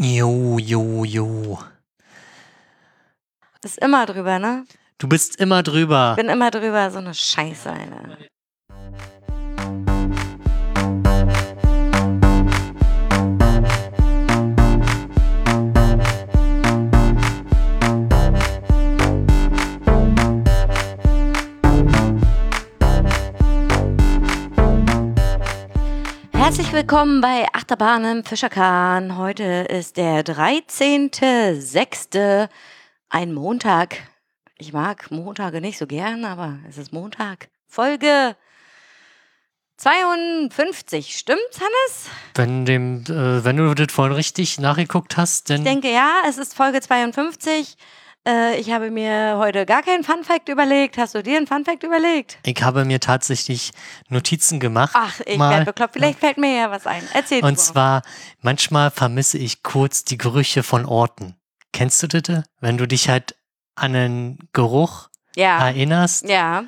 Jo, jo, jo. Ist immer drüber, ne? Du bist immer drüber. Bin immer drüber, so eine Scheiße, Alter. Herzlich willkommen bei Achterbahn im Fischerkahn. Heute ist der 13.06. Ein Montag. Ich mag Montage nicht so gern, aber es ist Montag. Folge 52. Stimmt's, Hannes? Wenn, dem, äh, wenn du das vorhin richtig nachgeguckt hast, dann. Ich denke ja, es ist Folge 52. Äh, ich habe mir heute gar keinen Funfact überlegt. Hast du dir einen Funfact überlegt? Ich habe mir tatsächlich Notizen gemacht. Ach, ich werde bekloppt. Vielleicht fällt mir ja was ein. Erzähl Und zwar, manchmal vermisse ich kurz die Gerüche von Orten. Kennst du das? Wenn du dich halt an einen Geruch ja. erinnerst, Ja.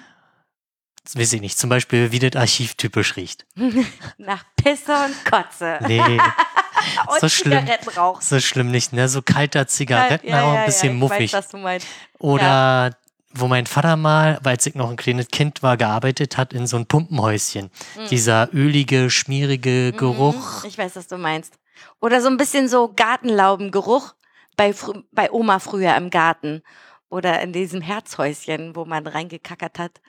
Weiß ich nicht, zum Beispiel, wie das Archiv typisch riecht. Nach Pisse und Kotze. Nee, und so schlimm. Zigarettenrauch. so schlimm nicht, ne? So kalter Zigaretten, ja, aber ja, ein bisschen ja, ich muffig. Weiß, was du meinst. Oder wo mein Vater mal, weil als ich noch ein kleines Kind war, gearbeitet hat in so ein Pumpenhäuschen. Dieser ölige, schmierige Geruch. Mhm, Ich weiß, was du meinst. Oder so ein bisschen so Gartenlaubengeruch bei, bei Oma früher im Garten. Oder in diesem Herzhäuschen, wo man reingekackert hat.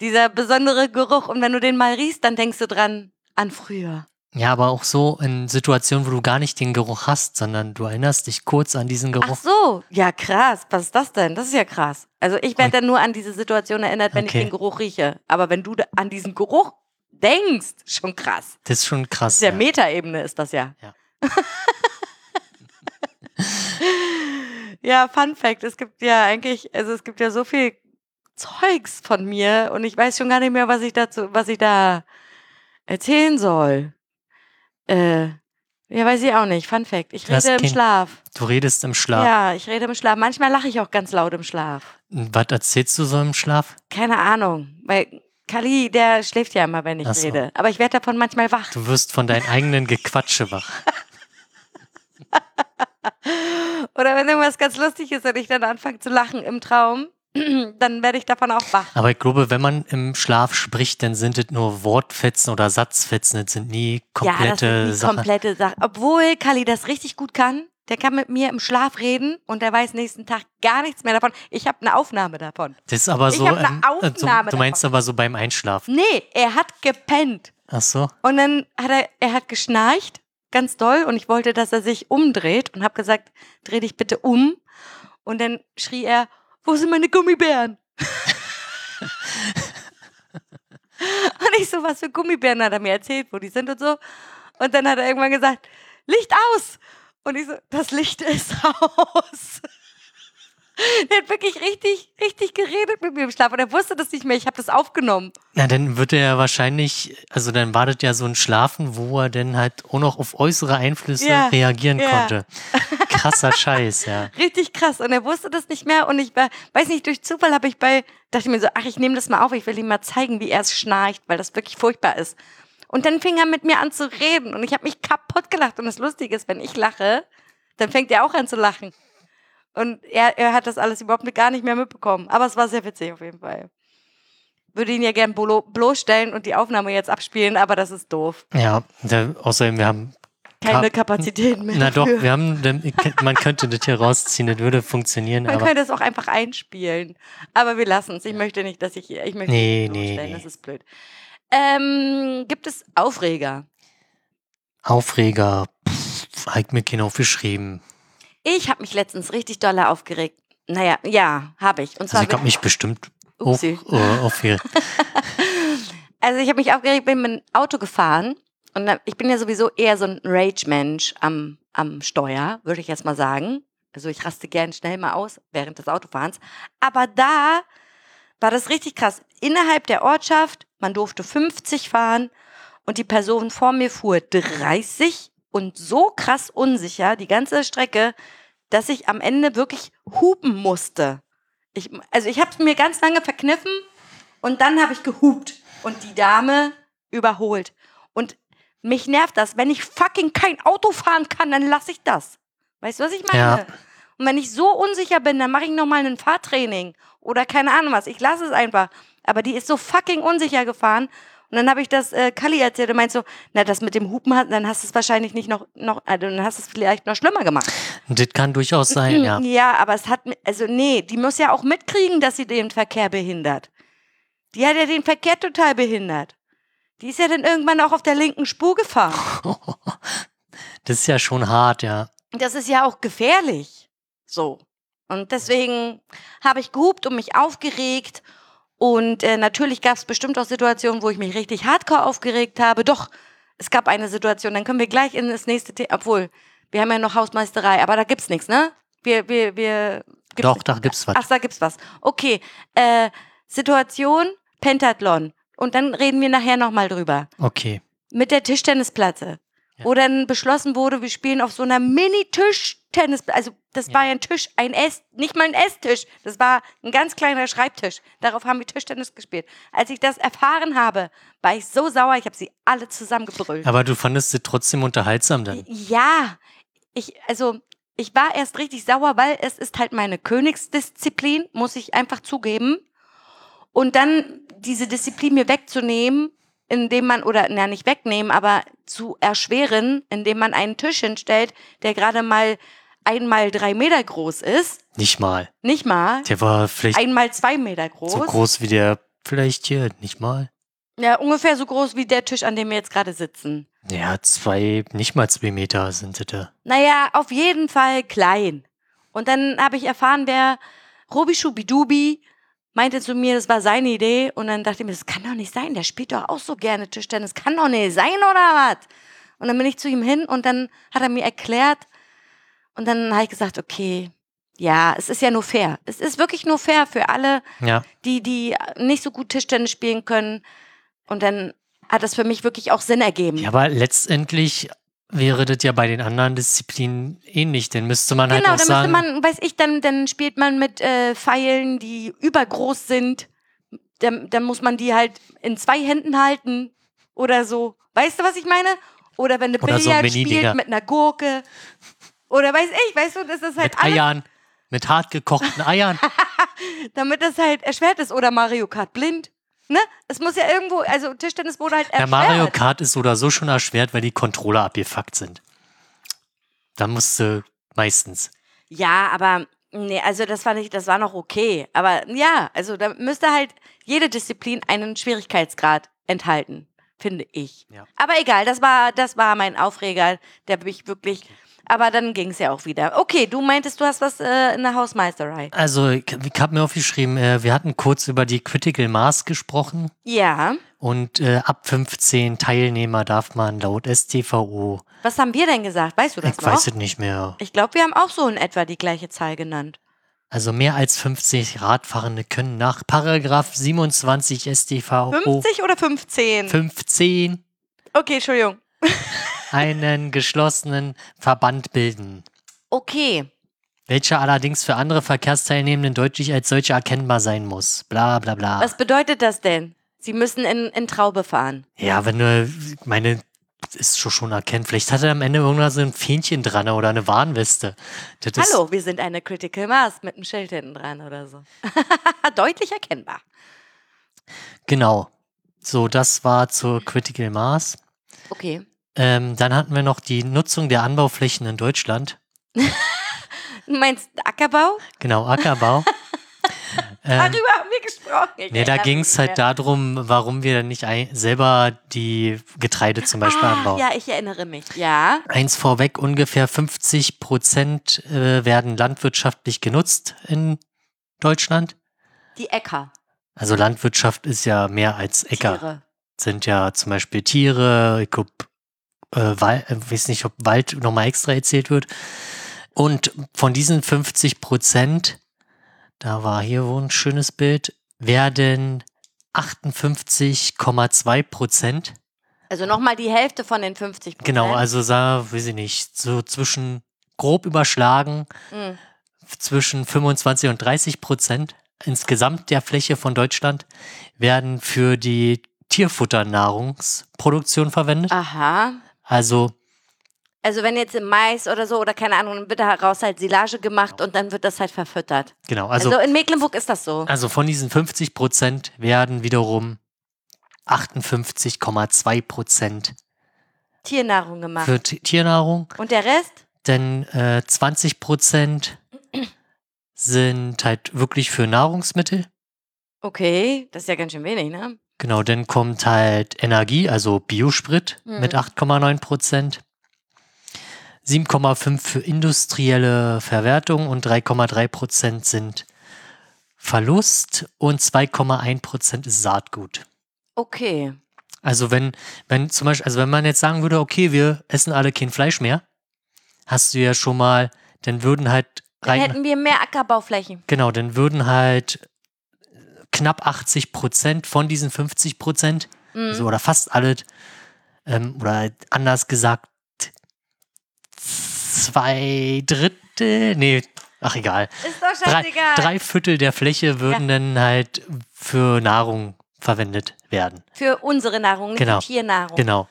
Dieser besondere Geruch. Und wenn du den mal riechst, dann denkst du dran an früher. Ja, aber auch so in Situationen, wo du gar nicht den Geruch hast, sondern du erinnerst dich kurz an diesen Ach Geruch. so, ja krass. Was ist das denn? Das ist ja krass. Also ich werde dann nur an diese Situation erinnert, wenn Okay. ich den Geruch rieche. Aber wenn du an diesen Geruch denkst, schon krass. Das ist schon krass. ist ja Ja. Metaebene, ist das ja. Ja. ja, Fun Fact, es gibt ja eigentlich, also es gibt ja so viel Zeugs von mir und ich weiß schon gar nicht mehr, was ich dazu, was ich da erzählen soll. Äh, ja, weiß ich auch nicht. Fun Fact, ich rede im Schlaf. Du redest im Schlaf. Ja, ich rede im Schlaf. Manchmal lache ich auch ganz laut im Schlaf. Was erzählst du so im Schlaf? Keine Ahnung, weil Kali, der schläft ja immer, wenn ich so. rede. Aber ich werde davon manchmal wach. Du wirst von deinem eigenen Gequatsche wach. Oder wenn irgendwas ganz lustig ist und ich dann anfange zu lachen im Traum, dann werde ich davon auch wach. Aber ich glaube, wenn man im Schlaf spricht, dann sind es nur Wortfetzen oder Satzfetzen. Das sind nie ja, das komplette sind Sachen. komplette Sache. Obwohl Kali das richtig gut kann. Der kann mit mir im Schlaf reden und der weiß nächsten Tag gar nichts mehr davon. Ich habe eine Aufnahme davon. Das ist aber Ich so. hab eine ähm, äh, so Aufnahme du meinst aber so beim Einschlafen. Nee, er hat gepennt. Ach so. Und dann hat er, er hat geschnarcht, ganz doll, und ich wollte, dass er sich umdreht und habe gesagt, dreh dich bitte um. Und dann schrie er, wo sind meine Gummibären? und ich so, was für Gummibären hat er mir erzählt, wo die sind und so. Und dann hat er irgendwann gesagt, Licht aus! Und ich so, das Licht ist aus. Der hat wirklich richtig, richtig geredet mit mir im Schlaf und er wusste das nicht mehr. Ich habe das aufgenommen. Na, dann wird er ja wahrscheinlich, also dann war das ja so ein Schlafen, wo er dann halt auch noch auf äußere Einflüsse Ja, reagieren ja. konnte. Krasser Scheiß, ja. Richtig krass. Und er wusste das nicht mehr. Und ich war, weiß nicht, durch Zufall habe ich bei, dachte mir so, ach, ich nehme das mal auf, ich will ihm mal zeigen, wie er es schnarcht, weil das wirklich furchtbar ist. Und dann fing er mit mir an zu reden und ich habe mich kaputt gelacht. Und das Lustige ist, wenn ich lache, dann fängt er auch an zu lachen. Und er, er hat das alles überhaupt gar nicht mehr mitbekommen. Aber es war sehr witzig auf jeden Fall. Würde ihn ja gern blo bloßstellen und die Aufnahme jetzt abspielen, aber das ist doof. Ja, da, außerdem, wir haben. Keine Ka- Kapazitäten mehr. Na doch, dafür. wir haben, man könnte das hier rausziehen, das würde funktionieren, Man könnte es auch einfach einspielen. Aber wir lassen es. Ich möchte nicht, dass ich. Ich möchte Nee, nicht nee, nee. Das ist blöd. Ähm, gibt es Aufreger? Aufreger, pff, ich mir genau aufgeschrieben. Ich habe mich letztens richtig doll aufgeregt. Naja, ja, habe ich. Und Also zwar. ich habe mich bestimmt auf, äh, aufgeregt. Also ich habe mich aufgeregt, bin mit dem Auto gefahren und dann, ich bin ja sowieso eher so ein Rage-Mensch am, am Steuer, würde ich jetzt mal sagen. Also ich raste gern schnell mal aus während des Autofahrens. Aber da war das richtig krass. Innerhalb der Ortschaft, man durfte 50 fahren und die Person vor mir fuhr 30 und so krass unsicher die ganze Strecke, dass ich am Ende wirklich hupen musste. Ich, also ich habe es mir ganz lange verkniffen und dann habe ich gehupt und die Dame überholt. Und mich nervt das. Wenn ich fucking kein Auto fahren kann, dann lasse ich das. Weißt du, was ich meine? Ja. Und wenn ich so unsicher bin, dann mache ich nochmal ein Fahrtraining oder keine Ahnung was. Ich lasse es einfach. Aber die ist so fucking unsicher gefahren. Und dann habe ich das äh, Kali erzählt und meint so, na, das mit dem Hupen, hat, dann hast du es wahrscheinlich nicht noch, noch also dann hast du es vielleicht noch schlimmer gemacht. Das kann durchaus sein, ja. Ja, aber es hat, also nee, die muss ja auch mitkriegen, dass sie den Verkehr behindert. Die hat ja den Verkehr total behindert. Die ist ja dann irgendwann auch auf der linken Spur gefahren. Das ist ja schon hart, ja. Das ist ja auch gefährlich. So. Und deswegen habe ich gehupt und mich aufgeregt. Und äh, natürlich gab es bestimmt auch Situationen, wo ich mich richtig hardcore aufgeregt habe. Doch, es gab eine Situation, dann können wir gleich in das nächste Thema, obwohl, wir haben ja noch Hausmeisterei, aber da gibt's nichts, ne? Wir, wir, wir. gibt's Doch, da gibt's was. Ach, da gibt's was. Okay. Äh, Situation, Pentathlon. Und dann reden wir nachher nochmal drüber Okay. mit der Tischtennisplatte. Ja. Wo dann beschlossen wurde, wir spielen auf so einer Mini-Tischtennis, also das Ja. war ein Tisch, ein Ess, nicht mal ein Esstisch, das war ein ganz kleiner Schreibtisch. Darauf haben wir Tischtennis gespielt. Als ich das erfahren habe, war ich so sauer, ich habe sie alle zusammengebrüllt. Aber du fandest es trotzdem unterhaltsam dann. Ja, ich, also ich war erst richtig sauer, weil es ist halt meine Königsdisziplin, muss ich einfach zugeben. Und dann diese Disziplin mir wegzunehmen, indem man, oder na nicht wegnehmen, aber zu erschweren, indem man einen Tisch hinstellt, der gerade mal einmal drei Meter groß ist, Nicht mal. nicht mal, Der war vielleicht einmal zwei Meter groß. so groß wie der vielleicht hier, nicht mal. Ja, ungefähr so groß wie der Tisch, an dem wir jetzt gerade sitzen. Ja, zwei, nicht mal zwei Meter sind das da. Naja, auf jeden Fall klein. Und dann habe ich erfahren, wer Robi Schubidubi meinte zu mir, das war seine Idee. Und dann dachte ich mir, das kann doch nicht sein. Der spielt doch auch so gerne Tischtennis. Das kann doch nicht sein, oder was? Und dann bin ich zu ihm hin und dann hat er mir erklärt. Und dann habe ich gesagt, okay, ja, es ist ja nur fair. Es ist wirklich nur fair für alle, Ja, die, die nicht so gut Tischtennis spielen können. Und dann hat das für mich wirklich auch Sinn ergeben. ja aber letztendlich wäre das ja bei den anderen Disziplinen ähnlich. Dann müsste man Genau, halt auch dann sagen, müsste man, weiß ich, dann, dann spielt man mit äh, Pfeilen, die übergroß sind. Dann, dann muss man die halt in zwei Händen halten oder so. weißt du, was ich meine? Oder wenn du so Billard Mini-Dinger. spielt mit einer Gurke. Oder weiß ich, weißt du, das ist halt mit alles, Eiern, mit hart gekochten Eiern. damit das halt erschwert ist. Oder Mario Kart blind. Ne? Es muss ja irgendwo, also Tischtennis wurde halt Ja, erschwert. Mario Kart ist so oder so schon erschwert, weil die Controller abgefuckt sind. Da musst du meistens. Ja, aber nee, also das fand ich, das war noch okay. Aber ja, also da müsste halt jede Disziplin einen Schwierigkeitsgrad enthalten, finde ich. Ja. Aber egal, das war, das war mein Aufreger, der mich wirklich. Aber dann ging es ja auch wieder. Okay, du meintest, du hast was äh, in der Hausmeisterei. Also, ich, ich habe mir aufgeschrieben, äh, wir hatten kurz über die Critical Mass gesprochen Ja. und äh, ab 15 Teilnehmer darf man laut STVO, Was haben wir denn gesagt? Weißt du das ich noch? weiß es nicht mehr, Ich glaube, wir haben auch so in etwa die gleiche Zahl genannt. also mehr als 50 Radfahrende können nach Paragraph 27 StVO 50 oder 15? 15 Okay, Entschuldigung. einen geschlossenen Verband bilden. Okay. welcher allerdings für andere Verkehrsteilnehmenden deutlich als solcher erkennbar sein muss. Bla bla bla. Was bedeutet das denn? Sie müssen in, in Traube fahren. Ja, wenn du, meine, ist schon schon erkennt. Vielleicht hat er am Ende irgendwann so ein Fähnchen dran oder eine Warnweste. Das Hallo, wir sind eine Critical Mass mit einem Schild hinten dran oder so. Deutlich erkennbar. Genau. So, das war zur Critical Mass. Okay. Ähm, dann hatten wir noch die Nutzung der Anbauflächen in Deutschland. Du meinst Ackerbau? Genau, Ackerbau. ähm, Darüber haben wir gesprochen. Ich nee, da ging es halt darum, warum wir dann nicht selber die Getreide zum Beispiel ah, anbauen. Ja, ich erinnere mich. Ja. Eins vorweg, ungefähr 50 Prozent äh, werden landwirtschaftlich genutzt in Deutschland. Die Äcker. Also Landwirtschaft ist ja mehr als Äcker. Tiere. Sind ja zum Beispiel Tiere, ich glaub, äh, Wal- äh, weiß nicht, ob Wald nochmal extra erzählt wird. Und von diesen 50 Prozent, da war hier wo ein schönes Bild, werden 58,2 Prozent Also nochmal die Hälfte von den 50 Prozent. Genau, also sah, weiß ich nicht, so zwischen grob überschlagen Mhm. zwischen 25 und 30 Prozent insgesamt der Fläche von Deutschland werden für die Tierfutternahrungsproduktion verwendet. Aha. Also Also wenn jetzt im Mais oder so oder keine Ahnung, dann wird daraus halt Silage gemacht und dann wird das halt verfüttert. Genau, Also, also, in Mecklenburg ist das so. also von diesen 50 Prozent werden wiederum 58,2 Prozent Tiernahrung gemacht. für T Tiernahrung, und der Rest? denn äh, 20 Prozent sind halt wirklich für Nahrungsmittel. Okay, das ist ja ganz schön wenig, ne? Genau, dann kommt halt Energie, also Biosprit Mhm. mit 8,9 Prozent. 7,5 für industrielle Verwertung und 3,3 Prozent sind Verlust und 2,1 Prozent ist Saatgut. Okay. Also wenn, wenn zum Beispiel, also wenn man jetzt sagen würde, okay, wir essen alle kein Fleisch mehr, hast du ja schon mal, dann würden halt Dann rein, hätten wir mehr Ackerbauflächen. genau, dann würden halt knapp 80 Prozent von diesen 50 Prozent Mhm. also, oder fast alle, ähm, oder anders gesagt, zwei Drittel, nee, ach egal, ist doch drei, scheißegal. drei Viertel der Fläche würden dann halt für Nahrung verwendet werden. Für unsere Nahrung, nicht Genau. für Tiernahrung. Genau.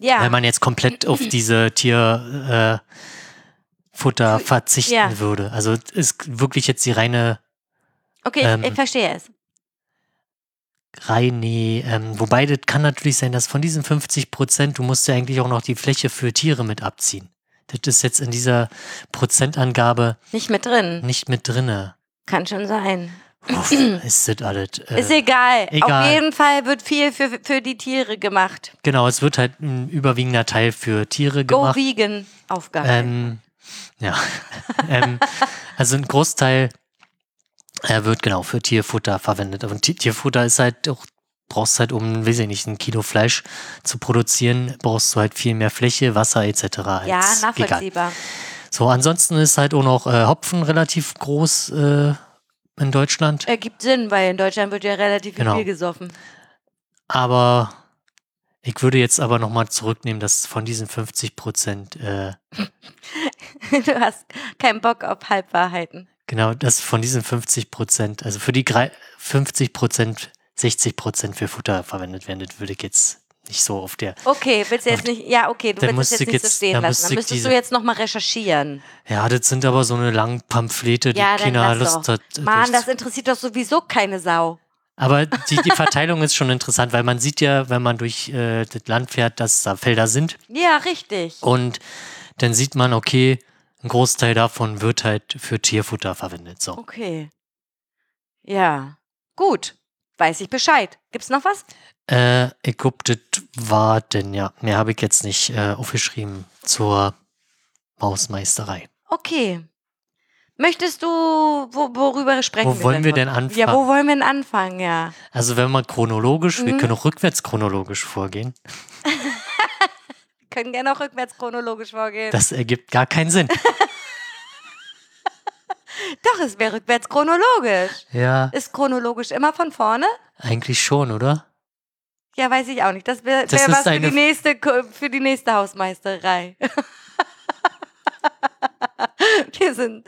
Ja. Wenn man jetzt komplett auf diese Tierfutter äh, verzichten Ja. würde. Also ist wirklich jetzt die reine, okay, ähm, ich verstehe es. reine, ähm, wobei das kann natürlich sein, dass von diesen 50 Prozent, du musst ja eigentlich auch noch die Fläche für Tiere mit abziehen. Das ist jetzt in dieser Prozentangabe Nicht mit drin. nicht mit drinne. Kann schon sein. Uff, ist das alles. Äh, Ist egal. egal. Auf jeden Fall wird viel für, für die Tiere gemacht. genau, es wird halt ein überwiegender Teil für Tiere Go gemacht. vegan. Aufgabe. Ähm, ja. ähm, also ein Großteil äh, wird genau für Tierfutter verwendet. Ti- Tierfutter ist halt auch, brauchst halt, um, weiß ich nicht, ein Kilo Fleisch zu produzieren, brauchst du halt viel mehr Fläche, Wasser etc. ja, Vegan. nachvollziehbar. So, ansonsten ist halt auch noch äh, Hopfen relativ groß äh, in Deutschland. Ergibt Sinn, weil in Deutschland wird ja relativ Genau. viel gesoffen. Aber ich würde jetzt aber nochmal zurücknehmen, dass von diesen 50 Prozent, äh, Du hast keinen Bock auf Halbwahrheiten. Genau, dass von diesen 50 Prozent, also für die grei- 50 Prozent, 60 Prozent für Futter verwendet werden, das würde ich jetzt nicht so auf der. Okay, willst du jetzt nicht, ja, okay, du willst es jetzt nicht so stehen dann lassen. Dann müsstest diese- du jetzt nochmal recherchieren. Ja, das sind aber so eine langen Pamphlete, die Ja, keiner Lust hat. Mann, das interessiert doch sowieso keine Sau. Aber die, die Verteilung ist schon interessant, weil man sieht ja, wenn man durch äh, das Land fährt, dass da Felder sind. Ja, richtig. Und dann sieht man, okay, ein Großteil davon wird halt für Tierfutter verwendet. So. Okay. Ja, gut. Weiß ich Bescheid. Gibt's noch was? Äh, das war denn ja. Mehr habe ich jetzt nicht äh, aufgeschrieben zur Mausmeisterei. Okay. Möchtest du, wo, worüber sprechen Wo wir wollen denn? wir denn anfangen? Ja, wo wollen wir denn anfangen, ja? Also wenn man chronologisch, wir Mhm. können auch rückwärts chronologisch vorgehen. Können gerne auch rückwärts chronologisch vorgehen. Das ergibt gar keinen Sinn. Doch, es wäre rückwärts chronologisch. ja, Ist chronologisch immer von vorne? eigentlich schon, oder? Ja, weiß ich auch nicht. Das wäre wär was für die, nächste, für die nächste Hausmeisterei. Wir sind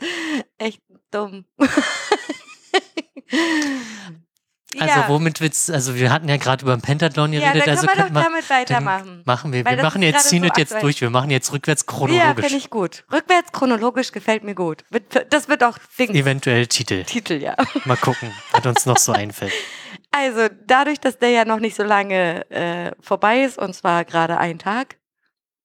echt dumm. Also ja. womit willst also wir hatten ja gerade über den Pentathlon ja, geredet, dann also können wir damit weitermachen. machen wir, Weil wir machen jetzt, ziehen so jetzt aktuell. durch, wir machen jetzt rückwärts Ja, chronologisch. finde ich gut. Rückwärts chronologisch gefällt mir gut. Das wird auch Ding. Eventuell Titel. Titel, ja. Mal gucken, was uns noch so einfällt. Also, dadurch, dass der ja noch nicht so lange äh, vorbei ist, und zwar gerade ein Tag,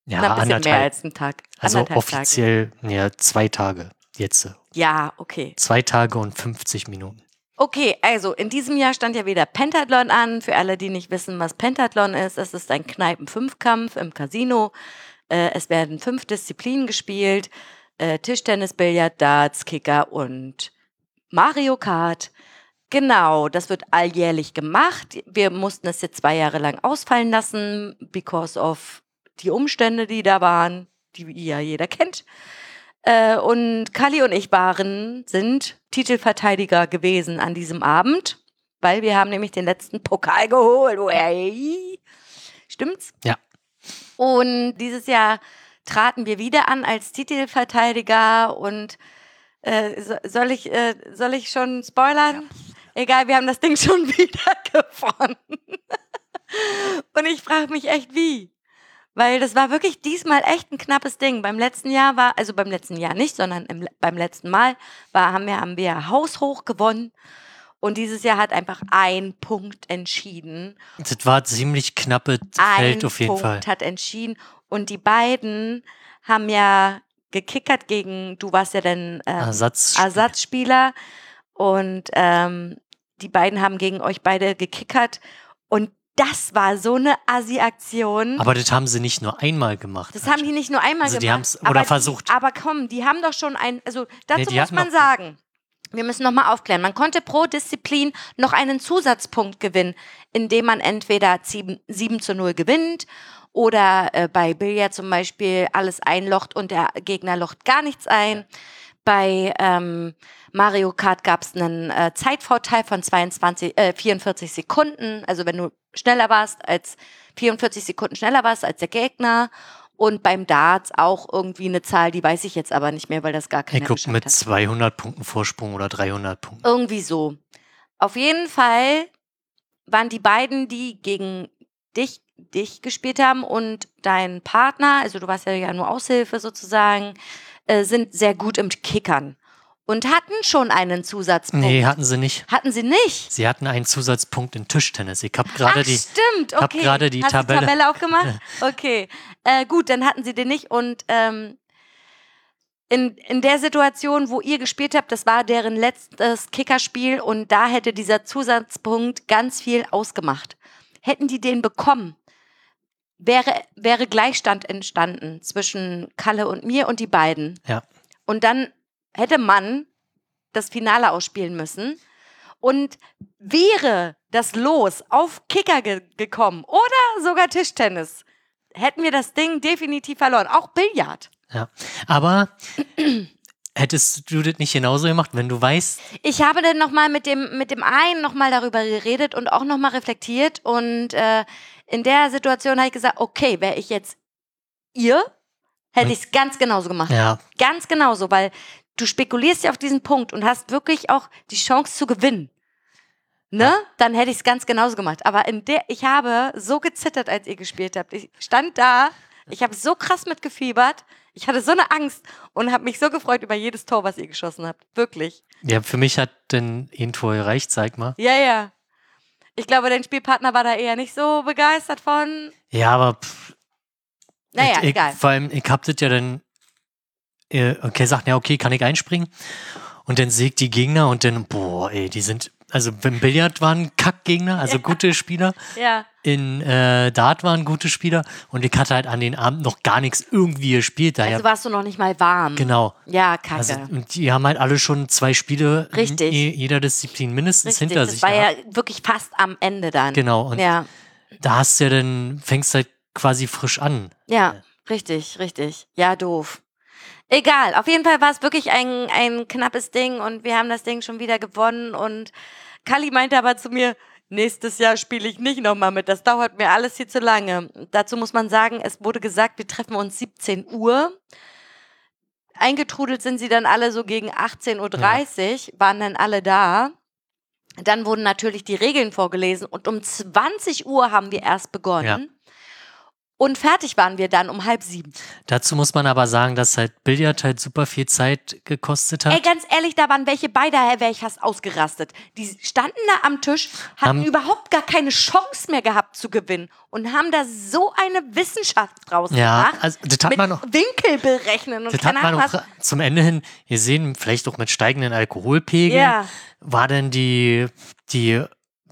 Ja, ein bisschen mehr anderthalb. als ein Tag. Also anderthalb Tage. offiziell ja, zwei Tage jetzt. Ja, okay. Zwei Tage und 50 Minuten. Okay, also in diesem Jahr stand ja wieder Pentathlon an. Für alle, die nicht wissen, was Pentathlon ist, es ist ein Kneipen-Fünfkampf im Casino. Äh, es werden fünf Disziplinen gespielt: äh, Tischtennis, Billard, Darts, Kicker und Mario Kart. Genau, das wird alljährlich gemacht. Wir mussten es jetzt zwei Jahre lang ausfallen lassen, because of die Umstände, die da waren, die ja jeder kennt. Äh, und Kali und ich waren, sind Titelverteidiger gewesen an diesem Abend, weil wir haben nämlich den letzten Pokal geholt. Hey. Stimmt's? Ja. Und dieses Jahr traten wir wieder an als Titelverteidiger und äh, so, soll ich äh, soll ich schon spoilern? Egal, wir haben das Ding schon wieder gewonnen. und ich frage mich echt wie. Weil das war wirklich diesmal echt ein knappes Ding. Beim letzten Jahr war, also beim letzten Jahr nicht, sondern im, beim letzten Mal war, haben wir, haben wir haushoch gewonnen. Und dieses Jahr hat einfach ein Punkt entschieden. Das war ziemlich knappe Ein Feld auf jeden Punkt Fall. hat entschieden. Und die beiden haben ja gekickert gegen, du warst ja dann ähm, Ersatz. Ersatzspieler. Und ähm, die beiden haben gegen euch beide gekickert. Und das war so eine Assi-Aktion. Aber das haben sie nicht nur einmal gemacht. Das haben die nicht nur einmal Also die gemacht. haben's- aber oder die- versucht. Aber komm, die haben doch schon ein, also dazu Nee, die muss man sagen, wir müssen nochmal aufklären. Man konnte pro Disziplin noch einen Zusatzpunkt gewinnen, indem man entweder 7, 7 zu 0 gewinnt oder äh, bei Billard zum Beispiel alles einlocht und der Gegner locht gar nichts ein. Bei ähm, Mario Kart gab es einen äh, Zeitvorteil von 22, äh, 44 Sekunden. Also wenn du schneller warst als 44 Sekunden schneller warst als der Gegner. Und beim Darts auch irgendwie eine Zahl, die weiß ich jetzt aber nicht mehr, weil das gar guck geschafft mit hat. 200 Punkten Vorsprung oder 300 Punkten. Irgendwie so. Auf jeden Fall waren die beiden, die gegen dich, dich gespielt haben und dein Partner, also du warst ja nur Aushilfe sozusagen, äh, sind sehr gut im Kickern und hatten schon einen Zusatzpunkt. Nee, hatten sie nicht. hatten sie nicht. Sie hatten einen Zusatzpunkt in Tischtennis. Ich habe gerade die. stimmt, hab okay. gerade die Hast Tabelle- Die Tabelle aufgemacht? Okay. Äh, gut, dann hatten sie den nicht und ähm, in, in der Situation, wo ihr gespielt habt, das war deren letztes Kickerspiel und da hätte dieser Zusatzpunkt ganz viel ausgemacht. Hätten die den bekommen, wäre, wäre Gleichstand entstanden zwischen Kalle und mir und die beiden. Ja. Und dann hätte man das Finale ausspielen müssen. Und wäre das Los auf Kicker ge gekommen oder sogar Tischtennis, hätten wir das Ding definitiv verloren. Auch Billard. Ja. Aber hättest du das nicht genauso gemacht, wenn du weißt, Ich habe dann nochmal mit dem, mit dem einen nochmal darüber geredet und auch nochmal reflektiert. Und äh, in der Situation habe ich gesagt, okay, wäre ich jetzt ihr, hätte ich es ganz genauso gemacht. ja, Ganz genauso, weil du spekulierst ja auf diesen Punkt und hast wirklich auch die Chance zu gewinnen. Ne? Dann hätte ich es ganz genauso gemacht. Aber in der, ich habe so gezittert, als ihr gespielt habt. Ich stand da, ich habe so krass mitgefiebert. Ich hatte so eine Angst und habe mich so gefreut über jedes Tor, was ihr geschossen habt. Wirklich. ja, für mich hat denn Info gereicht, sag mal. Ja, ja. Ich glaube, dein Spielpartner war da eher nicht so begeistert von. Ja, aber pff, Naja, ich, egal. Vor allem, ich hab das ja dann, äh, okay, sagt, ja, okay, kann ich einspringen? Und dann ich die Gegner und dann, boah, ey, die sind, also beim Billard waren Kackgegner, also gute Spieler. Ja. In äh, Dart waren gute Spieler und ich hatte halt an den Abend noch gar nichts irgendwie gespielt. Daher, Also warst du noch nicht mal warm. genau. Ja, kacke. Also, und die haben halt alle schon zwei Spiele in Richtig. je- jeder Disziplin mindestens Richtig, hinter das sich war gehabt. ja wirklich fast am Ende dann. Genau. Und Ja, da hast du ja dann, fängst halt quasi frisch an. ja, richtig, richtig. Ja, doof. Egal, auf jeden Fall war es wirklich ein, ein knappes Ding und wir haben das Ding schon wieder gewonnen und Kali meinte aber zu mir, nächstes Jahr spiele ich nicht nochmal mit, das dauert mir alles hier zu lange. Dazu muss man sagen, es wurde gesagt, wir treffen uns 17 Uhr. Eingetrudelt sind sie dann alle so gegen 18.30 Uhr, waren dann alle da. Dann wurden natürlich die Regeln vorgelesen und um 20 Uhr haben wir erst begonnen. Ja. Und fertig waren wir dann um halb sieben. Dazu muss man aber sagen, dass halt Billard halt super viel Zeit gekostet hat. Ey, ganz ehrlich, da waren welche bei, daher wäre ich fast ausgerastet. Die standen da am Tisch, hatten Haben- überhaupt gar keine Chance mehr gehabt zu gewinnen und haben da so eine Wissenschaft draus ja, gemacht. also das hat man noch. Winkel berechnen und Das hat man auch zum Ende hin gesehen, vielleicht auch mit steigenden Alkoholpegeln. Ja, War denn die, die,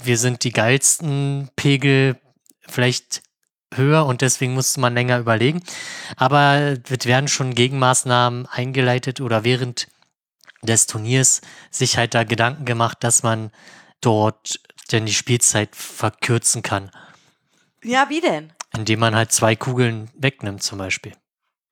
wir sind die geilsten Pegel vielleicht höher und deswegen musste man länger überlegen. Aber es werden schon Gegenmaßnahmen eingeleitet oder während des Turniers sich halt da Gedanken gemacht, dass man dort denn die Spielzeit verkürzen kann, ja, wie denn? indem man halt zwei Kugeln wegnimmt zum Beispiel.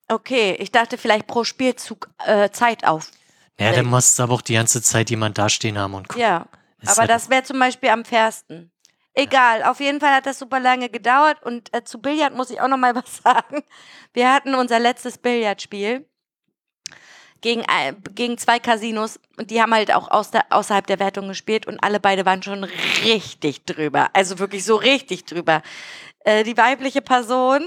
Okay, ich dachte vielleicht pro Spielzug äh, Zeit auf. Ja, dann muss aber auch die ganze Zeit jemand dastehen haben und gucken. Ja, Ist aber halt das wäre zum Beispiel am fairsten. Egal, auf jeden Fall hat das super lange gedauert und äh, zu Billard muss ich auch noch mal was sagen. Wir hatten unser letztes Billardspiel gegen, äh, gegen zwei Casinos und die haben halt auch aus der, außerhalb der Wertung gespielt und alle beide waren schon richtig drüber. Also wirklich so richtig drüber. Äh, die weibliche Person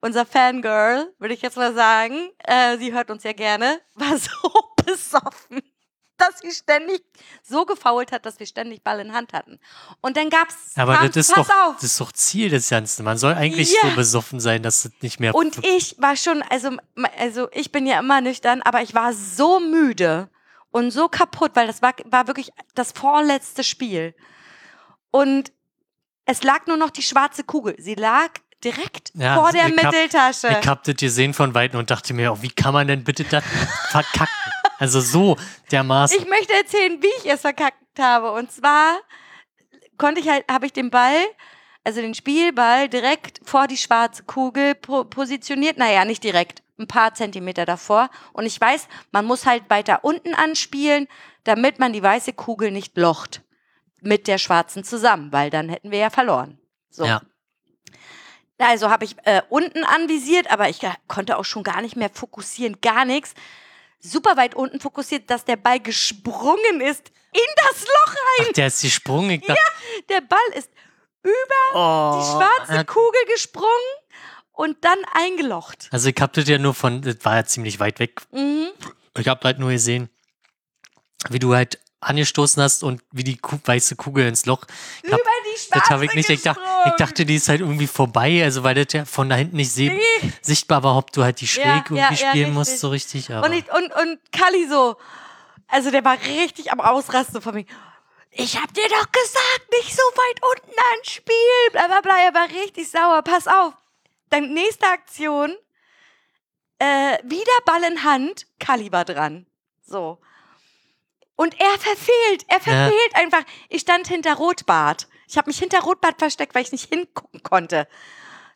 unser Fangirl, würde ich jetzt mal sagen, äh, sie hört uns ja gerne, war so besoffen, dass sie ständig so gefault hat, dass wir ständig Ball in Hand hatten. Und dann gab's, Aber kam, das ist, doch, auf, das ist doch Ziel des Ganzen. Man soll eigentlich Ja. so besoffen sein, dass es nicht mehr. Und ich war schon, also, also ich bin ja immer nüchtern, aber ich war so müde und so kaputt, weil das war, war wirklich das vorletzte Spiel. Und es lag nur noch die schwarze Kugel. Sie lag direkt Ja, vor der ich hab- Mitteltasche. Ich hab das gesehen von Weitem und dachte mir, oh, wie kann man denn bitte das verkacken? Also so dermaßen. Ich möchte erzählen, wie ich es verkackt habe. Und zwar konnte ich halt, habe ich den Ball, also den Spielball direkt vor die schwarze Kugel po positioniert. Naja, nicht direkt, ein paar Zentimeter davor. Und ich weiß, man muss halt weiter unten anspielen, damit man die weiße Kugel nicht locht mit der schwarzen zusammen, weil dann hätten wir ja verloren. So. Ja. Also habe ich äh, unten anvisiert, aber ich ga- konnte auch schon gar nicht mehr fokussieren, gar nichts. Super weit unten fokussiert, dass der Ball gesprungen ist in das Loch rein. Ach, der ist gesprungen. Dachte, Der Ball ist über oh, die schwarze äh, Kugel gesprungen und dann eingelocht. Also ich hab das ja nur von, das war ja ziemlich weit weg. Mhm. Ich hab halt nur gesehen, wie du halt angestoßen hast und wie die Ku weiße Kugel ins Loch. Hab, über die schwarze das habe ich nicht. Ich dachte, ich dachte, die ist halt irgendwie vorbei, also weil das ja von da hinten nicht Nee. sichtbar war, ob du halt die schräg Ja, irgendwie ja, ja, spielen musst, richtig. so richtig. Aber Und, ich, und, und Kali so, also der war richtig am Ausrasten von mir. Ich hab dir doch gesagt, nicht so weit unten anspielen. Bla bla bla. Er war richtig sauer. Pass auf. Dann nächste Aktion. Äh, wieder Ball in Hand. Kali war dran. So. Und er verfehlt. Er verfehlt einfach. Ich stand hinter Rotbart. Ich habe mich hinter Rotbart versteckt, weil ich nicht hingucken konnte.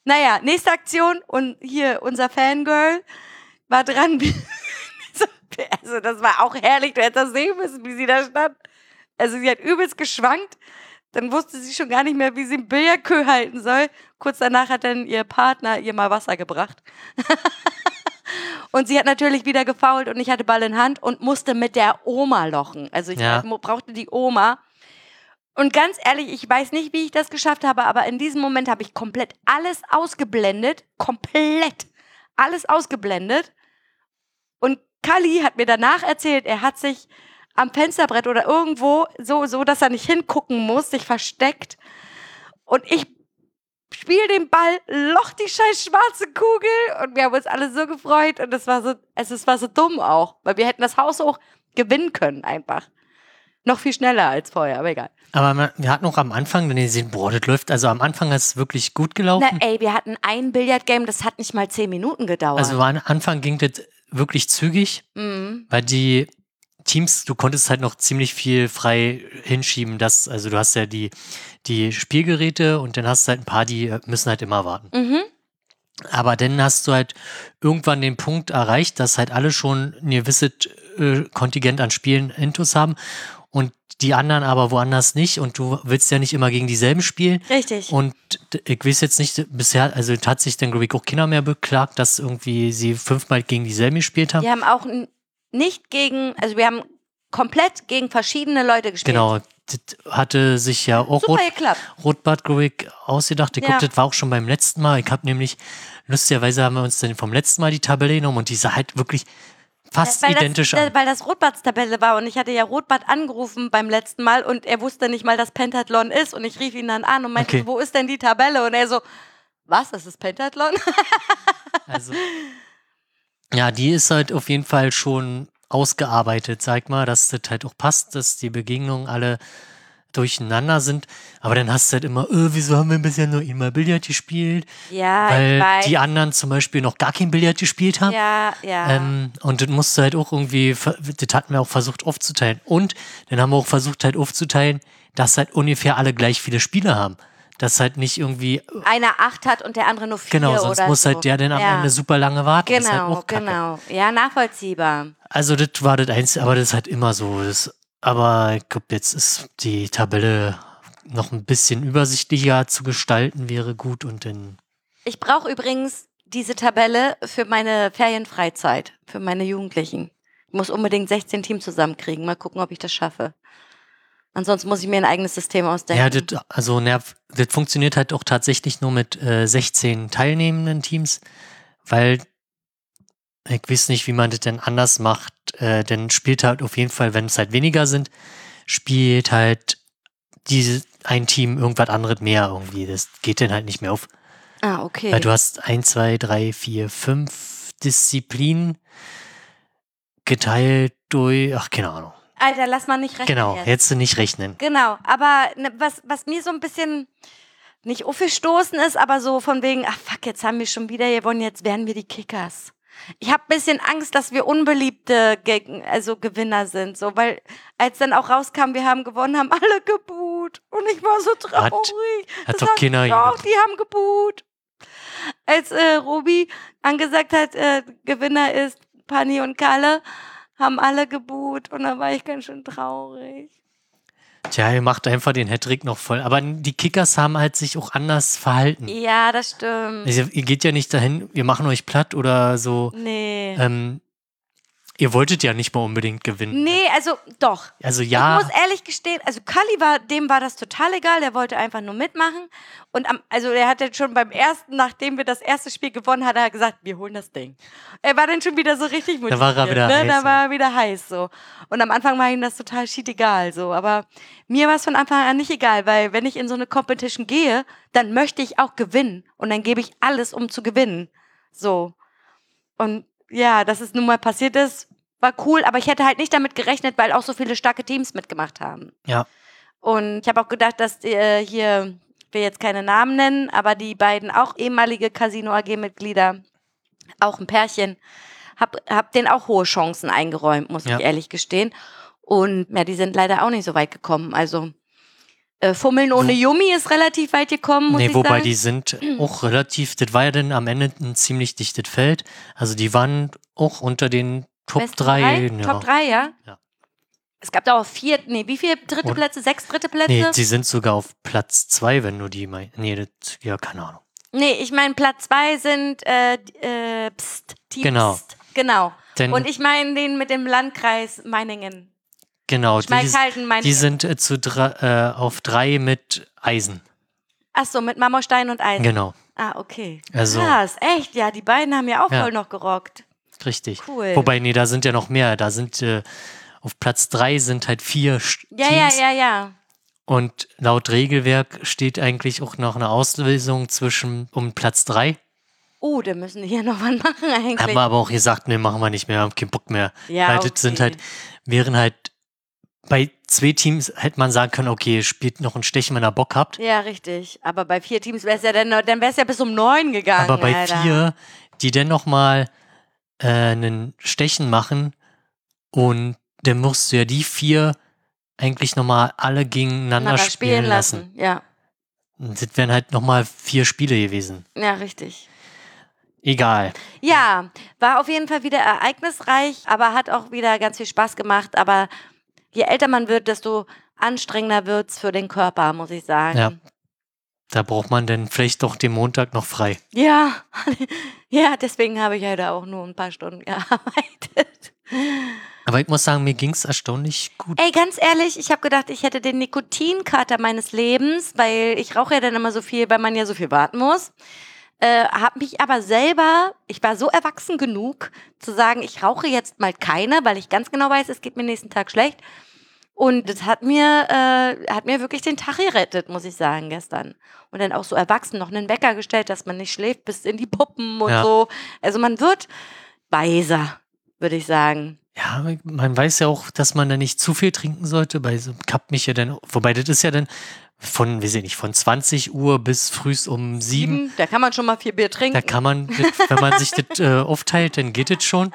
Naja, nächste Aktion. Und hier unser Fangirl war dran. also das war auch herrlich. Du hättest das sehen müssen, wie sie da stand. Also sie hat übelst geschwankt. Dann wusste sie schon gar nicht mehr, wie sie einen Billardkö halten soll. Kurz danach hat dann ihr Partner ihr mal Wasser gebracht. und sie hat natürlich wieder gefault und ich hatte Ball in Hand und musste mit der Oma lochen. Also ich Ja. brauchte die Oma. Und ganz ehrlich, ich weiß nicht, wie ich das geschafft habe, aber in diesem Moment habe ich komplett alles ausgeblendet. Komplett alles ausgeblendet. Und Kali hat mir danach erzählt, er hat sich am Fensterbrett oder irgendwo so, so, dass er nicht hingucken muss, sich versteckt. Und ich spiele den Ball, loch die scheiß schwarze Kugel und wir haben uns alle so gefreut und es war so, es, es war so dumm auch, weil wir hätten das Haus auch gewinnen können einfach. Noch viel schneller als vorher, aber egal. Aber man, wir hatten auch am Anfang dann gesehen, boah, das läuft, also am Anfang ist es wirklich gut gelaufen. Na ey, wir hatten ein Billardgame, das hat nicht mal zehn Minuten gedauert. also am Anfang ging das wirklich zügig, mhm. weil die Teams, du konntest halt noch ziemlich viel frei hinschieben, dass, also du hast ja die, die Spielgeräte und dann hast du halt ein paar, die äh, müssen halt immer warten. Mhm. Aber dann hast du halt irgendwann den Punkt erreicht, dass halt alle schon ein gewisses äh, Kontingent an Spielen intus haben und die anderen aber woanders nicht und du willst ja nicht immer gegen dieselben spielen. Richtig. Und ich weiß jetzt nicht, bisher, also hat sich dann, glaube ich, auch keiner mehr beklagt, dass irgendwie sie fünfmal gegen dieselben gespielt haben. Wir haben auch nicht gegen, also wir haben komplett gegen verschiedene Leute gespielt. Genau, das hatte sich ja auch Super Rot, geklappt. Rotbart, ich, ausgedacht. Ich Ja. glaube, das war auch schon beim letzten Mal. Ich habe nämlich, lustigerweise haben wir uns dann vom letzten Mal die Tabelle genommen und die sah halt wirklich fast weil identisch das, an. Weil das Rotbart-Tabelle war und ich hatte ja Rotbart angerufen beim letzten Mal und er wusste nicht mal, dass Pentathlon ist und ich rief ihn dann an und meinte, Okay. wo ist denn die Tabelle? Und er so, was, das ist Pentathlon? Also, ja, die ist halt auf jeden Fall schon ausgearbeitet, sag mal, dass das halt auch passt, dass die Begegnungen alle durcheinander sind. Aber dann hast du halt immer, äh, wieso haben wir bisher nur einmal Billard gespielt? ja, Weil ich weiß. die anderen zum Beispiel noch gar kein Billard gespielt haben. ja, ja. Ähm, und das musst du halt auch irgendwie, das hatten wir auch versucht aufzuteilen. Und dann haben wir auch versucht halt aufzuteilen, dass halt ungefähr alle gleich viele Spiele haben. Dass halt nicht irgendwie, Einer acht hat und der andere nur vier genau, sonst muss so. halt der dann am ja. Ende super lange warten. Halt Genau, auch kacke. genau. Ja, nachvollziehbar. Also das war das Einzige, aber das ist halt immer so. Das, aber ich glaube, jetzt ist die Tabelle noch ein bisschen übersichtlicher zu gestalten, wäre gut und dann. Ich brauche übrigens diese Tabelle für meine Ferienfreizeit, für meine Jugendlichen. Ich muss unbedingt 16 Teams zusammenkriegen. Mal gucken, ob ich das schaffe. Ansonsten muss ich mir ein eigenes System ausdenken. Ja, das, also das funktioniert halt auch tatsächlich nur mit äh, 16 teilnehmenden Teams, weil ich weiß nicht, wie man das denn anders macht. Äh, denn spielt halt auf jeden Fall, wenn es halt weniger sind, spielt halt diese ein Team irgendwas anderes mehr irgendwie. Das geht dann halt nicht mehr auf. ah, okay. Weil du hast ein, zwei, drei, vier, fünf Disziplinen geteilt durch, ach, keine Ahnung. Alter, lass mal nicht rechnen. Genau, jetzt. hättest du nicht rechnen. Genau, aber ne, was, was mir so ein bisschen nicht aufgestoßen ist, aber so von wegen, ach fuck, jetzt haben wir schon wieder gewonnen, jetzt werden wir die Kickers. Ich habe ein bisschen Angst, dass wir unbeliebte Geg also Gewinner sind, so weil als dann auch rauskam, wir haben gewonnen, haben alle geboot und ich war so traurig. hat Das doch die auch, gemacht. die haben geboot. Als äh, Robi angesagt hat, äh, Gewinner ist Pani und Kalle, haben alle geboot und da war ich ganz schön traurig. Tja, ihr macht einfach den Hattrick noch voll. Aber die Kickers haben halt sich auch anders verhalten. Ja, das stimmt. Also, ihr geht ja nicht dahin, wir machen euch platt oder so. Nee. Ähm, ihr wolltet ja nicht mal unbedingt gewinnen. Nee, also doch. Also Ich ja, muss ehrlich gestehen, also Kali war, dem war das total egal, der wollte einfach nur mitmachen. Und am, also er hat jetzt schon beim ersten, nachdem wir das erste Spiel gewonnen hat, er gesagt, wir holen das Ding. Er war dann schon wieder so richtig motiviert. war er wieder ne? heiß, Da war er wieder heiß so. Und am Anfang war ihm das total shit egal so. Aber mir war es von Anfang an nicht egal, weil wenn ich in so eine Competition gehe, dann möchte ich auch gewinnen. Und dann gebe ich alles, um zu gewinnen. So. Und ja, dass es nun mal passiert ist, war cool, aber ich hätte halt nicht damit gerechnet, weil auch so viele starke Teams mitgemacht haben. ja, Und ich habe auch gedacht, dass äh, hier, will jetzt keine Namen nennen, aber die beiden auch ehemalige Casino AG-Mitglieder, auch ein Pärchen, hab, hab denen auch hohe Chancen eingeräumt, muss Ja. ich ehrlich gestehen. Und ja, die sind leider auch nicht so weit gekommen. Also äh, Fummeln ohne Yumi ist relativ weit gekommen, muss nee, ich wobei sagen. die sind auch relativ, das war ja dann am Ende ein ziemlich dichtes Feld. Also die waren auch unter den Top Besten 3. drei? Ja. Top 3, ja? Ja. Es gab da auch vier, nee, wie viele dritte Und- Plätze? Sechs dritte Plätze? Nee, sie sind sogar auf Platz 2, wenn du die meinst. Nee, das, ja, keine Ahnung. Nee, ich meine, Platz zwei sind äh, äh, Pst, Team Genau. Pst. Genau. Denn, Und ich meine den mit dem Landkreis Meiningen. Genau, die, die sind äh, zu drei, äh, auf 3 mit Eisen. Achso, mit Marmorstein und Eisen. Genau, Ah, okay. Also- Krass, echt, ja, die beiden haben ja auch Ja. voll noch gerockt. richtig. Cool. Wobei, nee, da sind ja noch mehr. Da sind äh, auf Platz 3 sind halt vier Ja, ja, Teams. ja, ja. Und laut Regelwerk steht eigentlich auch noch eine Auslösung zwischen um Platz 3. Oh, da müssen die hier noch was machen eigentlich. Haben wir aber auch gesagt, nee, machen wir nicht mehr, haben keinen Bock mehr. ja, Weil das sind okay. halt, wären halt bei zwei Teams hätte man sagen können, okay, spielt noch ein Stechen, wenn ihr Bock habt. Ja, richtig. Aber bei vier Teams wäre es ja dann, dann wäre es ja bis um neun gegangen. Aber bei Alter. vier, die dann nochmal äh, einen Stechen machen und dann musst du ja die vier eigentlich nochmal alle gegeneinander Miteinander spielen lassen. Ja, Und das wären halt nochmal vier Spiele gewesen. ja, richtig. Egal. Ja, war auf jeden Fall wieder ereignisreich, aber hat auch wieder ganz viel Spaß gemacht. Aber je älter man wird, desto anstrengender wird es für den Körper, muss ich sagen. Ja. Da braucht man dann vielleicht doch den Montag noch frei. Ja, ja deswegen habe ich heute auch nur ein paar Stunden gearbeitet. Aber ich muss sagen, mir ging es erstaunlich gut. Ey, ganz ehrlich, ich habe gedacht, ich hätte den Nikotinkater meines Lebens, weil ich rauche ja dann immer so viel, weil man ja so viel warten muss. Äh, habe mich aber selber, ich war so erwachsen genug zu sagen, ich rauche jetzt mal keine, weil ich ganz genau weiß, es geht mir nächsten Tag schlecht. Und das hat mir, äh, hat mir wirklich den Tag gerettet, muss ich sagen, gestern. Und dann auch so erwachsen noch einen Wecker gestellt, dass man nicht schläft bis in die Puppen und Ja. so. Also man wird weiser, würde ich sagen. Ja, man weiß ja auch, dass man da nicht zu viel trinken sollte. Bei so Cup mich ja dann, wobei das ist ja dann von, weiß ich nicht, von 20 Uhr bis frühs um 7. Sieben, da kann man schon mal vier Bier trinken. Da kann man, wenn man sich das äh, aufteilt, dann geht es schon.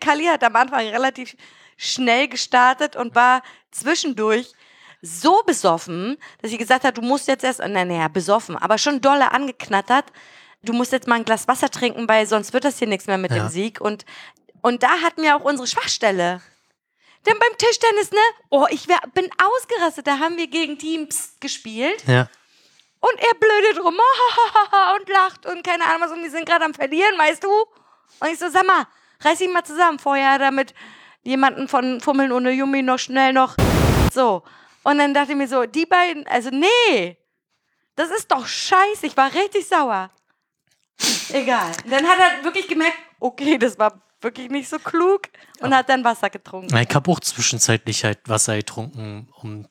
Kali hat am Anfang relativ schnell gestartet und war zwischendurch so besoffen, dass sie gesagt hat, du musst jetzt erst, nein, naja, besoffen, aber schon dolle angeknattert. Du musst jetzt mal ein Glas Wasser trinken, weil sonst wird das hier nichts mehr mit Ja. dem Sieg. Und, und da hatten wir auch unsere Schwachstelle. Denn beim Tischtennis, ne? Oh, ich wär, bin ausgerastet. Da haben wir gegen Teams gespielt. Ja. Und er blödet rum und lacht und keine Ahnung was. Und die sind gerade am Verlieren, weißt du? Und ich so, sag mal, reiß ihn mal zusammen. Vorher hat er mit jemanden von Fummeln ohne Yumi noch schnell noch so. Und dann dachte ich mir so, die beiden, also nee, das ist doch scheiße. Ich war richtig sauer. Egal. Dann hat er wirklich gemerkt, okay, das war wirklich nicht so klug und hat dann Wasser getrunken. Ich habe auch zwischenzeitlich halt Wasser getrunken, um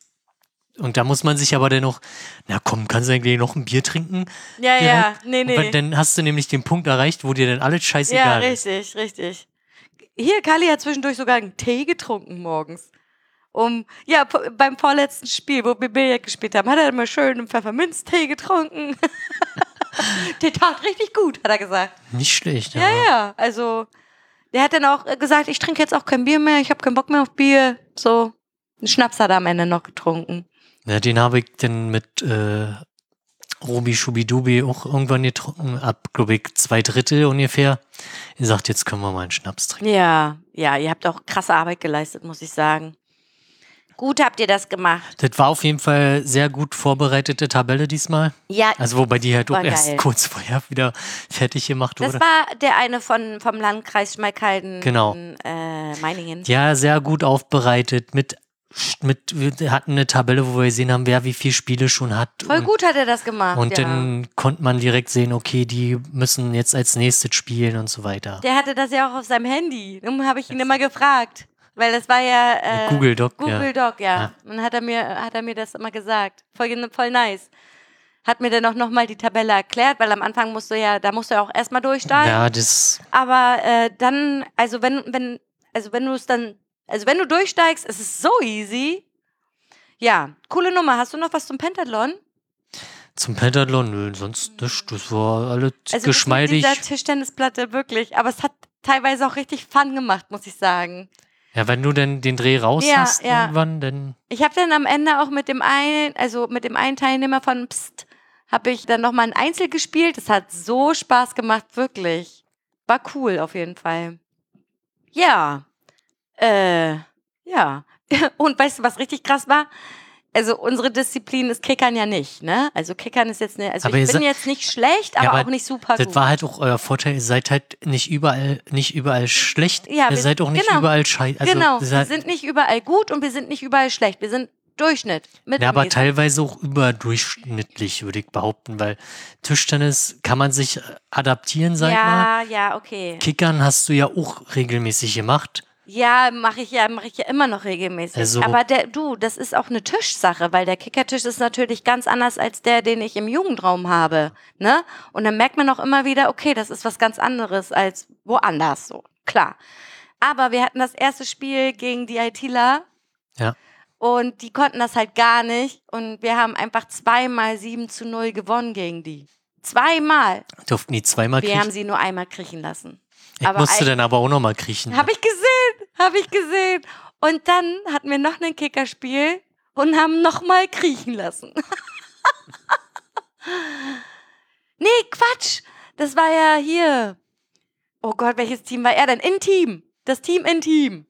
und da muss man sich aber dennoch, na komm, kannst du eigentlich noch ein Bier trinken? Ja, ja, nee, nee. dann hast du nämlich den Punkt erreicht, wo dir dann alles Ja, scheißegal ist. richtig, richtig. Hier, Kali hat zwischendurch sogar einen Tee getrunken morgens. Um, ja, beim vorletzten Spiel, wo wir Billard gespielt haben, hat er immer schön einen Pfefferminztee getrunken. Der tat richtig gut, hat er gesagt. Nicht schlecht, ja. Ja, ja, also der hat dann auch gesagt, ich trinke jetzt auch kein Bier mehr, ich habe keinen Bock mehr auf Bier. So, einen Schnaps hat er am Ende noch getrunken. Ja den habe ich dann mit äh, Robi Schubidubi auch irgendwann getrunken, ab, glaube ich, zwei Drittel ungefähr. Er sagt, jetzt können wir mal einen Schnaps trinken. Ja, ja, ihr habt auch krasse Arbeit geleistet, muss ich sagen. Gut habt ihr das gemacht. Das war auf jeden Fall sehr gut vorbereitete Tabelle diesmal. Ja, Also wobei die halt auch erst geil. kurz vorher wieder fertig gemacht das wurde. war der eine von, vom Landkreis Schmalkalden Genau. in äh, Meiningen. Ja, sehr gut aufbereitet. Mit, mit, wir hatten eine Tabelle, wo wir gesehen haben, wer wie viele Spiele schon hat. Voll und, gut hat er das gemacht. Und ja. dann konnte man direkt sehen, okay, die müssen jetzt als nächstes spielen und so weiter. Der hatte das ja auch auf seinem Handy. Darum habe ich ihn immer gefragt. Weil das war ja äh, Google Doc, Google ja. Doc, ja. Ja. Und hat er mir, hat er mir das immer gesagt. Voll, voll nice. Hat mir dann auch nochmal die Tabelle erklärt, weil am Anfang musst du ja, da musst du ja auch erstmal durchsteigen. Ja, das, Aber äh, dann, also wenn, wenn, also wenn du es dann, also wenn du durchsteigst, ist es so easy. Ja, coole Nummer. Hast du noch was zum Pentathlon? zum Pentathlon, nö, sonst nicht. Das war alles Also geschmeidig. dieser Tischtennisplatte wirklich. Aber es hat teilweise auch richtig Fun gemacht, muss ich sagen. Ja, wenn du denn den Dreh raus Ja, hast ja. irgendwann, dann. Ich habe dann am Ende auch mit dem einen, also mit dem einen Teilnehmer von Psst, habe ich dann nochmal ein Einzel gespielt. Das hat so Spaß gemacht, wirklich. War cool auf jeden Fall. Ja. Äh, ja. Und weißt du, was richtig krass war? Also unsere Disziplin ist Kickern ja nicht, ne? Also Kickern ist jetzt ne, also Aber ich bin jetzt nicht schlecht, aber, aber auch nicht super Das gut. war halt auch euer Vorteil, ihr seid halt nicht überall, nicht überall schlecht. Ja, ihr wir- seid auch nicht genau. überall scheiße. Also, genau, wir sind nicht überall gut und wir sind nicht überall schlecht. Wir sind Durchschnitt. Ja, aber teilweise auch überdurchschnittlich, würde ich behaupten, weil Tischtennis kann man sich äh, adaptieren, sag ich mal. Ja, ja, okay. Kickern hast du ja auch regelmäßig gemacht. Ja, mache ich ja, mache ich ja immer noch regelmäßig. Also- Aber der, du, das ist auch eine Tischsache, weil der Kickertisch ist natürlich ganz anders als der, den ich im Jugendraum habe, ne? Und dann merkt man auch immer wieder, okay, das ist was ganz anderes als woanders, so klar. Aber wir hatten das erste Spiel gegen die ITler Ja. und die konnten das halt gar nicht und wir haben einfach zweimal 7 zu 0 gewonnen gegen die. Zweimal. Durften die zweimal Wir kriechen. haben sie nur einmal kriechen lassen. Ich aber musste dann aber auch nochmal kriechen. Habe ich gesehen, habe ich gesehen. Und dann hatten wir noch ein Kickerspiel und haben nochmal kriechen lassen. nee, Quatsch. Das war ja hier. Oh Gott, welches Team war er denn? In-Team. Das Team In-Team.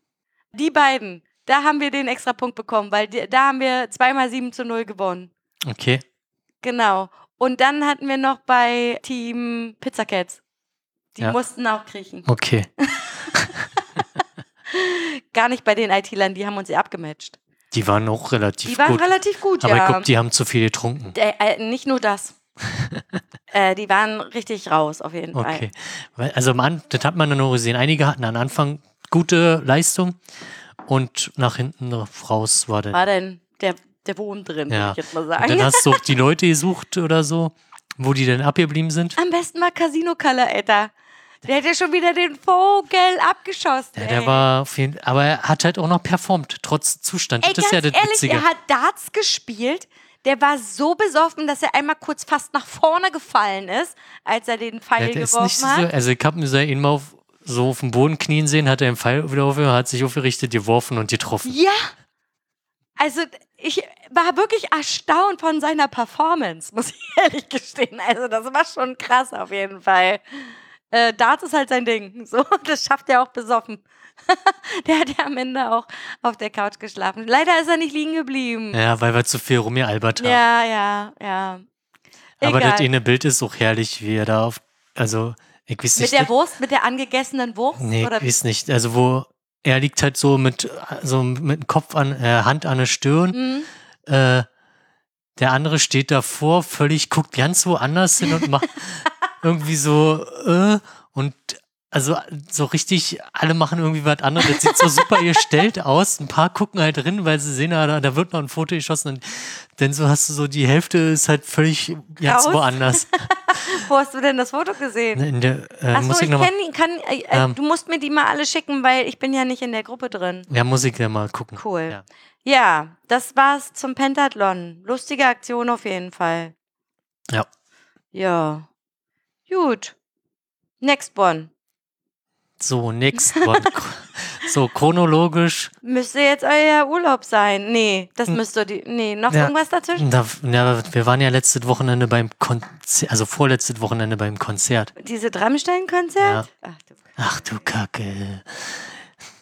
Die beiden. Da haben wir den extra Punkt bekommen, weil die, da haben wir zweimal 7 zu 0 gewonnen. Okay. Genau. Und dann hatten wir noch bei Team Pizza Cats. Die Ja. mussten auch kriechen. Okay. Gar nicht bei den IT-Lern, die haben uns ja abgematcht. Die waren auch relativ Die waren gut. relativ gut, aber ja. ich glaube, die haben zu viel getrunken. äh, äh, nicht nur das. äh, die waren richtig raus, auf jeden Fall. Okay. Also am An das hat man dann nur gesehen. Einige hatten am Anfang gute Leistung und nach hinten raus war dann. War denn der, der Wurm drin, Ja. würde ich jetzt mal Und sagen. dann hast du auch die Leute gesucht oder so, wo die denn abgeblieben sind. Am besten mal Casino Color, Alter. Der hat ja schon wieder den Vogel abgeschossen. Ja, der war jeden aber er hat halt auch noch performt, trotz Zustand. Ey, das ist ja das ehrlich, Witzige. er hat Darts gespielt. Der war so besoffen, dass er einmal kurz fast nach vorne gefallen ist, als er den Ja, Pfeil ist geworfen so, hat. also ich hab ihn so ihn mal auf, so auf dem Boden knien sehen, hat er den Pfeil wieder aufgehört, hat sich aufgerichtet, geworfen und getroffen. Ja. Also ich war wirklich erstaunt von seiner Performance, muss ich ehrlich gestehen. Also das war schon krass auf jeden Fall. Äh, Darts ist halt sein Ding. So, das schafft er auch besoffen. Der hat ja am Ende auch auf der Couch geschlafen. Leider ist er nicht liegen geblieben. Ja, weil wir zu viel rumgealbert haben. Ja, ja, ja. aber Egal. das eine Bild ist auch herrlich, wie er da auf, also ich weiß mit nicht, der Wurst, mit der angegessenen Wurst? nee, oder ich weiß nicht, also wo er liegt halt so mit, so mit dem Kopf an, äh, Hand an der Stirn, Mhm. äh, der andere steht davor, völlig guckt ganz woanders hin und macht irgendwie so, äh, und also so richtig, alle machen irgendwie was anderes. Das sieht so super gestellt aus. Ein paar gucken halt drin, weil sie sehen, da, da wird noch ein Foto geschossen. Und dann so hast du so, die Hälfte ist halt völlig ganz woanders. Wo hast du denn das Foto gesehen? Der, äh, Achso, ich ich mal, kann, äh, äh, Ähm. du musst mir die mal alle schicken, weil ich bin ja nicht in der Gruppe drin. ja, muss ich ja mal gucken. Cool. Ja. Ja, das war's zum Pentathlon. Lustige Aktion auf jeden Fall. Ja. Ja. Gut. Next one. So, next one. so, chronologisch. Müsste jetzt euer Urlaub sein. Nee, das müsste die. Nee, noch Ja. irgendwas dazwischen? Da, ja, wir waren ja letztes Wochenende beim Konzert, also vorletztes Wochenende beim Konzert. Diese Rammstein-Konzert? Ach, du. Ach du Kacke.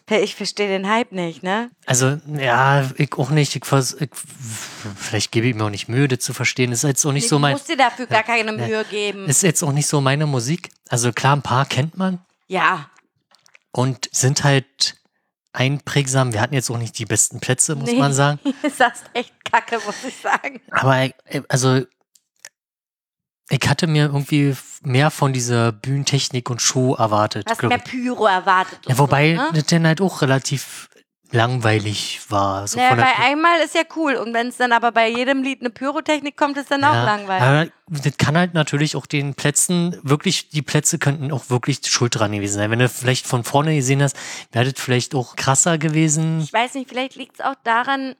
Hey, Ich verstehe den Hype nicht, ne? Also, ja, ich auch nicht. Ich, ich, vielleicht gebe ich mir auch nicht Mühe, das zu verstehen. Ist jetzt auch nicht Nee, so mein, musst dir dafür gar keine Mühe geben. ist jetzt auch nicht so meine Musik. Also klar, ein paar kennt man Ja. und sind halt einprägsam. Wir hatten jetzt auch nicht die besten Plätze, muss Nee. man sagen. Das ist echt kacke, muss ich sagen. Aber äh, also ich hatte mir irgendwie mehr von dieser Bühnentechnik und Show erwartet. Hast mehr. Pyro erwartet. Ja, wobei so, ne? das dann halt auch relativ langweilig war. So Naja, bei einmal ist ja cool. Und wenn es dann aber bei jedem Lied eine Pyrotechnik kommt, ist dann auch Ja, langweilig. Aber das kann halt natürlich auch den Plätzen, wirklich, die Plätze könnten auch wirklich schuld dran gewesen sein. Wenn du vielleicht von vorne gesehen hast, wäre das vielleicht auch krasser gewesen. Ich weiß nicht, vielleicht liegt es auch daran,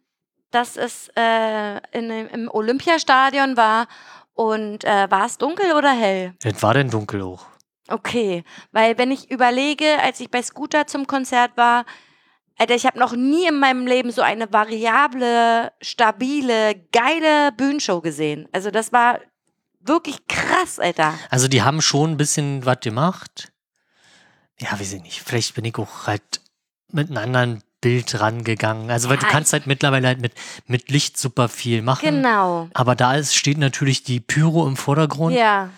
dass es äh, in, im Olympiastadion war. Und äh, war es dunkel oder hell? Das war denn dunkel auch. Okay, weil wenn ich überlege, als ich bei Scooter zum Konzert war, Alter, ich habe noch nie in meinem Leben so eine variable, stabile, geile Bühnenshow gesehen. Also das war wirklich krass, Alter. Also die haben schon ein bisschen was gemacht. Ja, weiß ich nicht. Vielleicht bin ich auch halt mit einem anderen Bild rangegangen. Also weil du Ja, kannst halt mittlerweile halt mit, mit Licht super viel machen. Genau. Aber da ist, steht natürlich die Pyro im Vordergrund. Ja.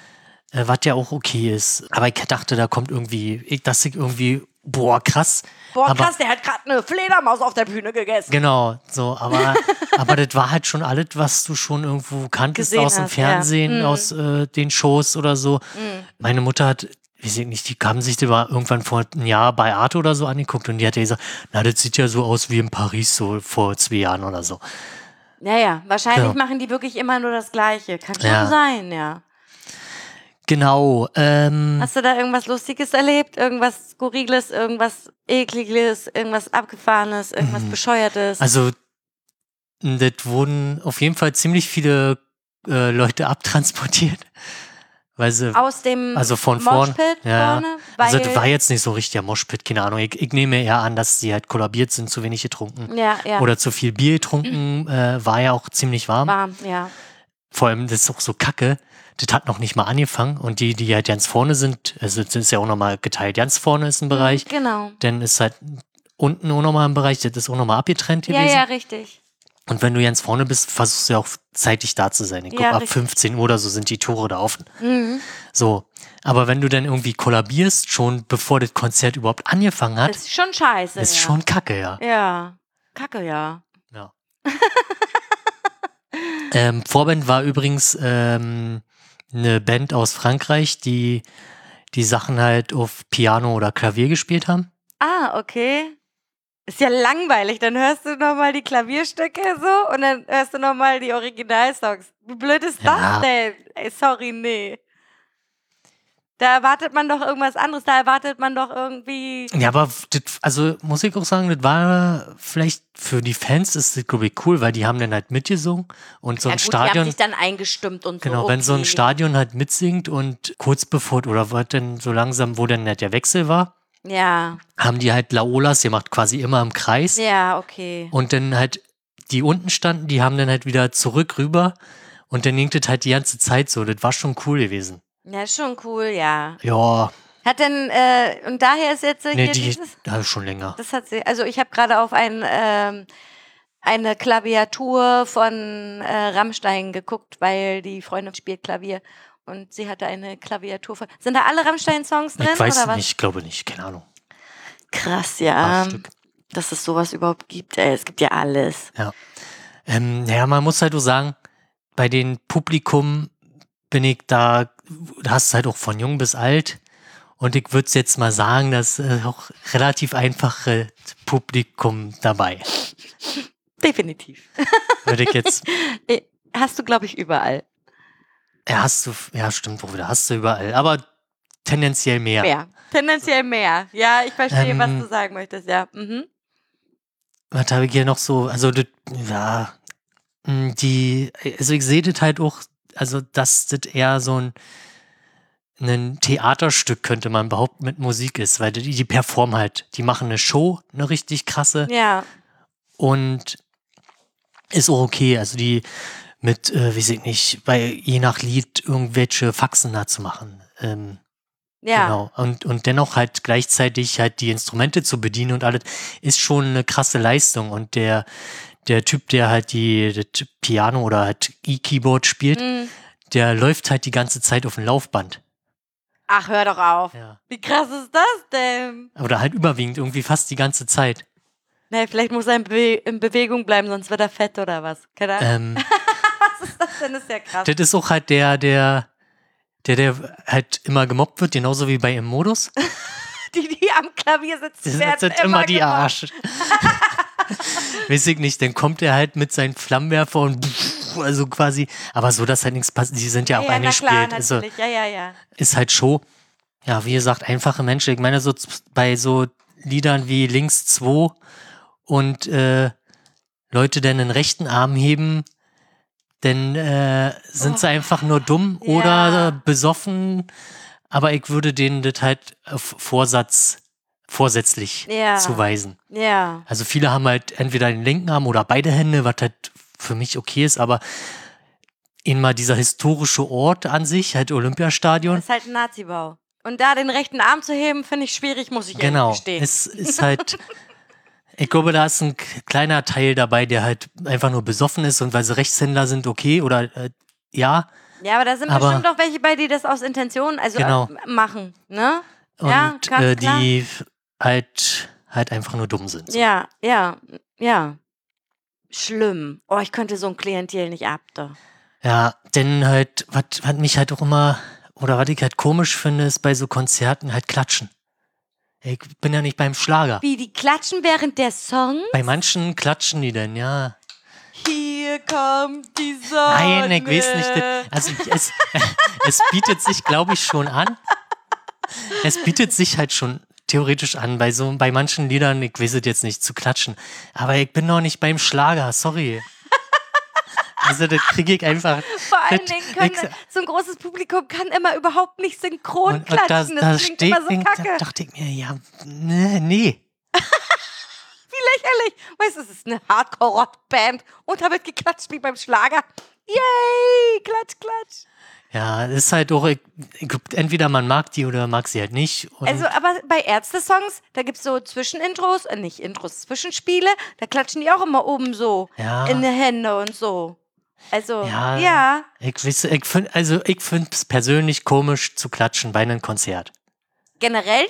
Äh, was ja auch okay ist. Aber ich dachte, da kommt irgendwie, ich, dass ich irgendwie, boah, krass. Boah, Aber- krass, der hat gerade eine Fledermaus auf der Bühne gegessen. Genau, so, aber, aber das war halt schon alles, was du schon irgendwo kanntest Gesehen aus dem hast, ja. Fernsehen, Mhm. aus äh, den Shows oder so. Mhm. Meine Mutter hat, weiß ich nicht, die haben sich mal irgendwann vor einem Jahr bei Arte oder so angeguckt und die hat ja gesagt, na, das sieht ja so aus wie in Paris so vor zwei Jahren oder so. Naja, wahrscheinlich Ja. machen die wirklich immer nur das Gleiche. Kann schon Ja. sein, ja. Genau, ähm, Hast du da irgendwas Lustiges erlebt? Irgendwas Skurriles, irgendwas Ekliges, irgendwas Abgefahrenes, irgendwas Bescheuertes? also, das wurden auf jeden Fall ziemlich viele äh, Leute abtransportiert, weil sie Aus dem Also von vorn- ja. vorne? Weil, Also das war jetzt nicht so richtig der Moshpit, keine Ahnung. Ich, ich nehme eher an, dass sie halt kollabiert sind, zu wenig getrunken. ja, ja, Oder zu viel Bier getrunken, äh, war ja auch ziemlich warm. warm, ja. Vor allem, das ist auch so kacke. Das hat noch nicht mal angefangen. Und die, die halt ganz vorne sind, also das ist ja auch nochmal geteilt. Ganz vorne ist ein Bereich. Genau. Dann ist halt unten auch nochmal ein Bereich, das ist auch nochmal abgetrennt Ja, gewesen. ja, richtig. Und wenn du ganz vorne bist, versuchst du ja auch zeitig da zu sein. Ich Ja, glaube, ab richtig. 15 Uhr oder so sind die Tore da offen. Mhm. So. Aber wenn du dann irgendwie kollabierst, schon bevor das Konzert überhaupt angefangen hat, Das ist schon scheiße. ist ja. schon kacke, ja. Ja. Kacke, ja. ja. ähm, Vorband war übrigens ähm, eine Band aus Frankreich, die die Sachen halt auf Piano oder Klavier gespielt haben. Ah, okay. Ist ja langweilig. Dann hörst du nochmal die Klavierstücke so und dann hörst du nochmal die Originalsongs. Wie blöd ist Ja. das denn? Ey, sorry, nee. Da erwartet man doch irgendwas anderes. Da erwartet man doch irgendwie. Ja, aber das, also muss ich auch sagen, das war vielleicht für die Fans ist das, glaube ich, cool, weil die haben dann halt mitgesungen und so ja, ein gut, die haben Stadion. sich dann eingestimmt und so. Genau, wenn so ein okay. Stadion halt mitsingt und kurz bevor oder was denn so langsam, wo dann halt der Wechsel war, Ja, haben die halt Laolas gemacht, quasi immer im Kreis. ja, okay. Und dann halt, die unten standen, die haben dann halt wieder zurück rüber und dann ging das halt die ganze Zeit so. Das war schon cool gewesen. Ja, schon cool, ja. Ja, Hat denn, äh, und daher ist jetzt äh, nee, hier die, dieses. ja, schon länger. Das hat sie, also ich habe gerade auf ein, ähm, eine Klaviatur von äh, Rammstein geguckt, weil die Freundin spielt Klavier und sie hatte eine Klaviatur von. Sind da alle Rammstein-Songs drin Ich weiß oder was? nicht, glaube nicht, keine Ahnung. Krass, ja. Dass es sowas überhaupt gibt. Ey, es gibt ja alles. Ja. Ähm, ja, man muss halt auch sagen, bei den Publikum bin ich da, da hast du halt auch von jung bis alt. Und ich würde jetzt mal sagen, dass äh, auch relativ einfache Publikum dabei. Definitiv. Würde ich jetzt, Hast du, glaube ich, überall. Ja, hast du, ja, stimmt, Bruder, hast du überall. Aber tendenziell mehr. Mehr. Tendenziell mehr. Ja, ich verstehe, was Ähm, du sagen möchtest, ja. Mhm. Was habe ich hier noch so? Also, das, ja, mh, die, also ich sehe das halt auch, also, dass das eher so ein, ein Theaterstück, könnte man behaupten, mit Musik ist, weil die, die performen halt, die machen eine Show, eine richtig krasse Ja. und ist auch okay. Also, die mit, äh, weiß ich nicht, bei je nach Lied irgendwelche Faxen da zu machen. Ähm, Ja. Genau. Und, und dennoch halt gleichzeitig halt die Instrumente zu bedienen und alles, ist schon eine krasse Leistung. Und der, der Typ, der halt die, das Piano oder halt E-Keyboard spielt, Mhm. der läuft halt die ganze Zeit auf dem Laufband. Ach, hör doch auf. Ja. Wie krass ist das denn? Oder halt überwiegend, irgendwie fast die ganze Zeit. Nee, vielleicht muss er in, Bewe in Bewegung bleiben, sonst wird er fett oder was. Keine Ahnung. Ähm, was ist das denn? Das ist ja krass. das ist auch halt der, der, der, der halt immer gemobbt wird, genauso wie bei im Modus. Die, die am Klavier sitzen, Das werden sind immer die gemobbt. Arsch. Weiß ich nicht, dann kommt er halt mit seinen Flammenwerfer und also quasi, aber so, dass halt nichts passiert. Die sind ja auch ja, na klar, eingespielt. Also. Ja, ja, ja. ist halt Show. Ja, wie gesagt, einfache Menschen. Ich meine, so bei so Liedern wie Links 2 und äh, Leute, die den rechten Arm heben, dann äh, sind sie Oh, einfach nur dumm ja. oder äh, besoffen. Aber ich würde denen das halt Vorsatz, vorsätzlich Ja. zuweisen. Ja. Also viele haben halt entweder den linken Arm oder beide Hände, was halt für mich okay ist, aber in mal dieser historische Ort an sich, halt Olympiastadion, Das ist halt ein Nazi-Bau. Und da den rechten Arm zu heben, finde ich schwierig, muss ich Genau. gestehen. Es ist halt, ich glaube, da ist ein kleiner Teil dabei, der halt einfach nur besoffen ist und weil sie Rechtshänder sind, okay, oder äh, ja. Ja, aber da sind Aber- bestimmt auch welche bei, die das aus Intention also Genau. äh, machen, ne? Und Ja, ganz äh, die halt halt einfach nur dumm sind. Ja, ja, ja. Schlimm. Oh, ich könnte so ein Klientel nicht ab. Da. Ja, denn halt, was mich halt auch immer, oder was ich halt komisch finde, ist bei so Konzerten halt klatschen. Ich bin ja nicht beim Schlager. Wie, die klatschen während der Song? Bei manchen klatschen die denn, ja. Hier kommt die Sonne. Nein, ich weiß nicht. Also es, es bietet sich, glaube ich, schon an. Es bietet sich halt schon theoretisch an, bei so bei manchen Liedern, ich weiß es jetzt nicht, zu klatschen. Aber ich bin noch nicht beim Schlager, sorry. Also das kriege ich einfach. Vor allen das- Dingen können, ich- so ein großes Publikum kann immer überhaupt nicht synchron Und, klatschen. da das klingt steht, immer so kacke. da dachte ich mir, ja, nee, nee. Lächerlich. Weißt du, es ist eine Hardcore-Rock-Band und da wird geklatscht wie beim Schlager. Yay! Klatsch, klatsch. Ja, ist halt auch, entweder man mag die oder mag sie halt nicht. Also, aber bei Ärzte-Songs, da gibt es so Zwischenintros, äh, nicht Intros, Zwischenspiele, da klatschen die auch immer oben so ja, in die Hände und so. Also, Ja. ja. ich weiß, ich find, also ich finde es persönlich komisch zu klatschen bei einem Konzert. Generell,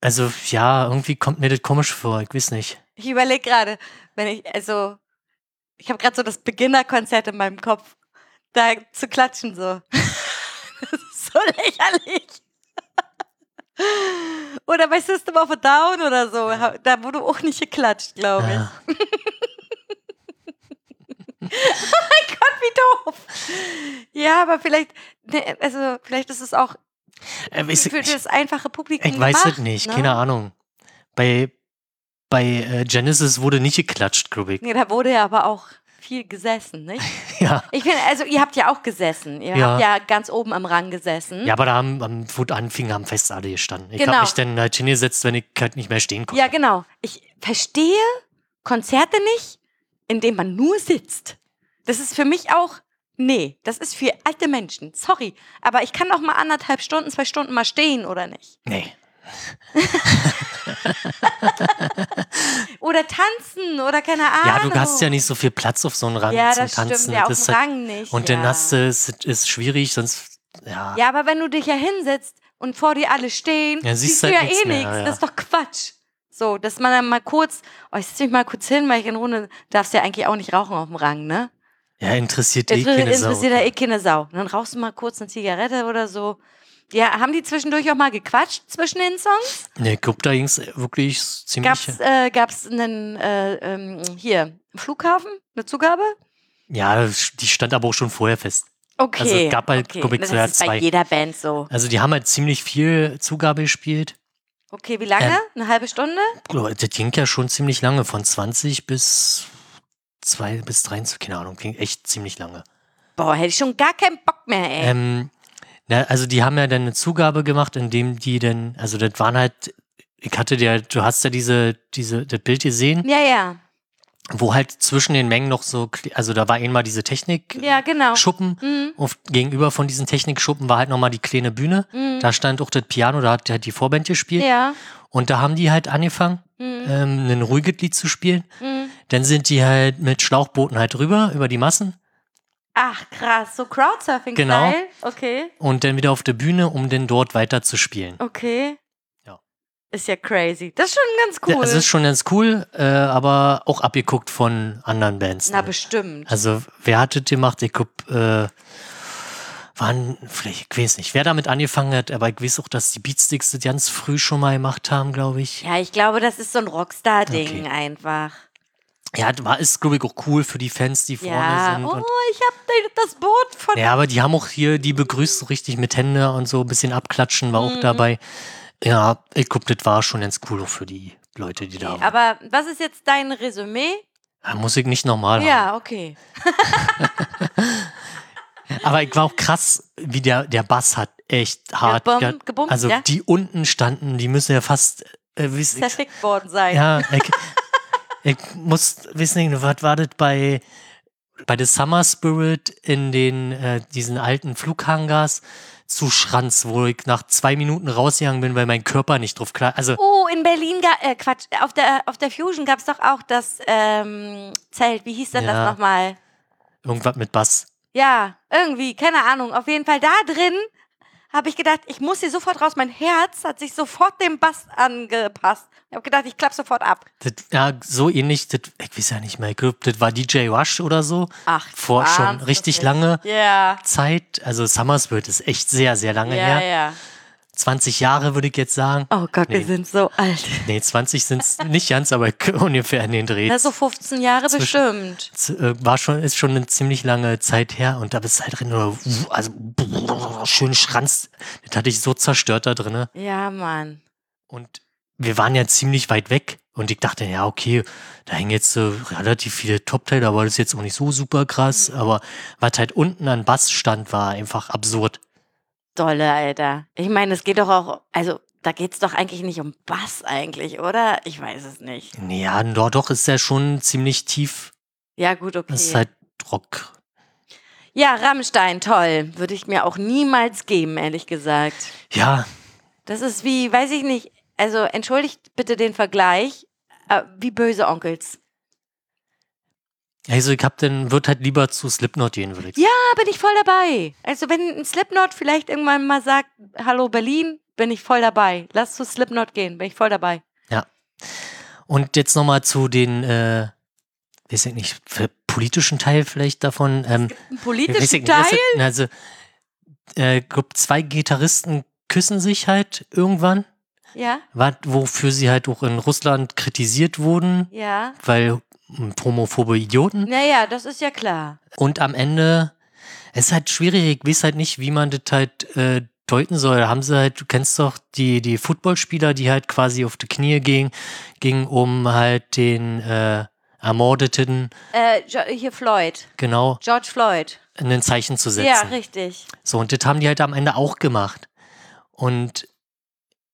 Also ja, irgendwie kommt mir das komisch vor, ich weiß nicht. ich überlege gerade, wenn ich, also, ich habe gerade so das Beginnerkonzert in meinem Kopf, da zu klatschen so. das ist so lächerlich. Oder bei System of a Down oder so, da wurde auch nicht geklatscht, glaube ich. Ja. Gott, wie doof. Ja, aber vielleicht, ne, also vielleicht ist es auch Äh, weiß für das einfache Publikum ich weiß es nicht, ne? keine Ahnung. Bei, bei äh, Genesis wurde nicht geklatscht, glaube ich. Nee, da wurde ja aber auch viel gesessen, nicht? Ja. Ich finde, also ihr habt ja auch gesessen. Ihr Ja. habt ja ganz oben am Rang gesessen. Ja, aber da haben, am, es anfing, haben fest alle gestanden. Ich Genau. habe mich dann halt hingesetzt, wenn ich halt nicht mehr stehen konnte. Ja, genau. Ich verstehe Konzerte nicht, in denen man nur sitzt. Das ist für mich auch, nee, das ist für alte Menschen. Sorry. Aber ich kann auch mal anderthalb Stunden, zwei Stunden mal stehen, oder nicht? Nee. Oder tanzen oder keine Ahnung. Ja, du hast ja nicht so viel Platz auf so einem Rang Ja, zum das Tanzen. stimmt. Ja, auf dem ist halt, Rang nicht. und ja. dann hast du, es ist schwierig, sonst, ja. Ja, aber wenn du dich ja hinsetzt und vor dir alle stehen, Ja, siehst siehst, du halt ja nichts eh nichts. ja. Das ist doch Quatsch. So, dass man dann mal kurz, oh, ich setze mich mal kurz hin, weil ich in Runde, darfst ja eigentlich auch nicht rauchen auf dem Rang, ne? Ja, interessiert eh keine Sau. interessiert ja eh keine Sau. Und dann rauchst du mal kurz eine Zigarette oder so. Ja, haben die zwischendurch auch mal gequatscht zwischen den Songs? Ne, glaube, da ging es wirklich ziemlich. Gab's, äh, gab's einen, äh, ähm, hier, Flughafen, eine Zugabe? Ja, die stand aber auch schon vorher fest. Okay. Also es gab halt, okay. ich, das ist bei jeder Band so. Also die haben halt ziemlich viel Zugabe gespielt. Okay, wie lange? Ähm. Eine halbe Stunde? Das ging ja schon ziemlich lange, von 20 bis 2 bis 23, keine Ahnung, ging echt ziemlich lange. Boah, hätte ich schon gar keinen Bock mehr, ey. Ähm, na, also die haben ja dann eine Zugabe gemacht, indem die dann, also das waren halt, ich hatte dir, du hast ja diese, diese, das Bild gesehen, ja, ja. wo halt zwischen den Mengen noch so, also da war einmal diese Technik. Ja, genau. Schuppen. Mhm. Und gegenüber von diesen Technikschuppen war halt nochmal die kleine Bühne. Mhm. Da stand auch das Piano, da hat halt die Vorband gespielt. Ja. Und da haben die halt angefangen, Mhm. ähm, ein ruhiges Lied zu spielen. Mhm. Dann sind die halt mit Schlauchbooten halt rüber über die Massen Ach, krass. So Crowdsurfing-Style? Genau. Okay. und dann wieder auf der Bühne, um dann dort weiter zu spielen. Okay. Ja. Ist ja crazy. Das ist schon ganz cool. Ja, Es ist schon ganz cool, äh, aber auch abgeguckt von anderen Bands. Na, ne? bestimmt. Also, wer hat das gemacht? Ich glaub, äh, waren, vielleicht, ich weiß nicht, wer damit angefangen hat, aber ich weiß auch, dass die Beatsticks das ganz früh schon mal gemacht haben, glaube ich. ja, ich glaube, das ist so ein Rockstar-Ding Okay. einfach. Ja, das war, ist, glaube ich, auch cool für die Fans, die vorne Ja. sind. Oh, ich hab das Boot von. ja, aber die haben auch hier, die begrüßt so richtig mit Hände und so ein bisschen abklatschen war auch Mhm. dabei. Ja, ich glaube, das war schon ganz cool auch für die Leute, die da waren. Aber was ist jetzt dein Resümee? Ja, muss ich nicht normal haben. Ja, okay. Aber ich war auch krass, wie der, der Bass hat echt hart. Gebom- ja, gebumst, also ja? die unten standen, die müssen ja fast, äh, Zerfickt worden sein. ja, ich, ich muss wissen, was war das bei, bei The Summer Spirit in den, äh, diesen alten Flughangars zu Schranz, wo ich nach zwei Minuten rausgegangen bin, weil mein Körper nicht drauf klar, also Oh, in Berlin, ga- äh, Quatsch, auf der, auf der Fusion gab es doch auch das ähm, Zelt. Wie hieß denn Ja. das nochmal? irgendwas mit Bass. Ja, irgendwie, keine Ahnung. Auf jeden Fall da drin habe ich gedacht, ich muss hier sofort raus. Mein Herz hat sich sofort dem Bass angepasst. Ich habe gedacht, ich klapp sofort ab. Das, ja, so ähnlich, das, ich weiß ja nicht mehr, ich glaube, das war DJ Rush oder so. Ach, Vor schon richtig lange Ja, Zeit. Also Summer Spirit ist echt sehr, sehr lange ja, her. ja. 20 Jahre würde ich jetzt sagen. Oh Gott, wir Nee. sind so alt. Nee, 20 sind es nicht ganz, aber ungefähr in den Dreh. Na, so 15 Jahre Zwischen- bestimmt. Äh, War schon, ist schon eine ziemlich lange Zeit her und da bist du halt drin, nur, also schön Schranz. Das hatte ich so zerstört da drin. Ja, Mann. Und wir waren ja ziemlich weit weg. Und ich dachte, ja, okay, da hängen jetzt so relativ viele Top-Teile, aber das ist jetzt auch nicht so super krass. Aber was halt unten an Bass stand, war einfach absurd. Dolle, Alter. Ich meine, es geht doch auch, also da geht es doch eigentlich nicht um Bass eigentlich, oder? Ich weiß es nicht. Ja, doch, doch, ist ja schon ziemlich tief. Ja, gut, okay. Das ist halt Rock. Ja, Rammstein, toll. Würde ich mir auch niemals geben, ehrlich gesagt. Ja, Das ist wie, weiß ich nicht, also entschuldigt bitte den Vergleich, äh, wie böse Onkels. Also ich hab dann, wird halt lieber zu Slipknot gehen, würde ich sagen. Da bin ich voll dabei. Also wenn ein Slipknot vielleicht irgendwann mal sagt, hallo Berlin, bin ich voll dabei. Lass zu Slipknot gehen, bin ich voll dabei. Und jetzt nochmal zu den, äh, weiß ich nicht, politischen Teil vielleicht davon. Ähm, politischen nicht, Teil? ist- Also, äh, glaub, zwei Gitarristen küssen sich halt irgendwann, Ja, wofür sie halt auch in Russland kritisiert wurden, ja. weil homophobe Idioten. Naja, das ist ja klar. Und am Ende, es ist halt schwierig, ich weiß halt nicht, wie man das halt äh, deuten soll. Haben sie halt, du kennst doch die, die Footballspieler, die halt quasi auf die Knie gingen, gingen um halt den äh, Ermordeten, Äh, hier Floyd, genau, George Floyd. ein Zeichen zu setzen. Ja, richtig. So, und das haben die halt am Ende auch gemacht. Und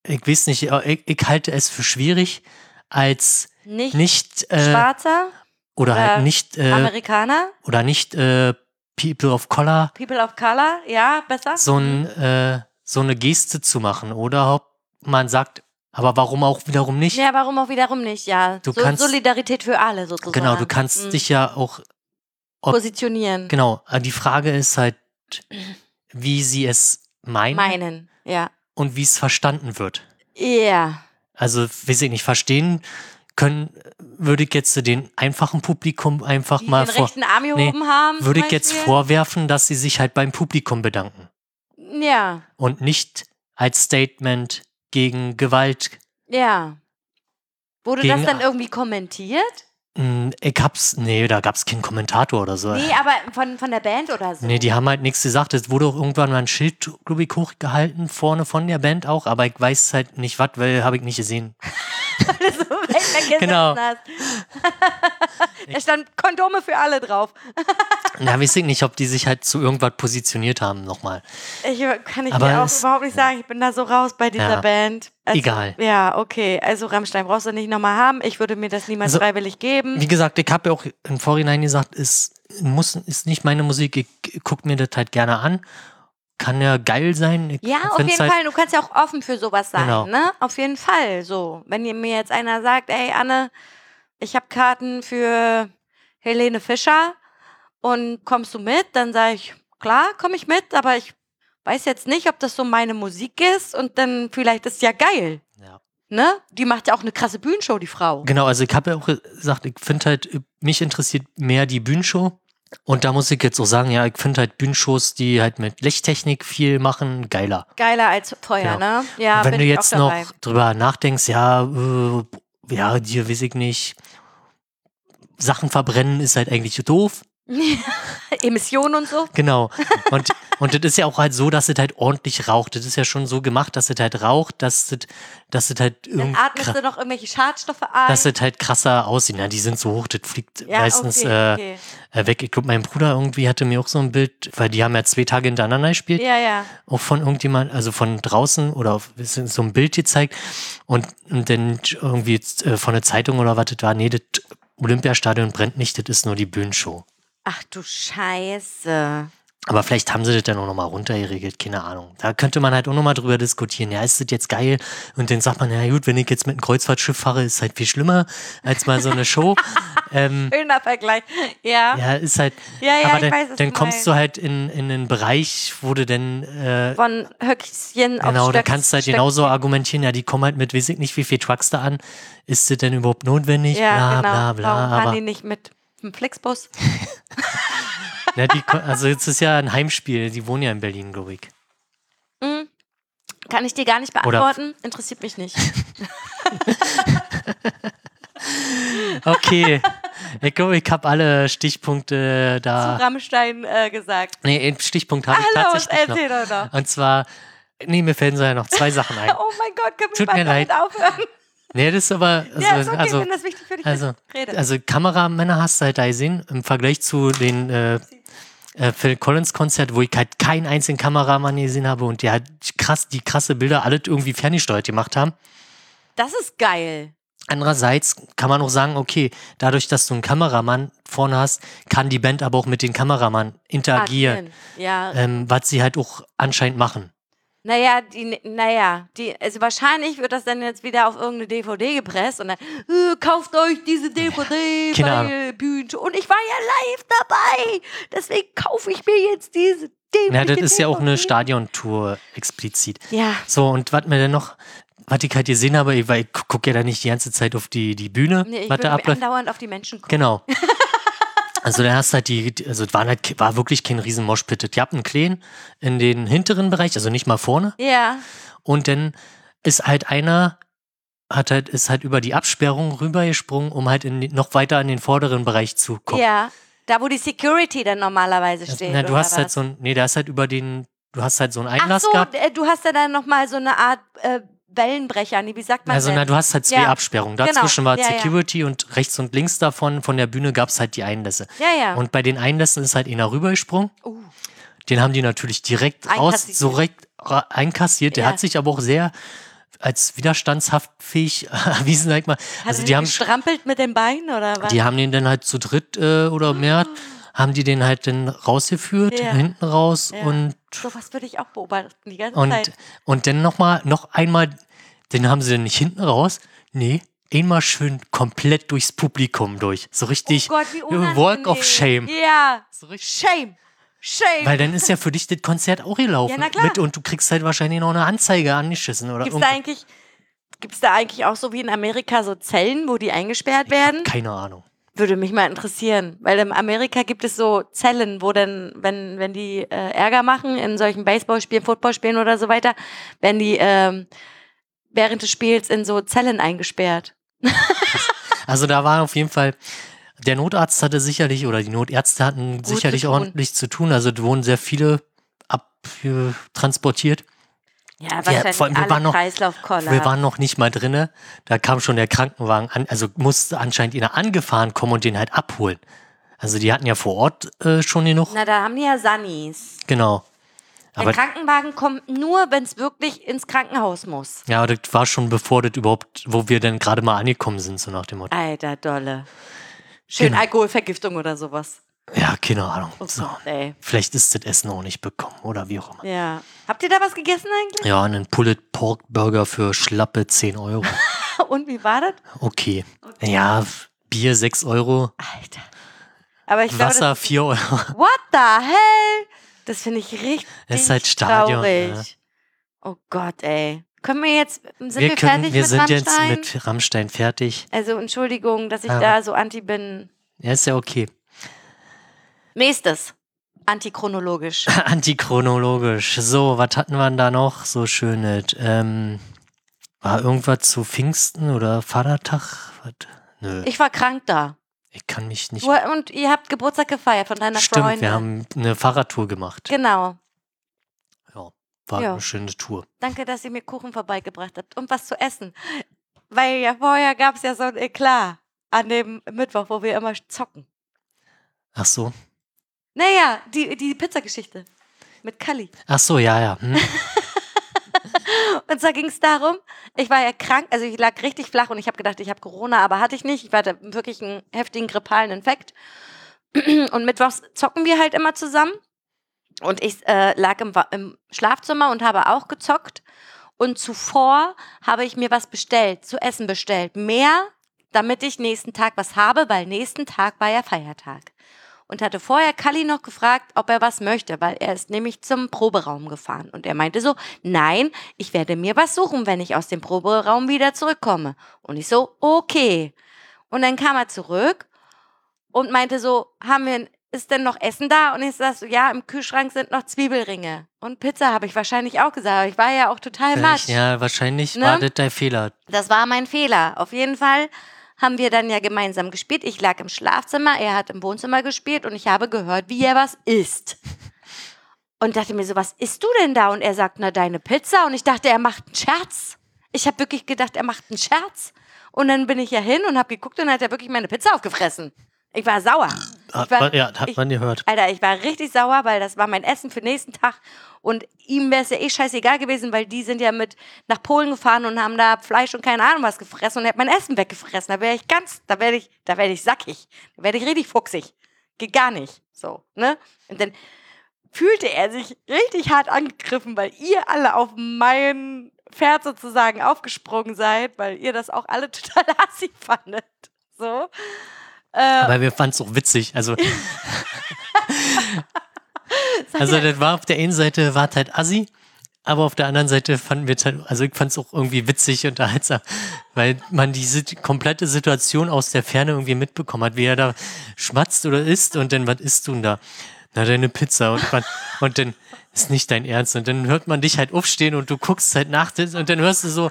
ich weiß nicht, äh, ich, ich halte es für schwierig, als Nicht, nicht äh, Schwarzer, oder oder halt nicht äh, Amerikaner, oder nicht äh, People of Color People of Color, ja, besser. so, ein, äh, so eine Geste zu machen. Oder ob man sagt, aber warum auch wiederum nicht? Ja, warum auch wiederum nicht, ja. Du so, kannst- Solidarität für alle sozusagen. genau, du kannst Mhm. dich ja auch, ob- positionieren, genau, äh, die Frage ist halt, wie sie es meinen meinen, ja. und wie es verstanden wird. Ja, Also, weiß ich nicht, verstehen können, würde ich jetzt den einfachen Publikum einfach Die mal den vor, rechten Arm nee, haben. würde ich jetzt Beispiel. vorwerfen, dass sie sich halt beim Publikum bedanken Ja, und nicht als Statement gegen Gewalt. ja. Wurde Gegen- das dann irgendwie kommentiert? Hm, Ich hab's, nee, da gab's keinen Kommentator oder so. Nee, aber von, von der Band oder so. Nee, die haben halt nichts gesagt. Es wurde auch irgendwann mal ein Schild, glaube ich, hochgehalten, vorne von der Band auch, aber ich weiß halt nicht was, weil habe ich nicht gesehen. so weit weggesessen Genau. hast. da stand Kondome für alle drauf. Na, weiß ich nicht, ob die sich halt zu irgendwas positioniert haben nochmal. Ich kann ich Aber dir auch es- überhaupt nicht sagen. Ich bin da so raus bei dieser Ja. Band. Also, Egal. Ja, okay. Also Rammstein brauchst du nicht nochmal haben. Ich würde mir das niemals Also, freiwillig geben. Wie gesagt, ich habe ja auch im Vorhinein gesagt, es muss, ist nicht meine Musik, ich gucke mir das halt gerne an. Kann ja geil sein. Ja, auf jeden halt, Fall. Du kannst ja auch offen für sowas sein, Genau. ne? Auf jeden Fall. So, wenn mir jetzt einer sagt, ey Anne, ich habe Karten für Helene Fischer und kommst du mit, dann sage ich, klar, komme ich mit, aber ich weiß jetzt nicht, ob das so meine Musik ist und dann vielleicht ist ja geil, Ja. ne? Die macht ja auch eine krasse Bühnenshow, die Frau. Genau, also ich habe ja auch gesagt, ich finde halt, mich interessiert mehr die Bühnenshow. Und da muss ich jetzt auch sagen, ja, ich finde halt Bühnenshows, die halt mit Lichttechnik viel machen, geiler. Geiler als Feuer, Genau. ne? Ja, Und wenn du jetzt noch dabei. drüber nachdenkst, ja, äh, ja, dir weiß ich nicht, Sachen verbrennen ist halt eigentlich doof. Emissionen und so. Genau. Und, und das ist ja auch halt so, dass es halt ordentlich raucht. Das ist ja schon so gemacht, dass es halt raucht, dass es, dass es halt Dann irgendwie atmest du noch irgendwelche Schadstoffe ein. dass es halt krasser aussieht. Ja, die sind so hoch, das fliegt ja, meistens okay, äh, okay. äh, weg. Ich glaube, mein Bruder irgendwie hatte mir auch so ein Bild, weil die haben ja zwei Tage hintereinander gespielt, Ja, ja. auch von irgendjemand, also von draußen oder auf, so ein Bild gezeigt und, und dann irgendwie äh, von der Zeitung oder was das war, nee, das Olympiastadion brennt nicht, das ist nur die Bühnenshow. Ach du Scheiße. Aber vielleicht haben sie das dann auch nochmal runtergeregelt, keine Ahnung. Da könnte man halt auch nochmal drüber diskutieren. Ja, ist das jetzt geil? Und dann sagt man, ja gut, wenn ich jetzt mit einem Kreuzfahrtschiff fahre, ist halt viel schlimmer als mal so eine Show. ähm, Schöner Vergleich. Ja. ja, ist halt. Ja, ja, aber dann, weiß, dann kommst du halt in, in einen Bereich, wo du dann, äh, Von Höchstchen auf genau, da kannst du halt Stöckchen. genauso argumentieren, ja, die kommen halt mit, weiß ich nicht, wie viel Trucks da an. Ist das denn überhaupt notwendig? Ja, bla, genau. bla, bla. Warum fahren aber, die nicht mit dem Flixbus? ne, die, also jetzt ist ja ein Heimspiel, die wohnen ja in Berlin, glaube ich. Hm. Kann ich dir gar nicht Oder- beantworten. Interessiert mich nicht. Okay. ich glaube, ich habe alle Stichpunkte Zu da. Rammstein äh, gesagt. Nee, einen Stichpunkt habe ich Hallo, tatsächlich noch. Und zwar, nee, mir fällen so ja noch zwei Sachen ein. Oh mein Gott, können wir Tut mir damit aufhören? Nee, das ist aber, also, ja, ist okay, also, wenn das wichtig für dich also, ist. Also Kameramänner hast du halt da gesehen, im Vergleich zu den äh, äh, Phil Collins Konzert, wo ich halt keinen einzigen Kameramann gesehen habe und die halt krass, die krasse Bilder alle irgendwie ferngesteuert gemacht haben. das ist geil. Andererseits kann man auch sagen, okay, dadurch, dass du einen Kameramann vorne hast, kann die Band aber auch mit dem Kameramann interagieren, Agieren. Ja, ähm, was sie halt auch anscheinend machen. Naja, die, naja, die, also wahrscheinlich wird das dann jetzt wieder auf irgendeine DVD gepresst und dann, äh, kauft euch diese DVD bei. Bühne. Und ich war ja live dabei. Deswegen kaufe ich mir jetzt diese DVD. Ja, das ist ja auch eine Stadiontour explizit. Ja, So, und was mir denn noch, was ich halt gesehen habe, weil ich gucke ja da nicht die ganze Zeit auf die, die Bühne, nee, ich was würde da abläuft. andauernd auf die Menschen gucken. Genau. Also da hast halt die, also es waren halt, war wirklich kein riesen Moshpit. Die hatten einen Kleen in den hinteren Bereich, also nicht mal vorne. Ja, Und dann ist halt einer, hat halt, ist halt über die Absperrung rübergesprungen, um halt in, noch weiter in den vorderen Bereich zu kommen. ja. Da, wo die Security dann normalerweise steht. na, du hast halt was? so ein, nee, da ist halt über den, du hast halt so einen Ach Einlass so, gehabt. äh, du hast ja dann nochmal so eine Art äh, Wellenbrecher. Nee, wie sagt man Also denn? na, du hast halt zwei Ja, Absperrungen. genau. Dazwischen war Ja, ja. Security und rechts und links davon, von der Bühne gab es halt die Einlässe. ja, ja. Und bei den Einlässen ist halt einer rübergesprungen. uh, Den haben die natürlich direkt raus, so direkt einkassiert. Der Ja. hat sich aber auch sehr als widerstandshaftfähig erwiesen, sag ich mal. hat Also die haben, gestrampelt mit den Beinen oder was? die haben den dann halt zu dritt äh, oder mehr, haben die den halt dann rausgeführt, Ja. hinten raus Ja. und so was würde ich auch beobachten die ganze und, Zeit. und dann nochmal, noch einmal, den haben sie dann nicht hinten raus, nee, einmal schön komplett durchs Publikum durch. So richtig oh Gott, wie unangenehm. Walk of Shame. Ja, So richtig Shame. Shame. Weil dann ist ja für dich das Konzert auch gelaufen. Ja, na klar. Mit, und du kriegst halt wahrscheinlich noch eine Anzeige angeschissen oder Gibt es da eigentlich, Gibt es da eigentlich auch so wie in Amerika so Zellen, wo die eingesperrt werden? Keine Ahnung. Würde mich mal interessieren, weil in Amerika gibt es so Zellen, wo dann, wenn, wenn die äh, Ärger machen in solchen Baseballspielen, Footballspielen oder so weiter, werden die ähm, während des Spiels in so Zellen eingesperrt. Also da war auf jeden Fall, der Notarzt hatte sicherlich, oder die Notärzte hatten Gut sicherlich zu ordentlich zu tun. Also wurden sehr viele abtransportiert. Ja, Ja, wahrscheinlich vor allem, wir waren noch-. Wir waren noch nicht mal drinne. Da kam schon der Krankenwagen an. Also musste anscheinend einer angefahren kommen und den halt abholen. Also die hatten ja vor Ort äh, schon genug. Na, da haben die ja Sannis. Genau. Der Aber Krankenwagen kommt nur, wenn es wirklich ins Krankenhaus muss. ja, das war schon bevor das überhaupt, wo wir dann gerade mal angekommen sind, so nach dem Motto. Alter, dolle. Schön Genau. Alkoholvergiftung oder sowas. Ja, keine Ahnung. So. Ey. Vielleicht ist das Essen auch nicht bekommen oder wie auch immer. Ja. Habt ihr da was gegessen eigentlich? Ja, einen Pulled Pork Burger für schlappe 10 Euro. Und wie war das? Okay. Ja, Bier 6 Euro, Alter. Aber ich glaube, das Wasser 4 Euro. What the hell? Das finde ich richtig Es ist halt Stadion, traurig. Oh Gott, ey. Können wir jetzt, sind wir, Wir, können, fertig wir mit sind Rammstein? jetzt mit Rammstein fertig. also Entschuldigung, dass ich Ja. da so anti bin. Ja, ist ja okay. Nächstes. Antichronologisch. Antichronologisch. So, was hatten wir denn da noch so schönes? Ähm, war irgendwas zu Pfingsten oder Vatertag? Was? Nö, ich, Ich war krank da. kann mich nicht. Du, und ihr habt Geburtstag gefeiert von deiner Stimmt, Freundin. wir haben eine Fahrradtour gemacht. Genau. Ja, war Ja. eine schöne Tour. Danke, dass ihr mir Kuchen vorbeigebracht habt und was zu essen. Weil ja vorher gab es ja so ein Eklat an dem Mittwoch, wo wir immer zocken. Ach so. Naja, die, die Pizzageschichte mit Kali. Ach so, ja, ja. Hm. Und zwar ging es darum, ich war ja krank, also ich lag richtig flach und ich habe gedacht, ich habe Corona, aber hatte ich nicht. Ich hatte wirklich einen heftigen grippalen Infekt. Und mittwochs zocken wir halt immer zusammen. Und ich äh, lag im, im Schlafzimmer und habe auch gezockt. Und zuvor habe ich mir was bestellt, zu essen bestellt. Mehr, damit ich nächsten Tag was habe, weil nächsten Tag war ja Feiertag. Und hatte vorher Kalli noch gefragt, ob er was möchte, weil er ist nämlich zum Proberaum gefahren. Und er meinte so, nein, ich werde mir was suchen, wenn ich aus dem Proberaum wieder zurückkomme. Und ich so, okay. Und dann kam er zurück und meinte so, haben wir, ist denn noch Essen da? Und ich sag so, ja, im Kühlschrank sind noch Zwiebelringe. Und Pizza habe ich wahrscheinlich auch gesagt. aber Ich war ja auch total matsch. Ja, wahrscheinlich Ne? war das dein Fehler. Das war mein Fehler. Auf jeden Fall haben wir dann ja gemeinsam gespielt. Ich lag im Schlafzimmer, er hat im Wohnzimmer gespielt und ich habe gehört, wie er was isst. Und dachte mir so, was isst du denn da? Und er sagt, na, deine Pizza. Und ich dachte, er macht einen Scherz. Ich habe wirklich gedacht, er macht einen Scherz. Und dann bin ich ja hin und habe geguckt und dann hat er wirklich meine Pizza aufgefressen. Ich war sauer. Hat war, man, ja, hat ich, man gehört. Alter, ich war richtig sauer, weil das war mein Essen für den nächsten Tag. Und ihm wäre es ja eh scheißegal gewesen, weil die sind ja mit nach Polen gefahren und haben da Fleisch und keine Ahnung was gefressen und er hat mein Essen weggefressen. Da wäre ich ganz, da werde ich, da werde ich sackig. Da werde ich richtig fuchsig. Geht gar nicht. So, ne? Und dann fühlte er sich richtig hart angegriffen, weil ihr alle auf mein Pferd sozusagen aufgesprungen seid, weil ihr das auch alle total assi fandet. So. Äh, Aber wir fanden es auch witzig. Also, also das war auf der einen Seite war es halt assi, aber auf der anderen Seite fanden wir es halt, also ich fand es auch irgendwie witzig und unterhaltsam, weil man die Sit- komplette Situation aus der Ferne irgendwie mitbekommen hat, wie er da schmatzt oder isst und dann, was isst du denn da? Na, deine Pizza und, man, und dann ist nicht dein Ernst und dann hört man dich halt aufstehen und du guckst halt nach und dann hörst du so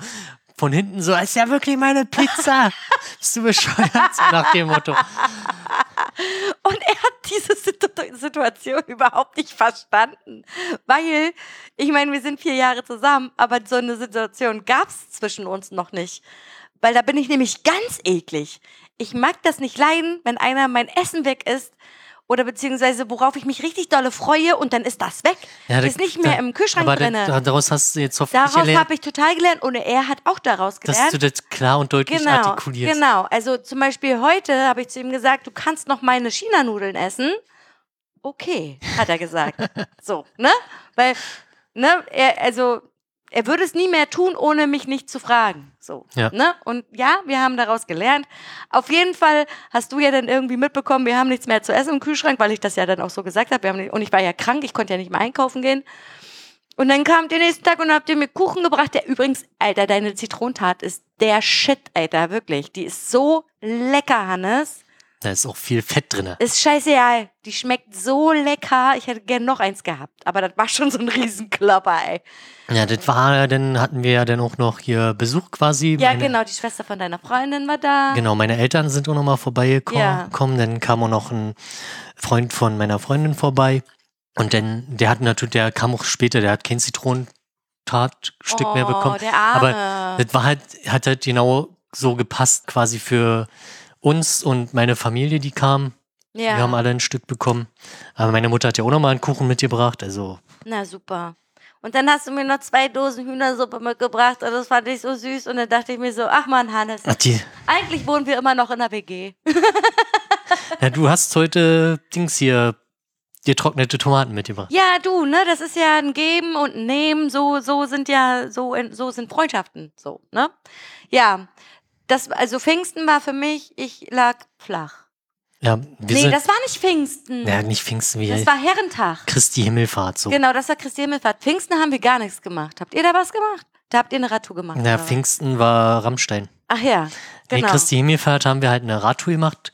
von hinten so, ist ja wirklich meine Pizza. Bist du bescheuert? So nach dem Motto. Und er hat diese Situ- Situation überhaupt nicht verstanden. Weil, ich meine, wir sind vier Jahre zusammen, aber so eine Situation gab es zwischen uns noch nicht. Weil da bin ich nämlich ganz eklig. Ich mag das nicht leiden, wenn einer mein Essen weg isst. Oder beziehungsweise worauf ich mich richtig dolle freue und dann ist das weg. Ja, da- ist nicht mehr da- im Kühlschrank aber da- drin. da- daraus hast du jetzt hoffentlich Daraus habe ich total gelernt und er hat auch daraus dass gelernt. du das klar und deutlich Genau, artikulierst. genau. Also zum Beispiel heute habe ich zu ihm gesagt, du kannst noch meine China-Nudeln essen. Okay, hat er gesagt. so, ne? Weil, ne, er, also, er würde es nie mehr tun, ohne mich nicht zu fragen. So, Ja. ne? Und ja, wir haben daraus gelernt. Auf jeden Fall hast du ja dann irgendwie mitbekommen, wir haben nichts mehr zu essen im Kühlschrank, weil ich das ja dann auch so gesagt habe. Nicht, und ich war ja krank, ich konnte ja nicht mehr einkaufen gehen. Und dann kam der nächsten Tag und habt ihr mir Kuchen gebracht, der übrigens, Alter, deine Zitronentat ist der Shit, Alter, wirklich. Die ist so lecker, Hannes. Da ist auch viel Fett drin. Ist scheißegal. Die schmeckt so lecker. Ich hätte gern noch eins gehabt. Aber das war schon so ein Riesenklopper, ey. Ja, das war, dann hatten wir ja dann auch noch hier Besuch quasi. Ja, Meine- genau. Die Schwester von deiner Freundin war da. Genau, meine Eltern sind auch nochmal vorbeigekommen. Ja. Dann kam auch noch ein Freund von meiner Freundin vorbei. Und dann, der hat natürlich, der kam auch später, der hat kein Zitronentatstück mehr bekommen. Oh, der Arme. Aber das war halt, hat halt genau so gepasst quasi für uns und meine Familie, die kam. ja. Wir haben alle ein Stück bekommen. Aber meine Mutter hat ja auch nochmal einen Kuchen mitgebracht. Also, Na super. Und dann hast du mir noch zwei Dosen Hühnersuppe mitgebracht und das fand ich so süß. Und dann dachte ich mir so, ach man, Hannes, ach, eigentlich wohnen wir immer noch in der WG. ja, du hast heute Dings hier, getrocknete Tomaten mitgebracht. Ja, du, ne, das ist ja ein Geben und ein Nehmen, so, so sind ja, so, so sind Freundschaften, so, ne? Ja, das, also Pfingsten war für mich, ich lag flach. Ja, wir nee, das war nicht Pfingsten. ja, nicht Pfingsten, wie das war Herrentag. Christi Himmelfahrt so. Genau, das war Christi Himmelfahrt. Pfingsten haben wir gar nichts gemacht. Habt ihr da was gemacht? Da habt ihr eine Radtour gemacht. Oder was? Pfingsten war Rammstein. Ach ja, Nee, genau. Christi Himmelfahrt haben wir halt eine Radtour gemacht.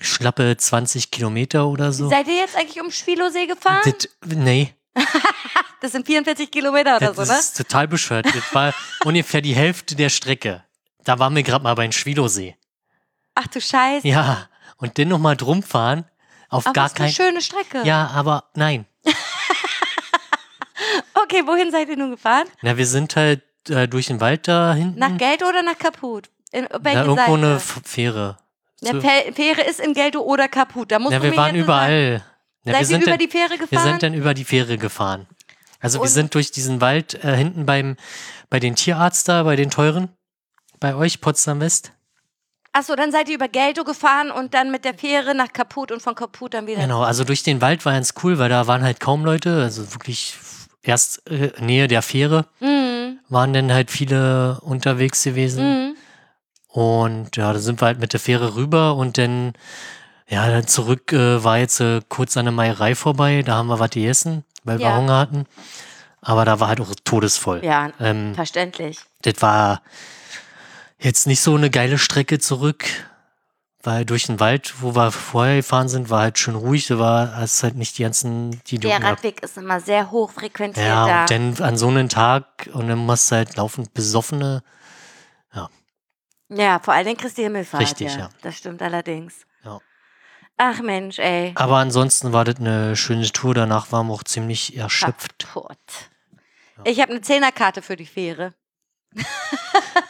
Schlappe 20 Kilometer oder so. Seid ihr jetzt eigentlich um Schwilosee gefahren? Das, nee, Das sind 44 Kilometer oder das so, ne? ist total bescheuert. Das war ungefähr die Hälfte der Strecke. Da waren wir gerade mal beim Schwilosee. Ach du Scheiße. Ja, und dann nochmal drum fahren. Auf Aber gar für eine kein. schöne Strecke. Ja, aber nein. Okay, wohin seid ihr nun gefahren? Na, wir sind halt äh, durch den Wald da hinten. Nach Geld oder nach Kaput? In Na, irgendwo Seite? eine Fähre. Fä- Fähre ist in Geldo oder Kaput. Da musst Ja, du wir waren überall. Wir Seid ihr sind über dann, die Fähre wir gefahren? sind dann über die Fähre gefahren. Also wir Und- sind durch diesen Wald äh, hinten beim bei den Tierarzt da, bei den teuren, bei euch Potsdam West. Achso, dann seid ihr über Geldo gefahren und dann mit der Fähre nach Kaput und von Kaput dann wieder. Genau, also durch den Wald war ganz cool, weil da waren halt kaum Leute, also wirklich erst äh, Nähe der Fähre Mhm. waren dann halt viele unterwegs gewesen. Mhm. Und ja, da sind wir halt mit der Fähre rüber und dann, ja, dann zurück äh, war jetzt äh, kurz an der Meierei vorbei. Da haben wir was gegessen, weil wir Ja. Hunger hatten. Aber da war halt auch todesvoll. Ja, Ähm, verständlich. das war jetzt nicht so eine geile Strecke zurück, weil durch den Wald, wo wir vorher gefahren sind, war halt schön ruhig. Da war es halt nicht die ganzen, die Der. Radweg ist immer sehr hoch frequentiert ja, und dann an so einem Tag und dann machst du halt laufend besoffene. ja, vor allen Dingen Christi Himmelfahrt. Richtig, ja. ja. Das stimmt allerdings. Ja. Ach Mensch, ey. Aber ansonsten war das eine schöne Tour. Danach waren wir auch ziemlich erschöpft. Kaputt. Ich habe eine Zehnerkarte für die Fähre.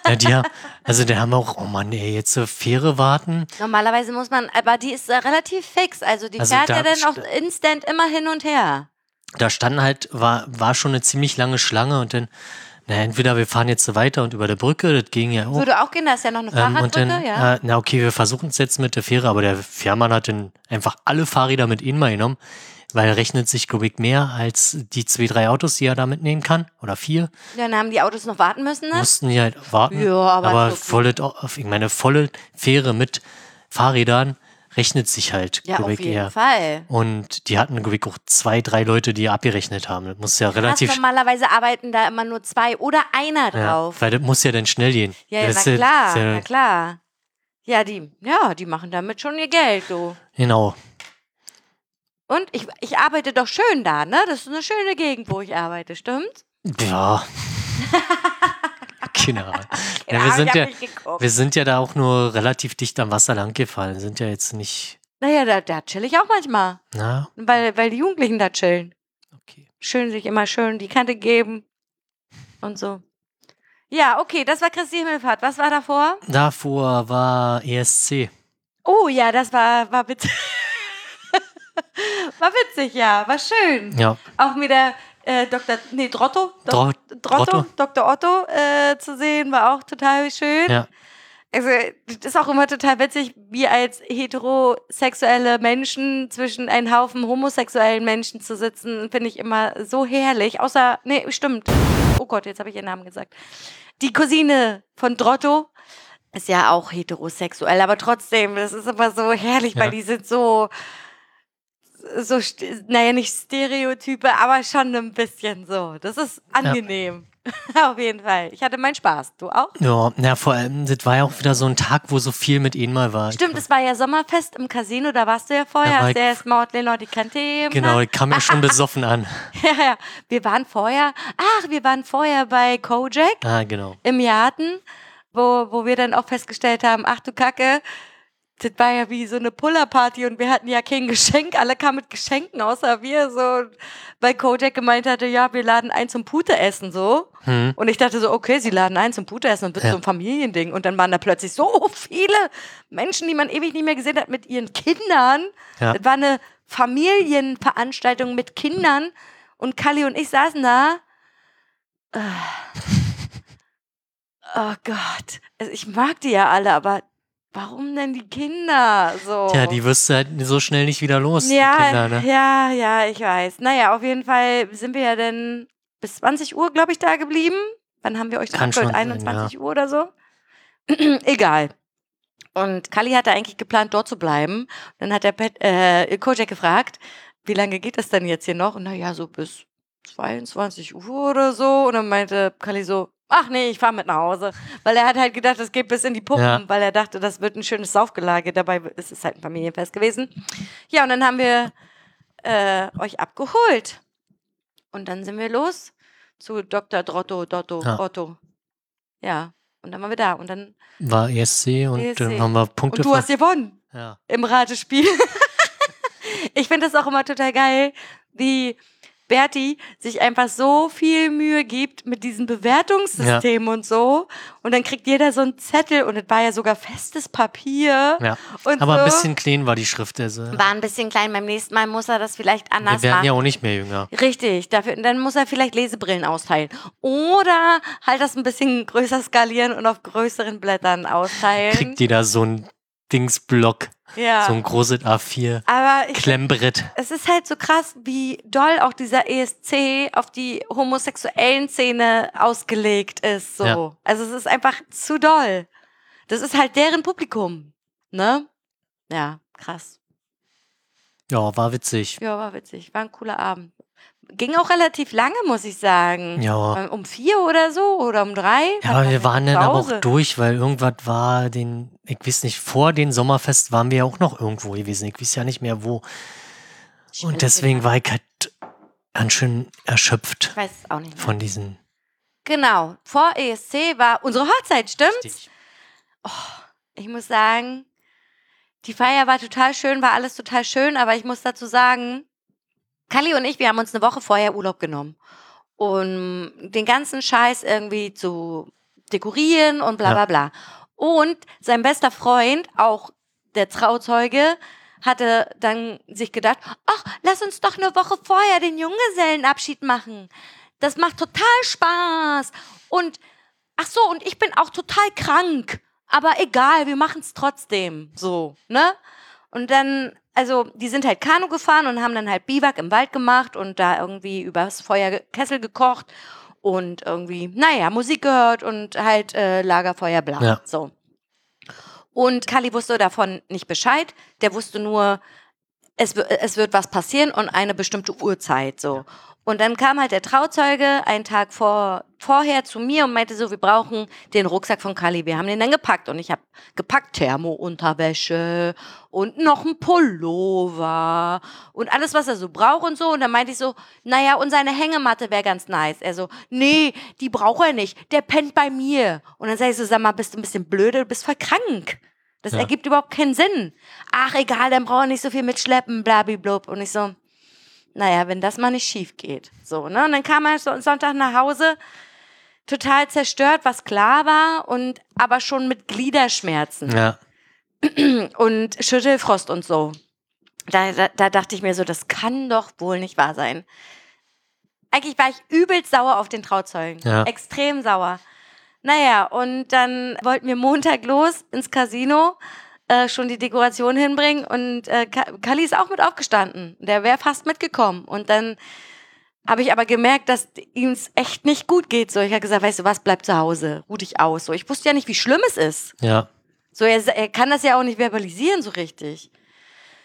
Ja, die, haben- also da haben wir auch, oh Mann, ey, jetzt zur Fähre warten. Normalerweise muss man, aber die ist äh, relativ fix. Also die Also fährt da ja dann st- auch instant immer hin und her. Da standen halt, war, war schon eine ziemlich lange Schlange und dann, na, entweder wir fahren jetzt so weiter und über der Brücke, das ging ja auch. Würde auch gehen, da ist ja noch eine Ähm, Fahrradbrücke, und dann, ja. äh, na okay, wir versuchen es jetzt mit der Fähre, aber der Fährmann hat dann einfach alle Fahrräder mit ihnen mal genommen, weil rechnet sich, ich, mehr als die zwei, drei Autos, die er da mitnehmen kann. Oder vier. Dann haben die Autos noch warten müssen, ne? Mussten die halt warten. Ja, aber aber volle, ich meine, volle Fähre mit Fahrrädern rechnet sich halt, Ja, glaube auf jeden eher. Fall. Und die hatten, ich, auch zwei, drei Leute, die abgerechnet haben. Das muss ja Krass, relativ. normalerweise arbeiten da immer nur zwei oder einer Ja, drauf. weil das muss ja dann schnell gehen. Ja, ja, na klar, ja, na klar. Ja, die, ja, die machen damit schon ihr Geld, du. Genau. Und ich, ich arbeite doch schön da, ne? Das ist eine schöne Gegend, wo ich arbeite, stimmt? Ja. Ahnung. Ja, wir, sind ja, wir sind ja da auch nur relativ dicht am Wasser lang gefallen. Sind ja jetzt nicht. Naja, da, da chill ich auch manchmal, Na, weil, weil die Jugendlichen da chillen. okay. Schön sich immer schön die Kante geben und so. Ja, okay, das war Christi Himmelfahrt. Was war davor? Davor war ESC. Oh ja, das war, war witzig. war witzig, ja, war schön. Ja, Auch mit der äh, Dr. Nee, Drotto. Dro- Drotto, Drotto. Dr. Otto äh, zu sehen, war auch total schön. ja. Also, das ist auch immer total witzig, wie als heterosexuelle Menschen zwischen einen Haufen homosexuellen Menschen zu sitzen, finde ich immer so herrlich. Außer, nee, stimmt. Oh Gott, jetzt habe ich ihren Namen gesagt. Die Cousine von Drotto ist ja auch heterosexuell, aber trotzdem, das ist immer so herrlich, Ja. weil die sind so, so, naja, nicht Stereotype, aber schon ein bisschen so. Das ist angenehm. Auf jeden Fall. Ich hatte meinen Spaß. Du auch? Ja, na, vor allem, das war ja auch wieder so ein Tag, wo so viel mit ihnen mal war. Stimmt, es war ja Sommerfest im Casino, da warst du ja vorher. Hast du erst mal Leute kannte. Genau, ich kam ja schon besoffen an. Ja, ja. Wir waren vorher, ach, wir waren vorher bei Kojak Ah, genau. im Garten, wo, wo wir dann auch festgestellt haben, ach du Kacke, das war ja wie so eine Pullerparty und wir hatten ja kein Geschenk, alle kamen mit Geschenken, außer wir so, weil Kojak gemeint hatte, ja, wir laden ein zum Pute-Essen so. Hm. Und ich dachte so, okay, sie laden ein zum Pute-Essen und wird Ja. so ein Familiending. Und dann waren da plötzlich so viele Menschen, die man ewig nicht mehr gesehen hat, mit ihren Kindern. Ja. Das war eine Familienveranstaltung mit Kindern und Kali und ich saßen da. Äh. Oh Gott. Also ich mag die ja alle, aber warum denn die Kinder so? Tja, die wirst du halt so schnell nicht wieder los, die ja, Kinder, ne? ja, ja, ich weiß. Naja, auf jeden Fall sind wir ja dann bis 20 Uhr, glaube ich, da geblieben. Wann haben wir euch Kann abgeholt? schon sein, 21 Uhr oder so? Egal. Und Kali hatte eigentlich geplant, dort zu bleiben. Dann hat der Pet, äh, Kojak gefragt, wie lange geht das denn jetzt hier noch? Und naja, so bis 22 Uhr oder so. Und dann meinte Kali so, ach nee, ich fahre mit nach Hause. Weil er hat halt gedacht, das geht bis in die Puppen, Ja. weil er dachte, das wird ein schönes Saufgelage. Dabei ist es halt ein Familienfest gewesen. Ja, und dann haben wir äh, euch abgeholt. Und dann sind wir los zu Dr. Drotto, Dotto, Ja. Otto. Ja, und dann waren wir da. Und dann, War ESC und ESC. dann haben wir Punkte und du hast gewonnen ja. im Ratespiel. ich finde das auch immer total geil, wie Berti sich einfach so viel Mühe gibt mit diesem Bewertungssystem und so. Und dann kriegt jeder so einen Zettel und es war ja sogar festes Papier. ja. Und Aber so. ein bisschen clean war die Schrift. Also. War ein bisschen klein. Beim nächsten Mal muss er das vielleicht Wir anders werden machen. ja auch nicht mehr jünger. Richtig, dafür, dann muss er vielleicht Lesebrillen austeilen. Oder halt das ein bisschen größer skalieren und auf größeren Blättern austeilen. Kriegt jeder so ein Dingsblock, ja. so ein großes A4 Aber ich, Klemmbrett. es ist halt so krass, wie doll auch dieser ESC auf die homosexuellen Szene ausgelegt ist. So. Ja. Also es ist einfach zu doll. Das ist halt deren Publikum. Ne? Ja, krass. Ja, war witzig. Ja, war witzig. War ein cooler Abend. Ging auch relativ lange, muss ich sagen. Ja. Um vier oder so oder um drei. Ja, aber wir waren dann aber auch durch, weil irgendwas war den, ich weiß nicht, vor dem Sommerfest waren wir ja auch noch irgendwo gewesen. Ich weiß ja nicht mehr wo. Und deswegen war ich halt ganz schön erschöpft Ich weiß es auch nicht mehr. von diesen. Genau. Vor ESC war unsere Hochzeit, stimmt? Richtig. Ich muss sagen, die Feier war total schön, war alles total schön, aber ich muss dazu sagen, Kali und ich, wir haben uns eine Woche vorher Urlaub genommen, um den ganzen Scheiß irgendwie zu dekorieren und bla bla bla. Und sein bester Freund, auch der Trauzeuge, hatte dann sich gedacht, ach, lass uns doch eine Woche vorher den Junggesellenabschied machen. Das macht total Spaß. Und ach so, und ich bin auch total krank. Aber egal, wir machen es trotzdem. So, ne? Und dann, also, die sind halt Kanu gefahren und haben dann halt Biwak im Wald gemacht und da irgendwie übers Feuer Kessel gekocht und irgendwie, naja, Musik gehört und halt äh, Lagerfeuer bla. Ja. So. Und Kali wusste davon nicht Bescheid. Der wusste nur, es, es wird was passieren und eine bestimmte Uhrzeit. So. Und dann kam halt der Trauzeuge einen Tag vor, vorher zu mir und meinte so, wir brauchen den Rucksack von Kali. Wir haben den dann gepackt und ich habe gepackt Thermounterwäsche und noch ein Pullover und alles, was er so braucht und so. Und dann meinte ich so, naja, und seine Hängematte wäre ganz nice. Er so, nee, die braucht er nicht. Der pennt bei mir. Und dann sag ich so, sag mal, bist du ein bisschen blöde, du bist voll krank. Das Ja. ergibt überhaupt keinen Sinn. Ach, egal, dann braucht er nicht so viel mitschleppen, blabiblub. Und ich so, naja, wenn das mal nicht schief geht. So, ne? Und dann kam er so Sonntag nach Hause, total zerstört, was klar war, und aber schon mit Gliederschmerzen Ja. und Schüttelfrost und so. Da, da, da dachte ich mir so, das kann doch wohl nicht wahr sein. Eigentlich war ich übelst sauer auf den Trauzeugen. Ja. Extrem sauer. Naja, und dann wollten wir Montag los ins Casino, äh, schon die Dekoration hinbringen und äh, Ka- Kalli ist auch mit aufgestanden. Der wäre fast mitgekommen. Und dann habe ich aber gemerkt, dass ihm es echt nicht gut geht. So, ich habe gesagt, weißt du was, bleib zu Hause, ruh dich aus. So, ich wusste ja nicht, wie schlimm es ist. Ja. So, er, er kann das ja auch nicht verbalisieren so richtig.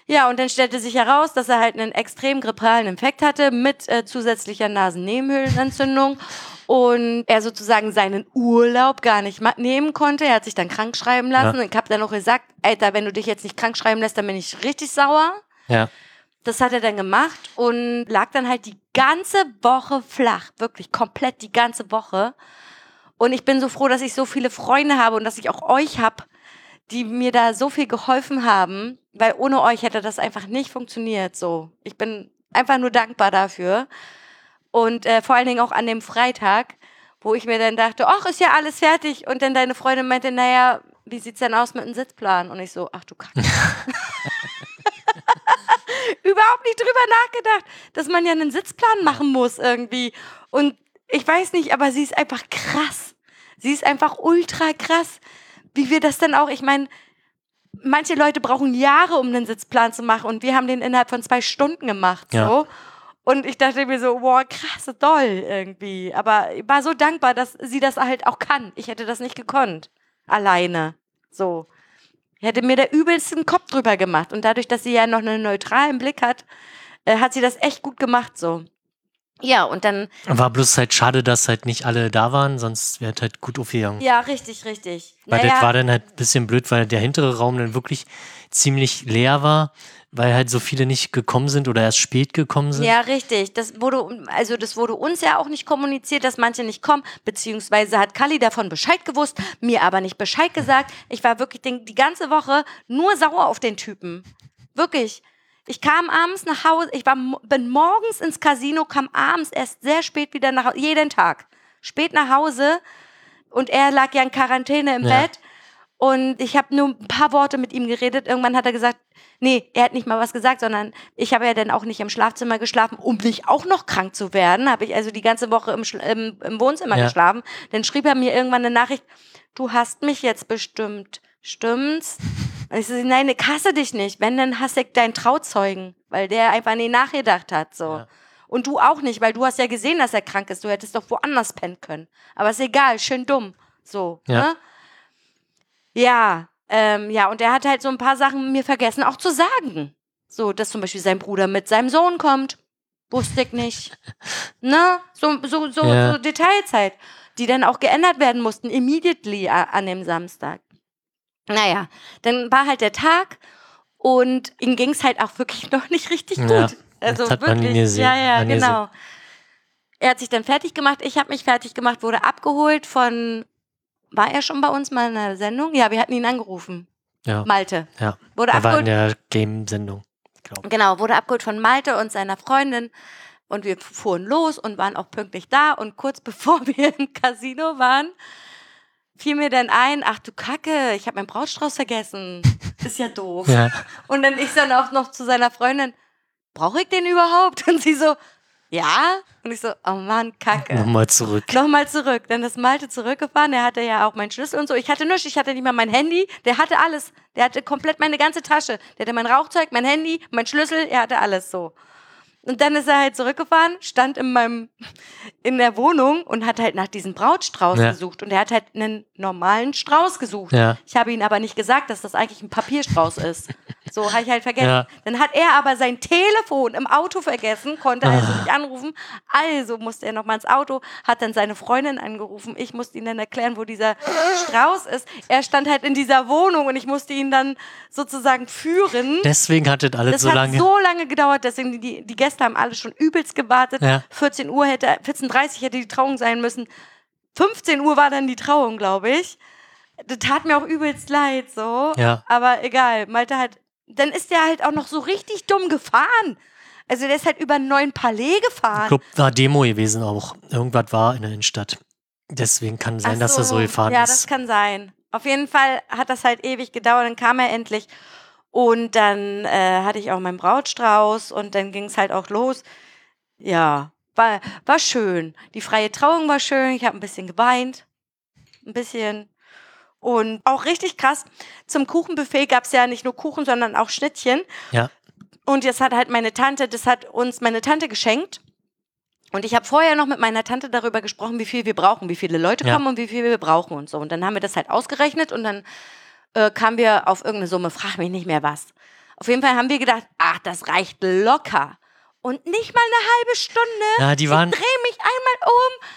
Ja, und dann stellte sich heraus, dass er halt einen extrem grippalen Infekt hatte mit äh, zusätzlicher Nasennebenhöhlenentzündung und er sozusagen seinen Urlaub gar nicht nehmen konnte. Er hat sich dann krank schreiben lassen. Ja. Ich habe dann auch gesagt, Alter, wenn du dich jetzt nicht krank schreiben lässt, dann bin ich richtig sauer. Ja. Das hat er dann gemacht und lag dann halt die ganze Woche flach, wirklich komplett die ganze Woche. Und ich bin so froh, dass ich so viele Freunde habe und dass ich auch euch habe, die mir da so viel geholfen haben, weil ohne euch hätte das einfach nicht funktioniert. So, ich bin einfach nur dankbar dafür. Und äh, vor allen Dingen auch an dem Freitag, wo ich mir dann dachte, ach, ist ja alles fertig. Und dann deine Freundin meinte, naja, wie sieht's denn aus mit dem Sitzplan? Und ich so, ach du Kacke. Überhaupt nicht drüber nachgedacht, dass man ja einen Sitzplan machen muss irgendwie. Und ich weiß nicht, aber sie ist einfach krass. Sie ist einfach ultra krass wie wir das dann auch, ich meine, manche Leute brauchen Jahre, um einen Sitzplan zu machen und wir haben den innerhalb von zwei Stunden gemacht. Ja. So. Und ich dachte mir so, boah, krass, doll irgendwie. Aber ich war so dankbar, dass sie das halt auch kann. Ich hätte das nicht gekonnt. Alleine. So. Ich hätte mir der übelsten Kopf drüber gemacht. Und dadurch, dass sie ja noch einen neutralen Blick hat, äh, hat sie das echt gut gemacht so. Ja, und dann. War bloß halt schade, dass halt nicht alle da waren, sonst wäre halt gut aufgegangen. Ja, richtig, richtig. Weil naja. das war dann halt ein bisschen blöd, weil der hintere Raum dann wirklich ziemlich leer war, weil halt so viele nicht gekommen sind oder erst spät gekommen sind. Ja, richtig. Das wurde, also das wurde uns ja auch nicht kommuniziert, dass manche nicht kommen, beziehungsweise hat Kali davon Bescheid gewusst, mir aber nicht Bescheid gesagt. Ich war wirklich den, die ganze Woche nur sauer auf den Typen. Wirklich. Ich kam abends nach Hause, ich war, bin morgens ins Casino, kam abends erst sehr spät wieder nach Hause, jeden Tag. Spät nach Hause und er lag ja in Quarantäne im ja. Bett und ich habe nur ein paar Worte mit ihm geredet. Irgendwann hat er gesagt, nee, er hat nicht mal was gesagt, sondern ich habe ja dann auch nicht im Schlafzimmer geschlafen, um nicht auch noch krank zu werden. Habe ich also die ganze Woche im, im, im Wohnzimmer ja. geschlafen. Dann schrieb er mir irgendwann eine Nachricht, du hast mich jetzt bestimmt, stimmt's? Und ich so, nein, ich hasse dich nicht. Wenn, dann hasse ich deinen Trauzeugen, weil der einfach nie nachgedacht hat, so. Ja. Und du auch nicht, weil du hast ja gesehen, dass er krank ist. Du hättest doch woanders pennen können. Aber ist egal, schön dumm. So, ja. Ne? Ja, ähm, ja, und er hat halt so ein paar Sachen mir vergessen auch zu sagen. So, dass zum Beispiel sein Bruder mit seinem Sohn kommt. Wusste ich nicht. ne? So, so, so, ja. so Details halt, die dann auch geändert werden mussten, immediately an dem Samstag. Naja, dann war halt der Tag und ihm ging es halt auch wirklich noch nicht richtig gut. Ja, also wirklich. Ja, ja, genau. Er hat sich dann fertig gemacht, ich habe mich fertig gemacht, wurde abgeholt von, war er schon bei uns mal in der Sendung? Ja, wir hatten ihn angerufen. Ja. Malte. Ja. Wurde er abgeholt. war in der Game-Sendung. Genau, wurde abgeholt von Malte und seiner Freundin. Und wir fuhren los und waren auch pünktlich da. Und kurz bevor wir im Casino waren, fiel mir dann ein, ach du Kacke, ich habe meinen Brautstrauß vergessen. Ist ja doof. Ja. Und dann ich dann auch noch zu seiner Freundin, brauche ich den überhaupt? Und sie so, ja. Und ich so, oh Mann, Kacke. Nochmal zurück. Nochmal zurück. Dann ist Malte zurückgefahren, der hatte ja auch meinen Schlüssel und so. Ich hatte nichts, ich hatte nicht mal mein Handy, der hatte alles. Der hatte komplett meine ganze Tasche. Der hatte mein Rauchzeug, mein Handy, mein Schlüssel, er hatte alles so. Und dann ist er halt zurückgefahren, stand in meinem, in der Wohnung und hat halt nach diesem Brautstrauß ja. gesucht. Und er hat halt einen normalen Strauß gesucht. Ja. Ich habe ihm aber nicht gesagt, dass das eigentlich ein Papierstrauß ist. So habe ich halt vergessen. Ja. Dann hat er aber sein Telefon im Auto vergessen, konnte also ah. nicht anrufen. Also musste er nochmal ins Auto, hat dann seine Freundin angerufen. Ich musste ihm dann erklären, wo dieser Strauß ist. Er stand halt in dieser Wohnung und ich musste ihn dann sozusagen führen. Deswegen hat das alles das so lange. Das hat so lange gedauert, deswegen die, die Gäste haben alle schon übelst gewartet. Ja. 14 Uhr hätte, 14.30 hätte die Trauung sein müssen. 15 Uhr war dann die Trauung, glaube ich. Das tat mir auch übelst leid, so. Ja. Aber egal, Malte hat dann ist der halt auch noch so richtig dumm gefahren. Also der ist halt über einen neuen Palais gefahren. Ich glaube, war Demo gewesen auch. Irgendwas war in der Innenstadt. Deswegen kann sein, so, dass er so gefahren ja, ist. Ja, das kann sein. Auf jeden Fall hat das halt ewig gedauert, dann kam er endlich. Und dann äh, hatte ich auch meinen Brautstrauß und dann ging es halt auch los. Ja, war, war schön. Die freie Trauung war schön. Ich habe ein bisschen geweint. Ein bisschen. Und auch richtig krass, zum Kuchenbuffet gab es ja nicht nur Kuchen, sondern auch Schnittchen. Ja. Und jetzt hat halt meine Tante, das hat uns meine Tante geschenkt. Und ich habe vorher noch mit meiner Tante darüber gesprochen, wie viel wir brauchen, wie viele Leute ja. kommen und wie viel wir brauchen und so. Und dann haben wir das halt ausgerechnet und dann äh, kamen wir auf irgendeine Summe, frag mich nicht mehr was. Auf jeden Fall haben wir gedacht, ach, das reicht locker. Und nicht mal eine halbe Stunde. Ja, die waren, Ich drehe mich einmal um.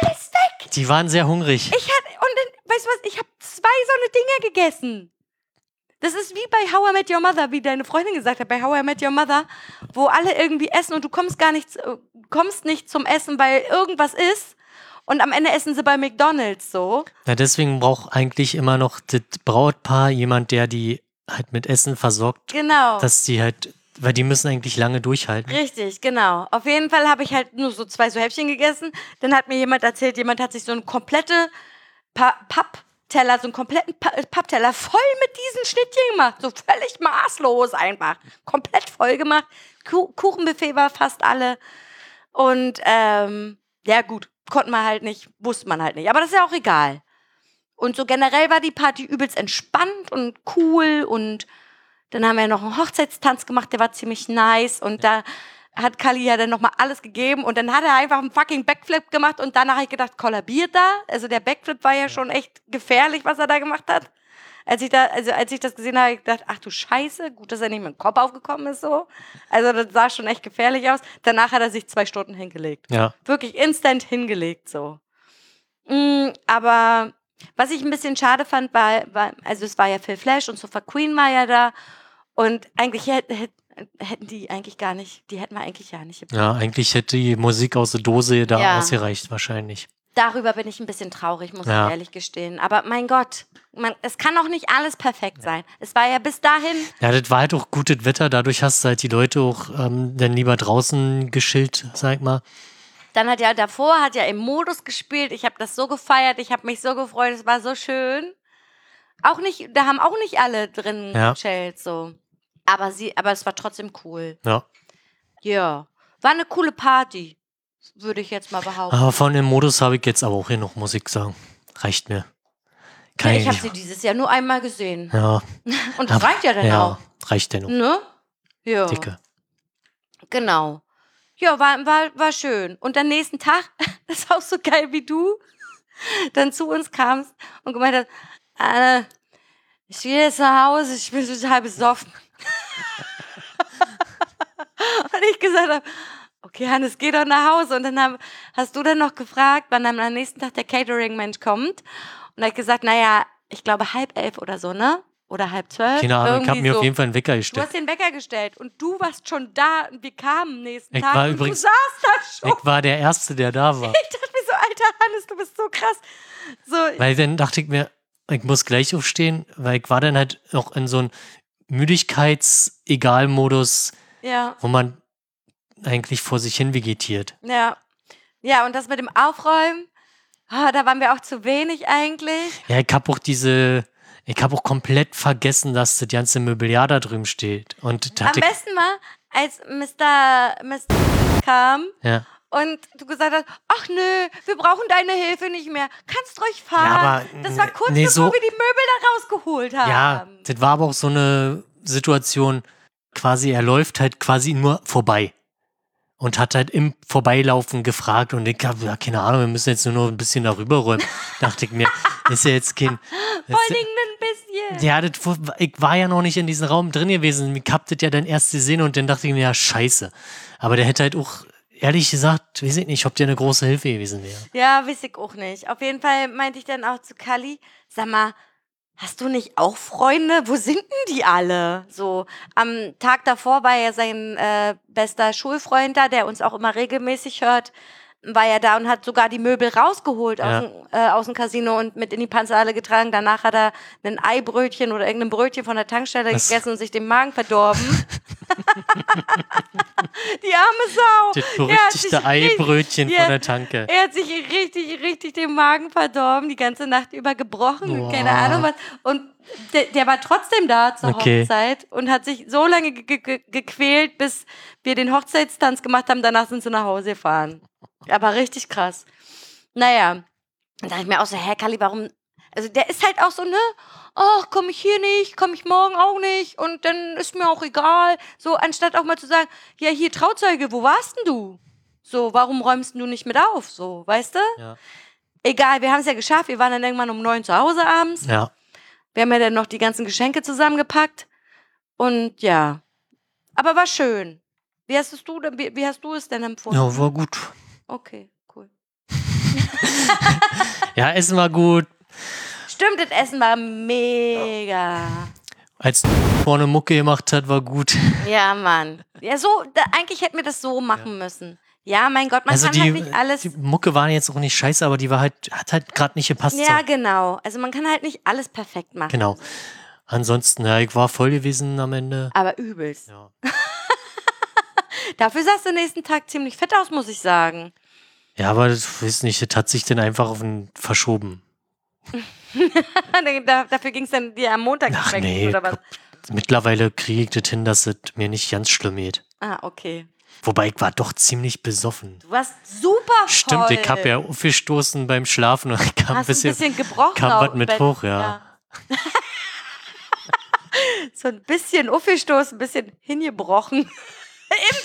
Alles weg. die waren sehr hungrig. Ich hatte, und dann, weißt du was, ich habe zwei so eine Dinge gegessen. Das ist wie bei How I Met Your Mother, wie deine Freundin gesagt hat, bei How I Met Your Mother, wo alle irgendwie essen und du kommst gar nicht, äh, kommst nicht zum Essen, weil irgendwas ist. Und am Ende essen sie bei McDonalds so. Ja, deswegen braucht eigentlich immer noch das Brautpaar jemand, der die halt mit Essen versorgt, Genau. dass die halt, weil die müssen eigentlich lange durchhalten. Richtig, genau. Auf jeden Fall habe ich halt nur so zwei so Häppchen gegessen. Dann hat mir jemand erzählt, jemand hat sich so einen komplette pa Pappteller, so einen kompletten pa Pappteller voll mit diesen Schnittchen gemacht. So völlig maßlos einfach. Komplett voll gemacht. Ku Kuchenbuffet war fast alle. Und ähm, ja gut, konnten wir halt nicht, wusste man halt nicht. Aber das ist ja auch egal. Und so generell war die Party übelst entspannt und cool und dann haben wir noch einen Hochzeitstanz gemacht, der war ziemlich nice und da hat Kali ja dann nochmal alles gegeben und dann hat er einfach einen fucking Backflip gemacht und danach habe ich gedacht, kollabiert da? Also der Backflip war ja schon echt gefährlich, was er da gemacht hat. Als ich, da, also als ich das gesehen habe, habe ich gedacht, ach du Scheiße, gut, dass er nicht mit dem Kopf aufgekommen ist so. Also das sah schon echt gefährlich aus. Danach hat er sich zwei Stunden hingelegt. Ja. Wirklich instant hingelegt so. Mm, aber was ich ein bisschen schade fand, war, war, also es war ja Phil Flash und Sofa Queen war ja da und eigentlich hätt, hätt, hätten die eigentlich gar nicht, die hätten wir eigentlich ja nicht. Ja, eigentlich hätte die Musik aus der Dose da Ja. ausgereicht, wahrscheinlich. Darüber bin ich ein bisschen traurig, muss Ja. ich ehrlich gestehen. Aber mein Gott, man, es kann auch nicht alles perfekt sein. Es war ja bis dahin, Ja, das war halt auch gutes Wetter, dadurch hast du halt die Leute auch ähm, dann lieber draußen geschillt, sag mal. dann hat ja davor, hat ja im Modus gespielt. Ich habe das so gefeiert, ich habe mich so gefreut, es war so schön. Auch nicht, da haben auch nicht alle drin Ja. gechillt, so. Aber sie, aber es war trotzdem cool. Ja. Ja. War eine coole Party, würde ich jetzt mal behaupten. Aber von dem Modus habe ich jetzt aber auch hier noch Musik sagen. Reicht mir. Ja, ich habe sie dieses Jahr nur einmal gesehen. Ja, Und das aber- reicht ja dann ja, auch. reicht denn noch. Ne? Ja. Dicke. Genau. Ja, war, war, war schön. Und am nächsten Tag, das ist auch so geil wie du, dann zu uns kamst und gemeint hast, Anne, ich gehe jetzt nach Hause, ich bin total besoffen. und ich gesagt habe, okay, Hannes, geh doch nach Hause. Und dann haben, hast du dann noch gefragt, wann dann am nächsten Tag der Catering-Mensch kommt. Und er hat gesagt, naja, ich glaube halb elf oder so, ne? Oder halb zwölf. Keine Ahnung, ich habe mir so. auf jeden Fall einen Wecker Du gestellt. hast den Wecker gestellt und du warst schon da und wir kamen am nächsten Ich Tag war übrigens- du saßt da schon. Ich war der Erste, der da war. Ich dachte mir so, alter Hannes, du bist so krass. So, Weil dann dachte ich mir, ich muss gleich aufstehen, weil ich war dann halt noch in so einem Müdigkeits-Egal-Modus, ja, wo man eigentlich vor sich hin vegetiert. ja. Ja, und das mit dem Aufräumen, ah, da waren wir auch zu wenig eigentlich. Ja, ich habe auch diese, ich habe auch komplett vergessen, dass das ganze Mobiliar da drüben steht. Und Am besten mal, als Mr. Mr. kam ja. Und du gesagt hast, ach nö, wir brauchen deine Hilfe nicht mehr. Kannst ruhig fahren. Ja, aber, das war kurz nee, bevor so- wir die Möbel da rausgeholt haben. ja, das war aber auch so eine Situation, quasi, er läuft halt quasi nur vorbei. Und hat halt im Vorbeilaufen gefragt und ich habe, ja, keine Ahnung, wir müssen jetzt nur noch ein bisschen darüber räumen. Dachte ich mir, ist ja jetzt kein. Vor allen Dingen ein bisschen. Ja, das, ich war ja noch nicht in diesem Raum drin gewesen. Ich hab das ja dann erst gesehen und dann dachte ich mir, ja, scheiße. Aber der hätte halt auch, ehrlich gesagt, weiß ich nicht, ob der eine große Hilfe gewesen wäre. Ja, weiß ich auch nicht. Auf jeden Fall meinte ich dann auch zu Kali, sag mal, hast du nicht auch Freunde? Wo sind denn die alle? So, am Tag davor war ja sein äh, bester Schulfreund da, der uns auch immer regelmäßig hört, war ja da und hat sogar die Möbel rausgeholt Ja. aus, dem, äh, aus dem Casino und mit in die Panzerhalle getragen. Danach hat er ein Eibrötchen oder irgendein Brötchen von der Tankstelle Was? gegessen und sich den Magen verdorben. die arme Sau. Das berüchtigte Eibrötchen von der Tanke. er hat sich richtig, richtig den Magen verdorben, die ganze Nacht über gebrochen und keine Boah. Ahnung was. Und der, der war trotzdem da zur Okay. Hochzeit und hat sich so lange ge ge ge gequält, bis wir den Hochzeitstanz gemacht haben. Danach sind sie nach Hause gefahren. Aber richtig krass. Naja, dann dachte ich mir auch so, hä, Kali, warum? Also der ist halt auch so, ne? Ach, komm ich hier nicht, komm ich morgen auch nicht und dann ist mir auch egal. So, anstatt auch mal zu sagen, ja, hier Trauzeuge, wo warst denn du? So, warum räumst du nicht mit auf? So, weißt du? Ja. Egal, wir haben es ja geschafft. Wir waren dann irgendwann um neun zu Hause abends. Ja. Wir haben ja dann noch die ganzen Geschenke zusammengepackt. Und ja. Aber war schön. Wie hast, es du, wie hast du es denn empfunden? Ja, war gut. Okay, cool. Ja, Essen war gut. Stimmt, das Essen war mega. Als vorne Mucke gemacht hat, war gut. Ja, Mann. Ja, so, da, eigentlich hätten wir das so machen müssen. Ja, mein Gott, man also kann die, halt nicht alles. die Mucke war jetzt auch nicht scheiße, aber die war halt, hat halt gerade nicht gepasst. ja, so. genau. Also man kann halt nicht alles perfekt machen. Genau. Ansonsten, ja, ich war voll gewesen am Ende. Aber übelst. Ja. Dafür sahst du nächsten Tag ziemlich fett aus, muss ich sagen. Ja, aber das weiß nicht, das hat sich dann einfach auf den verschoben. Da- Dafür ging es dann dir am Montag Ach nee, oder was? mittlerweile kriege ich das hin, dass es mir nicht ganz schlimm geht. Ah, okay. Wobei ich war doch ziemlich besoffen. Du warst super Stimmt, voll. ich habe ja aufgestoßen beim Schlafen und kam ein Hast bisschen, ein bisschen gebrochen. kam was mit Bett. hoch, ja. so ein bisschen aufgestoßen, ein bisschen hingebrochen.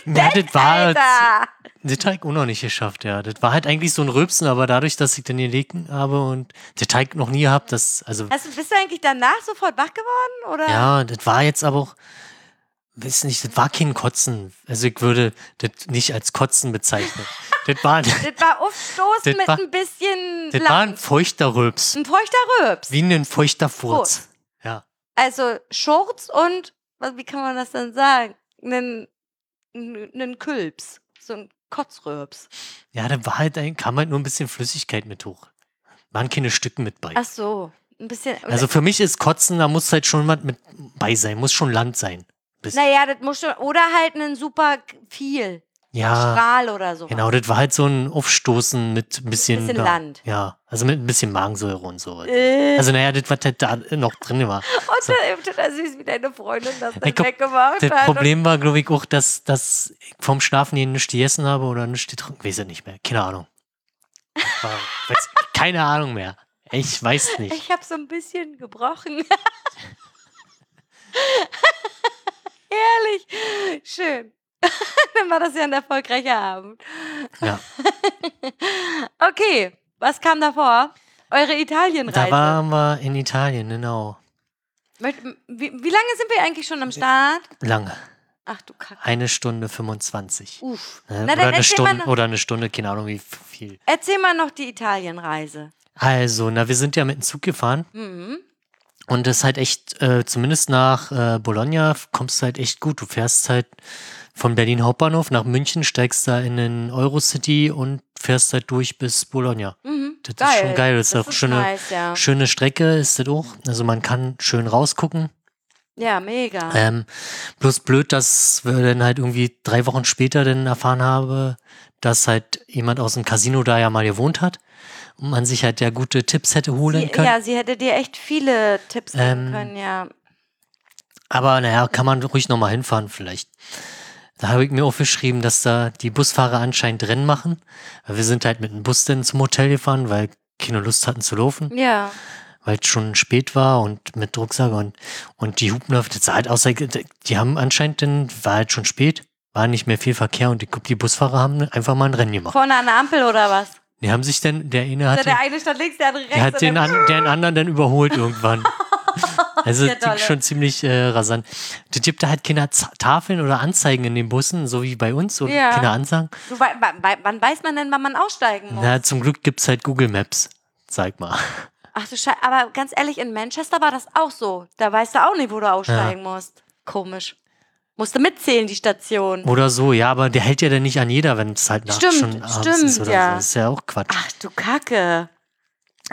Ja, das war, das habe ich auch noch nicht geschafft, ja. Das war halt eigentlich so ein Rülpsen, aber dadurch, dass ich dann gelegen habe und den Teig noch nie gehabt, das, also, du, bist du eigentlich danach sofort wach geworden? Oder? ja, das war jetzt aber auch, weiß nicht, das war kein Kotzen. Also ich würde das nicht als Kotzen bezeichnen. das war, das Das war aufstoßen Das mit war- ein bisschen war ein Land. feuchter Rülps. Ein feuchter Röps. Wie ein feuchter Furz. Ja. Also Schurz und, was, wie kann man das denn sagen? Einen, einen Külps. So ein Kotzröps. Ja, da war halt ein, kam halt nur ein bisschen Flüssigkeit mit hoch. Waren keine Stücken mit bei. Ach so. Ein bisschen. Also für mich ist Kotzen, da muss halt schon was mit bei sein, muss schon Land sein. Bis, naja, das muss schon. Oder halt einen super viel. Ja, Strahl oder so. genau, das war halt so ein Aufstoßen mit ein bisschen, Bisschen da, Land. Ja, also mit ein bisschen Magensäure und so. Äh. Also naja, das, was halt da noch drin war. Und so. dann total süß, wie deine Freundin das dann glaub, weggemacht Das. Problem war, glaube ich, auch, dass, dass ich vom Schlafen hier nichts gegessen habe oder nichts getrunken. Weiß ich nicht mehr. Keine Ahnung. War, weiß, keine Ahnung mehr. Ich weiß nicht. ich habe so ein bisschen gebrochen. Herrlich. Schön. dann war das ja ein erfolgreicher Abend. Ja. Okay, was kam davor? Eure Da Italienreise. waren wir in Italien, genau. Wie, wie lange sind wir eigentlich schon am Start? Lange. Ach du Kacke. Eine Stunde 25. Uff. Ne? Na, oder, eine Stunde, noch, oder eine Stunde, keine Ahnung wie viel. erzähl mal noch die Italienreise. Also, na, wir sind ja mit dem Zug gefahren Mhm. und das ist halt echt, äh, zumindest nach äh, Bologna kommst du halt echt gut. Du fährst halt von Berlin Hauptbahnhof nach München, steigst da in den Eurocity und fährst halt durch bis Bologna. Mhm. Das ist schon geil. Das ist auch schöne, nice, ja. schöne Strecke, ist das auch. Also man kann schön rausgucken. Ja, mega. Ähm, bloß blöd, dass wir dann halt irgendwie drei Wochen später dann erfahren habe, dass halt jemand aus dem Casino da ja mal gewohnt hat und man sich halt ja gute Tipps hätte holen Sie, können. ja, sie hätte dir echt viele Tipps geben Ähm, können, ja. Aber naja, kann man ruhig nochmal hinfahren vielleicht. Da habe ich mir aufgeschrieben, dass da die Busfahrer anscheinend Rennen machen. Weil Wir sind halt mit dem Bus dann zum Hotel gefahren, weil keine Lust hatten zu laufen, Ja. weil es schon spät war und mit Rucksack und, und die Hubner, das sah halt aus, die haben anscheinend dann, war halt schon spät, war nicht mehr viel Verkehr und glaub, die Busfahrer haben einfach mal ein Rennen gemacht. Vorne an der Ampel oder was? Die haben sich dann, der eine hat, der den, eine stand links, der andere rechts. der hat den, an, den anderen dann überholt irgendwann. Also Ja, die schon ziemlich äh, rasant. Das gibt da halt keine Z Tafeln oder Anzeigen in den Bussen, so wie bei uns, oder Ja. keine Ansagen. Du, wei- wann weiß man denn, wann man aussteigen muss? Na, zum Glück gibt's halt Google Maps, sag mal. Ach du Scheiße, aber ganz ehrlich, in Manchester war das auch so. Da weißt du auch nicht, wo du aussteigen musst. Komisch. Musste mitzählen, die Station. Oder so, ja, aber der hält ja dann nicht an jeder, wenn es halt nachts Stimmt, schon abends stimmt, ist oder ja. so. Das ist ja auch Quatsch. Ach du Kacke.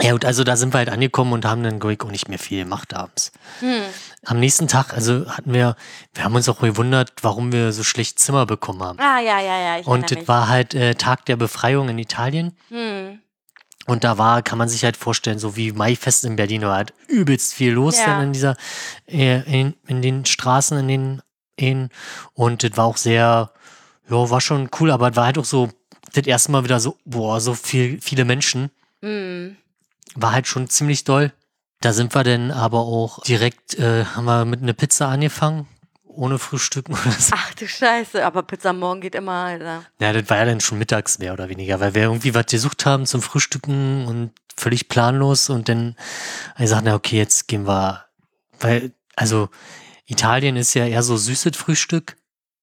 Ja gut, also da sind wir halt angekommen und haben dann auch nicht mehr viel gemacht abends. Hm. Am nächsten Tag, also hatten wir, wir haben uns auch gewundert, warum wir so schlecht Zimmer bekommen haben. Ah, ja, ja, ja. Ich Und das war halt äh, Tag der Befreiung in Italien. Hm. Und da war, kann man sich halt vorstellen, so wie Maifest in Berlin war halt übelst viel los Ja. dann in dieser, äh, in, in den Straßen, in den Ehen. Und das war auch sehr, ja, war schon cool, aber es war halt auch so, das erste Mal wieder so, boah, so viel, viele Menschen. Hm. War halt schon ziemlich doll. Da sind wir dann aber auch direkt, äh, haben wir mit einer Pizza angefangen, ohne Frühstücken oder so. Ach du Scheiße, aber Pizza morgen geht immer, Alter. Ja, das war ja dann schon mittags mehr oder weniger, weil wir irgendwie was gesucht haben zum Frühstücken und völlig planlos und dann ich sagte, na okay, jetzt gehen wir, weil, also Italien ist ja eher so süßes Frühstück.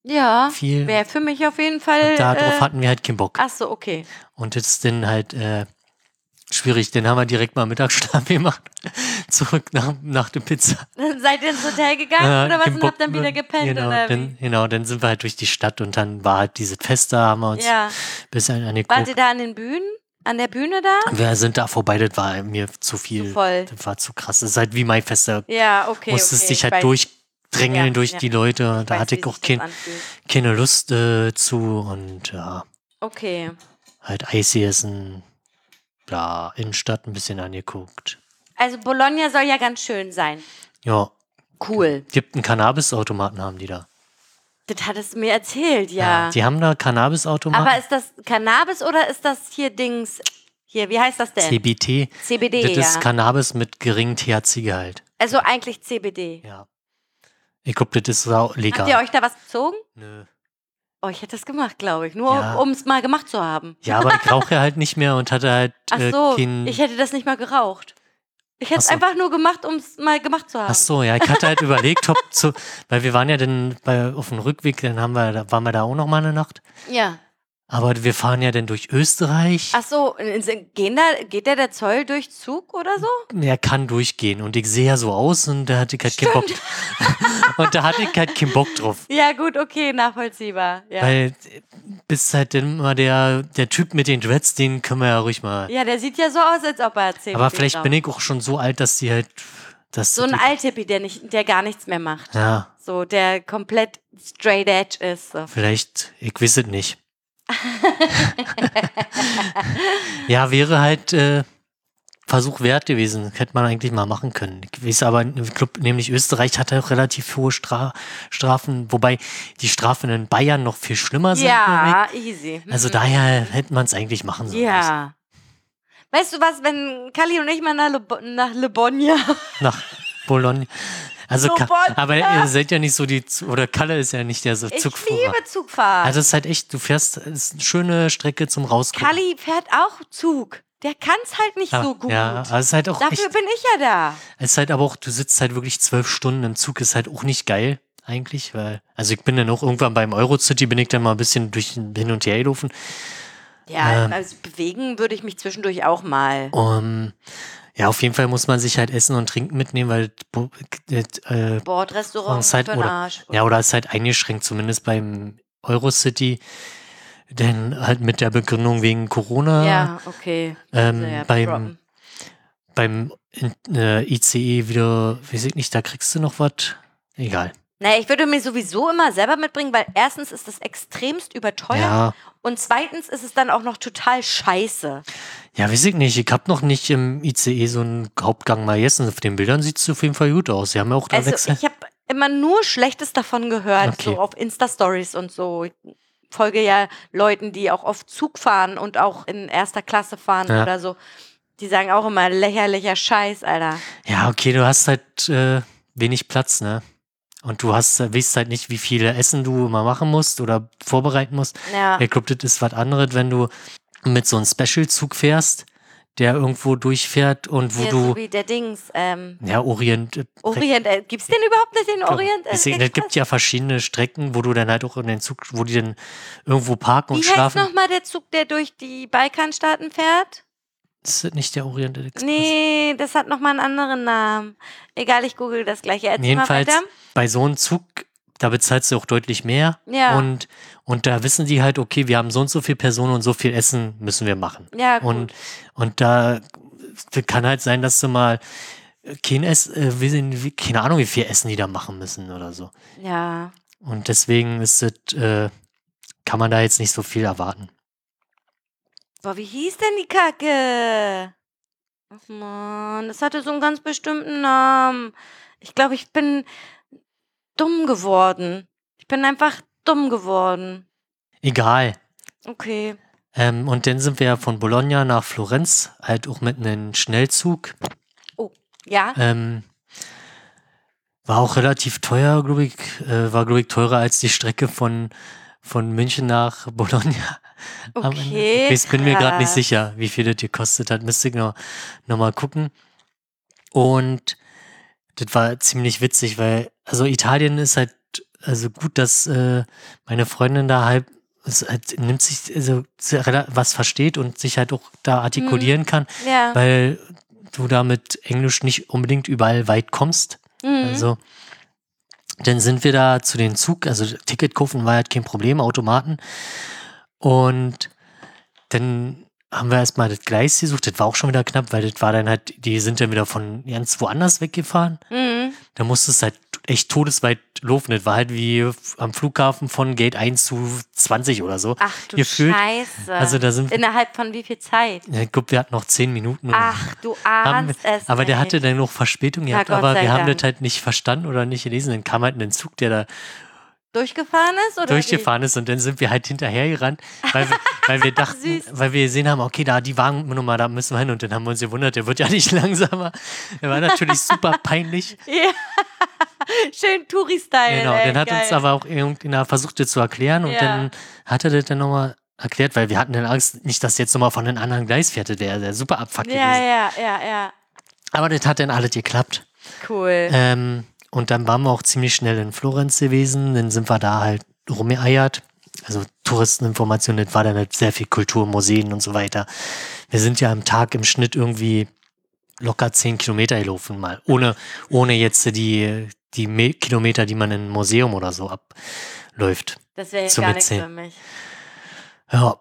Ja, Viel. wäre für mich auf jeden Fall. Und darauf äh, hatten wir halt keinen Bock. ach so, okay. Und ist dann halt äh, schwierig. Dann haben wir direkt mal Mittagsschlaf gemacht. Zurück nach, nach der Pizza. Dann seid ihr ins Hotel gegangen Ja, oder was und habt dann wieder gepennt genau, oder dann, wie? genau, dann sind wir halt durch die Stadt und dann war halt dieses Fest da, haben wir uns Ja. bis an eine Wart ihr da an den Bühnen? An der Bühne da? Wir sind da vorbei, das war mir zu viel. Zu voll. Das war zu krass. Das ist halt wie mein Fest, Ja, okay. musstest okay. dich ich halt durchdrängeln Ja, durch ja. die Leute. ich Da weiß, hatte ich auch kein, keine Lust äh, zu und ja, Okay. halt Eis essen. Ja, Innenstadt ein bisschen angeguckt. Also Bologna soll ja ganz schön sein. Ja, Cool. gibt einen Cannabis-Automaten, haben die da. Das hattest du mir erzählt, ja. Die haben da Cannabis-Automaten. Aber ist das Cannabis oder ist das hier Dings? Hier, wie heißt das denn? CBT. CBD, das ja. ist Cannabis mit geringem THC-Gehalt. also eigentlich CBD. Ja. Ich glaube, das ist auch legal. Habt ihr euch da was gezogen? Nö. Oh, ich hätte das gemacht, glaube ich. Nur Ja. um es mal gemacht zu haben. Ja, aber ich rauche ja halt nicht mehr und hatte halt Ach äh, so, kein. ich hätte das nicht mal geraucht. Ich hätte es so. einfach nur gemacht, um es mal gemacht zu haben. Ach so, ja, ich hatte halt überlegt, ob zu, weil wir waren ja dann bei, auf dem Rückweg, dann haben wir, da waren wir da auch noch mal eine Nacht. Ja. Aber wir fahren ja dann durch Österreich. Ach so, gehen da, geht da der Zoll durch Zug oder so? Er kann durchgehen und ich sehe ja so aus und da hatte ich halt keinen Bock. und da hatte ich halt keinen Bock drauf. Ja, gut, okay, nachvollziehbar. Ja, Weil bist halt immer der, der Typ mit den Dreads, den können wir ja ruhig mal. ja der sieht ja so aus, als ob er CBD Aber vielleicht bin ich auch schon so alt, dass die halt. Dass So ein die, Althippie, der, nicht, der gar nichts mehr macht. Ja, So, der komplett straight edge ist. So. vielleicht, ich weiß es nicht. ja, wäre halt äh, Versuch wert gewesen. Hätte man eigentlich mal machen können. Ich weiß aber, ich glaub, nämlich Österreich hat auch relativ hohe Stra Strafen, wobei die Strafen in Bayern noch viel schlimmer sind. Ja, easy. Also Mhm. daher hätte man es eigentlich machen sollen. Ja. Weißt du was, wenn Kali und ich mal nach, Le nach Lebonia, Nach Bologna. Also, Bologna. aber ihr seid ja nicht so die, oder Kalle ist ja nicht der so ich Zugfahrer. liebe Zugfahrt. Also es ist halt echt, du fährst, es ist eine schöne Strecke zum Rausgucken. Kali fährt auch Zug. Der kann es halt nicht ja, so gut. Ja, aber es ist halt auch Dafür echt, bin ich ja da. es ist halt aber auch, du sitzt halt wirklich zwölf Stunden im Zug, ist halt auch nicht geil eigentlich, weil, also ich bin dann auch irgendwann beim Eurocity, bin ich dann mal ein bisschen durch hin und her gelaufen. Ja, Ähm. also bewegen würde ich mich zwischendurch auch mal. Um, ja, auf jeden Fall muss man sich halt Essen und Trinken mitnehmen, weil bu- äh, Bordrestaurant ist halt, oder, Arsch. ja, oder ist halt eingeschränkt, zumindest beim Eurocity. Denn halt mit der Begründung wegen Corona. Ja, okay. Ähm, Also ja, beim, beim äh, ICE wieder, weiß ich nicht, da kriegst du noch was. Egal. Naja, ich würde mir sowieso immer selber mitbringen, weil erstens ist das extremst überteuert Ja, und zweitens ist es dann auch noch total scheiße. Ja, weiß ich nicht. Ich habe noch nicht im ICE so einen Hauptgang mal gegessen. Auf den Bildern sieht es auf jeden Fall gut aus. Sie haben ja auch da Also Wechsel. ich habe immer nur Schlechtes davon gehört, Okay. so auf Insta-Stories und so. Ich folge ja Leuten, die auch oft Zug fahren und auch in erster Klasse fahren Ja. oder so. Die sagen auch immer lächerlicher Scheiß, Alter. Ja, okay, du hast halt äh, wenig Platz, ne? Und du hast, weißt halt nicht, wie viele Essen du immer machen musst oder vorbereiten musst. Ja. Ich glaube, das ist was anderes, wenn du mit so einem Special-Zug fährst, der irgendwo durchfährt und wo so du, wie der Dings. Ähm, ja, Orient, äh, Orient, äh, gibt's den überhaupt nicht, den Orient? Deswegen, es gibt ja verschiedene Strecken, wo du dann halt auch in den Zug, wo die dann irgendwo parken Wie und heißt schlafen. nochmal der Zug, der durch die Balkanstaaten fährt? Ist das nicht der Orient Express? Nee, das hat nochmal einen anderen Namen. Egal, ich google das gleich. Erzähl Jedenfalls, bei so einem Zug, da bezahlst du auch deutlich mehr. Ja. Und, und da wissen die halt, okay, wir haben so und so viele Personen und so viel Essen müssen wir machen. Ja, gut. Und, und da kann halt sein, dass du mal kein Ess, äh, keine Ahnung, wie viel Essen die da machen müssen oder so. ja. Und deswegen ist es, äh, kann man da jetzt nicht so viel erwarten. Boah, wie hieß denn die Kacke? Ach man, das hatte so einen ganz bestimmten Namen. Ich glaube, ich bin dumm geworden. Ich bin einfach dumm geworden. Egal. Okay. Ähm, und dann sind wir ja von Bologna nach Florenz, halt auch mit einem Schnellzug. Ja? Ähm, war auch relativ teuer, glaube ich. Äh, war, glaube ich, teurer als die Strecke von, von München nach Bologna. Okay, Ich bin mir gerade nicht sicher, wie viel das gekostet hat. Müsste ich noch, noch mal gucken. Und das war ziemlich witzig, weil, also Italien ist halt, also gut, dass äh, meine Freundin da halt, es halt nimmt sich, also was versteht und sich halt auch da artikulieren kann, Ja. weil du da mit Englisch nicht unbedingt überall weit kommst. Mhm. Also, dann sind wir da zu den Zug, also Ticket kaufen war halt kein Problem, Automaten. Und dann haben wir erstmal das Gleis gesucht, das war auch schon wieder knapp, weil das war dann halt, die sind dann wieder von ganz woanders weggefahren. Mhm. Da musstest du halt echt todesweit laufen. Das war halt wie am Flughafen von Gate 1 zu 20 oder so. Ach du gefühlt. Scheiße. Also da sind Innerhalb von wie viel Zeit? ja, ich glaube, wir hatten noch 10 Minuten. Ach, du haben, ahnst es. aber der hatte dann noch Verspätung gehabt, aber wir haben Dank. das halt nicht verstanden oder nicht gelesen. Dann kam halt ein Zug, der da durchgefahren ist? Oder durchgefahren ist und dann sind wir halt hinterher gerannt, weil wir, weil wir dachten, weil wir gesehen haben, okay, da die Wagennummer, da müssen wir hin und dann haben wir uns gewundert, der wird ja nicht langsamer. Der war natürlich super peinlich. Wie? Ja. Schön Touri-Style. Genau, ey, dann hat geil. uns aber auch irgendeiner versucht, das zu erklären und Ja. dann hat er das dann nochmal erklärt, weil wir hatten dann Angst, nicht, dass jetzt nochmal von einem anderen Gleis fährt, der wäre super abfuck Ja, gewesen. ja, ja, ja. Aber das hat dann alles geklappt. Cool. Ähm, und dann waren wir auch ziemlich schnell in Florenz gewesen. Dann sind wir da halt rumgeeiert. Also Touristeninformationen, das war dann halt sehr viel Kultur, Museen und so weiter. Wir sind ja am Tag im Schnitt irgendwie locker zehn Kilometer gelaufen mal. Ohne, ohne jetzt die, die Me Kilometer, die man in einem Museum oder so abläuft. Das wäre zum gar nichts für mich. Ja.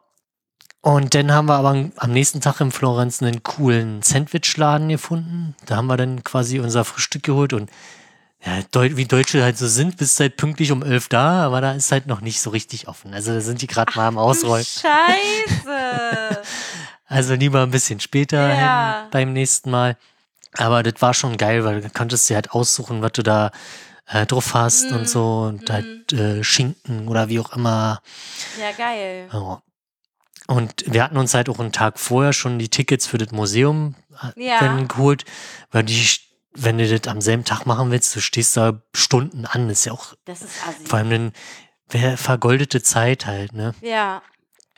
Und dann haben wir aber am nächsten Tag in Florenz einen coolen Sandwichladen gefunden. Da haben wir dann quasi unser Frühstück geholt und ja, wie Deutsche halt so sind, bist halt pünktlich um elf da, aber da ist halt noch nicht so richtig offen. Also da sind die gerade mal am Ausrollen. Scheiße. Also lieber ein bisschen später Ja. hin beim nächsten Mal. Aber das war schon geil, weil du konntest dir halt aussuchen, was du da äh, drauf hast Mhm. und so und halt äh, Schinken oder wie auch immer. ja, geil. Ja. Und wir hatten uns halt auch einen Tag vorher schon die Tickets für das Museum äh, Ja. geholt, weil die, wenn du das am selben Tag machen willst, du stehst da Stunden an, ist ja auch Das ist assi. vor allem eine wer- vergoldete Zeit halt, ne? Ja.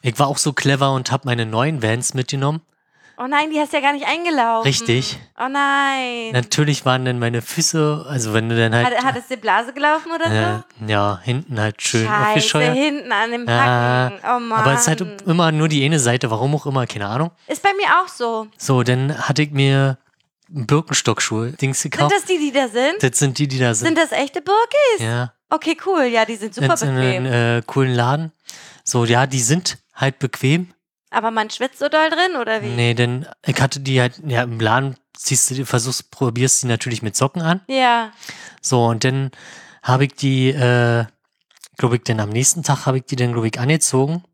Ich war auch so clever und habe meine neuen Vans mitgenommen. Oh nein, die hast du ja gar nicht eingelaufen. Richtig. Oh nein. Natürlich waren dann meine Füße, also wenn du dann halt, Hat, hat es die Blase gelaufen oder äh, so? ja, hinten halt schön Scheiße, aufgescheuert. hinten an dem Ja, Hacken. oh Mann. Aber es ist halt immer nur die eine Seite, warum auch immer, keine Ahnung. Ist bei mir auch so. So, dann hatte ich mir Birkenstockschuhe, Dings Sind gekauft. das die, die da sind? Das sind die, die da sind. Sind das echte Birkis? ja, Okay, cool. Ja, die sind super in bequem. einem äh, coolen Laden. So, ja, die sind halt bequem. Aber man schwitzt so doll drin, oder wie? Nee, denn ich hatte die halt, ja, im Laden ziehst du, die- versuchst, probierst die natürlich mit Socken an. Ja. So, und dann habe ich die, äh, glaube ich, dann am nächsten Tag habe ich die dann, glaube ich, angezogen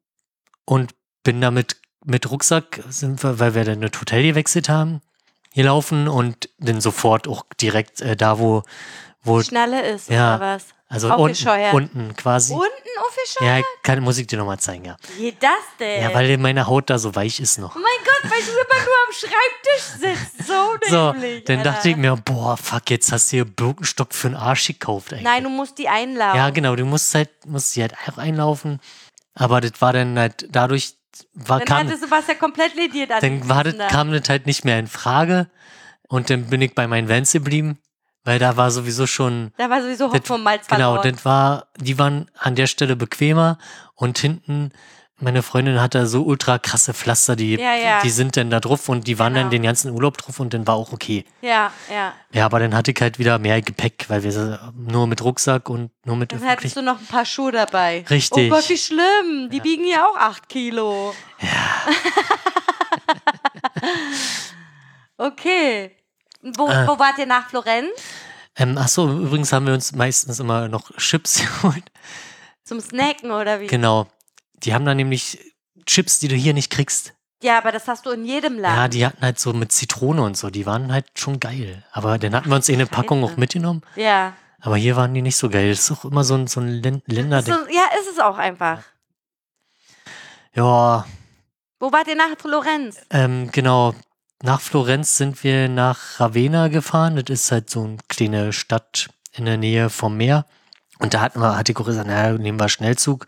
und bin damit mit Rucksack, sind wir, weil wir dann das Hotel gewechselt haben, gelaufen und dann sofort auch direkt äh, da, wo, wo, Schnalle ist, Ja. oder was? also unten, unten quasi. Unten aufgescheuert? Ja, kann, muss ich dir nochmal zeigen, ja. Wie das denn? Ja, weil meine Haut da so weich ist noch. Oh mein Gott, weil du immer nur am Schreibtisch sitzt. So So, nämlich. dann Alter. dachte ich mir, boah, fuck, jetzt hast du hier Birkenstock für einen Arsch gekauft eigentlich. Nein, du musst die einlaufen. Ja, genau, du musst halt, musst sie halt auch einlaufen. Aber das war dann halt, dadurch war, Dann kam, hattest du was ja komplett lediert dann war das, kam das halt nicht mehr in Frage. Und dann bin ich bei meinen Vans geblieben, weil da war sowieso schon, Da war sowieso Hopfen und Malz genau, das war, die waren an der Stelle bequemer und hinten, meine Freundin hat da so ultra krasse Pflaster, die, Ja, ja. die sind dann da drauf und die waren Genau. dann den ganzen Urlaub drauf und dann war auch okay. Ja, ja. Ja, aber dann hatte ich halt wieder mehr Gepäck, weil wir nur mit Rucksack und nur mit Dann hattest du noch ein paar Schuhe dabei. Richtig. Oh Gott, wie schlimm. Die biegen ja auch acht Kilo. Ja. okay. Wo, Äh. wo wart ihr nach Florenz? Ähm, achso, übrigens haben wir uns meistens immer noch Chips geholt. Zum Snacken oder wie? Genau. Die haben da nämlich Chips, die du hier nicht kriegst. Ja, aber das hast du in jedem Ja, Laden. die hatten halt so mit Zitrone und so, die waren halt schon geil. Aber dann hatten wir uns eh eine Packung auch mitgenommen. Ja. Aber hier waren die nicht so geil. Das ist auch immer so ein, so ein Län- Länderding. So, ja, ist es auch einfach. Ja, Wo wart ihr nach Florenz? ähm, genau. Nach Florenz sind wir nach Ravenna gefahren. Das ist halt so eine kleine Stadt in der Nähe vom Meer. Und da hatten wir, hat die Kurve gesagt, naja, nehmen wir Schnellzug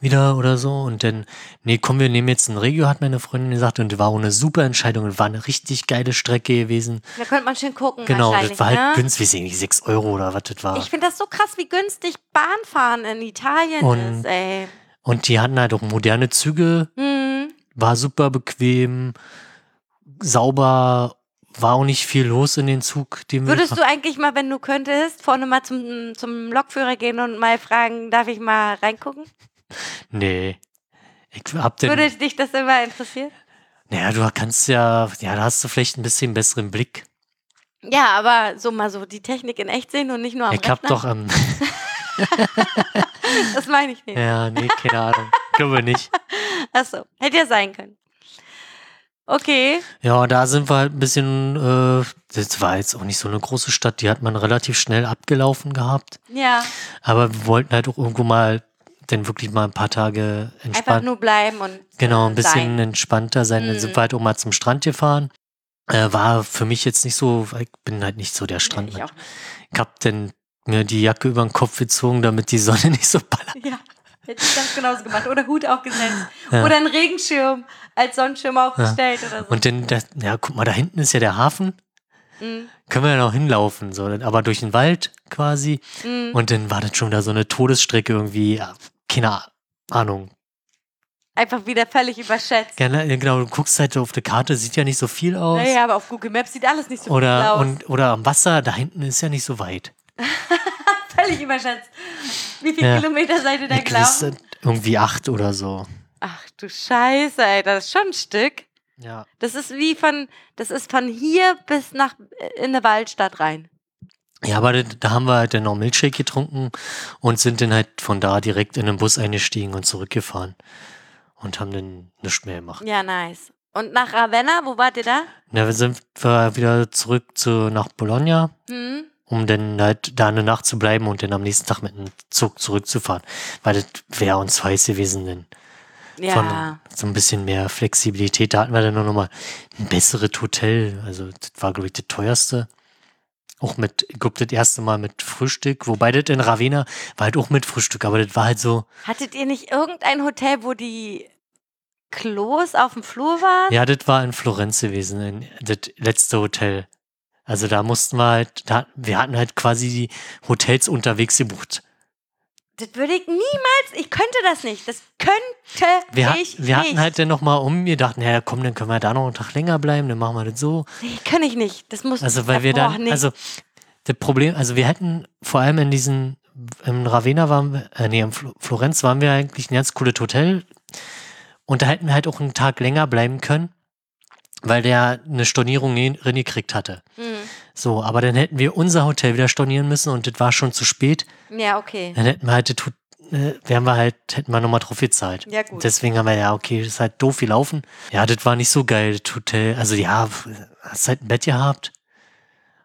wieder oder so. Und dann, nee, komm, wir nehmen jetzt ein Regio, hat meine Freundin gesagt. Und war auch eine super Entscheidung und war eine richtig geile Strecke gewesen. Da könnte man schön gucken. Genau, das war halt ne? günstig, nicht, 6 Euro oder was das war. Ich finde das so krass, wie günstig Bahnfahren in Italien Und- ist, ey. Und die hatten halt auch moderne Züge, Hm. war super bequem, sauber, war auch nicht viel los in den Zug. Den wir Würdest du eigentlich mal, wenn du könntest, vorne mal zum, zum Lokführer gehen und mal fragen, darf ich mal reingucken? Nee. Ich hab den, Würde dich das immer interessieren? naja, du kannst ja, ja, da hast du vielleicht ein bisschen besseren Blick. Ja, aber so mal so die Technik in echt sehen und nicht nur am ich hab Rechner. doch, ähm, Das meine ich nicht. ja, nee, keine Ahnung. Glaube nicht. Achso, hätte ja sein können. Okay. Ja, da sind wir halt ein bisschen, äh, das war jetzt auch nicht so eine große Stadt, die hat man relativ schnell abgelaufen gehabt. Ja, Aber wir wollten halt auch irgendwo mal, dann wirklich mal ein paar Tage einfach entspannt. nur bleiben und Genau, äh, ein bisschen sein. entspannter sein. Dann Mhm. sind wir halt auch mal zum Strand gefahren. Äh, war für mich jetzt nicht so, ich bin halt nicht so der Nee, Strandmensch. ich. Ich hab dann mir die Jacke über den Kopf gezogen, damit die Sonne nicht so ballert. Ja, hätte ich ganz genauso gemacht. Oder Hut aufgesetzt. Ja. Oder einen Regenschirm als Sonnenschirm aufgestellt oder so. Und dann, das, ja, guck mal, da hinten ist ja der Hafen. Mhm. Können wir ja noch hinlaufen, so, aber durch den Wald quasi. Mhm. Und dann war das schon da so eine Todesstrecke irgendwie, ja, keine Ahnung. Einfach wieder völlig überschätzt. Ja, na, genau, du guckst halt auf der Karte, sieht ja nicht so viel aus. Naja, aber auf Google Maps sieht alles nicht so viel Oder, aus. und, oder am Wasser, da hinten ist ja nicht so weit. völlig überschätzt. Wie viele Ja. Kilometer seid ihr da gelaufen? irgendwie acht oder so. Ach du Scheiße, ey, das ist schon ein Stück. Ja. Das ist wie von, das ist von hier bis nach äh, in eine Waldstadt rein. Ja, aber da, haben wir halt dann noch Milchshake getrunken und sind dann halt von da direkt in den Bus eingestiegen und zurückgefahren. Und haben dann nichts mehr gemacht. Ja, nice. Und nach Ravenna, wo wart ihr da? Na, wir sind wir wieder zurück zu, nach Bologna, Hm? Um dann halt da eine Nacht zu bleiben und dann am nächsten Tag mit dem Zug zurückzufahren. Weil das wäre uns heiß gewesen, denn Ja. von so ein bisschen mehr Flexibilität. Da hatten wir dann noch mal ein besseres Hotel. Also das war, glaube ich, das teuerste. Auch mit, ich glaube, das erste Mal mit Frühstück. Wobei das in Ravenna war halt auch mit Frühstück. Aber das war halt so, Hattet ihr nicht irgendein Hotel, wo die Klos auf dem Flur waren? ja, das war in Florenz gewesen, in, das letzte Hotel. Also da mussten wir halt, da, wir hatten halt quasi die Hotels unterwegs gebucht. Das würde ich niemals, ich könnte das nicht. Das könnte Wir, hat, ich wir nicht. hatten halt dann nochmal um, wir dachten, naja, komm, dann können wir da noch einen Tag länger bleiben, dann machen wir das so. Nee, kann ich nicht. Das muss Also weil wir dann, nee. also das Problem, also wir hätten vor allem in diesen, in Ravenna waren wir, äh, nee, in Flo- Florenz waren wir eigentlich ein ganz cooles Hotel und da hätten wir halt auch einen Tag länger bleiben können, weil der eine Stornierung nie- drin gekriegt hatte. Hm. So, aber dann hätten wir unser Hotel wieder stornieren müssen und das war schon zu spät. Ja, okay. Dann hätten wir halt, das, äh, wären wir halt, hätten wir nochmal drauf gezahlt. Ja, gut. Deswegen haben wir ja, okay, das ist halt doof gelaufen. Ja, das war nicht so geil, das Hotel. Also ja, hast halt ein Bett gehabt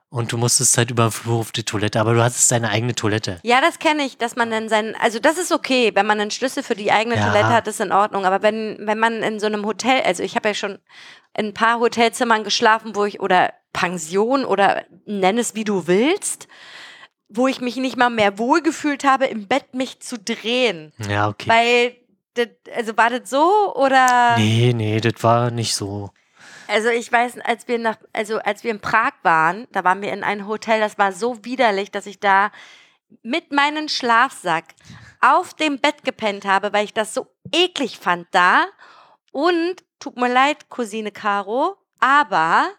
und du musstest halt über den Flur auf die Toilette, aber du hattest deine eigene Toilette. Ja, das kenne ich, dass man dann seinen, also das ist okay, wenn man einen Schlüssel für die eigene Ja. Toilette hat, ist in Ordnung. Aber wenn, wenn man in so einem Hotel, also ich habe ja schon in ein paar Hotelzimmern geschlafen, wo ich, oder Pension oder nenn es wie du willst, wo ich mich nicht mal mehr wohlgefühlt habe, im Bett mich zu drehen. Ja, okay. Weil, das, also war das so oder? nee, nee, das war nicht so. Also ich weiß, als wir nach, also als wir in Prag waren, da waren wir in einem Hotel, das war so widerlich, dass ich da mit meinem Schlafsack auf dem Bett gepennt habe, weil ich das so eklig fand da. Und tut mir leid, Cousine Caro, aber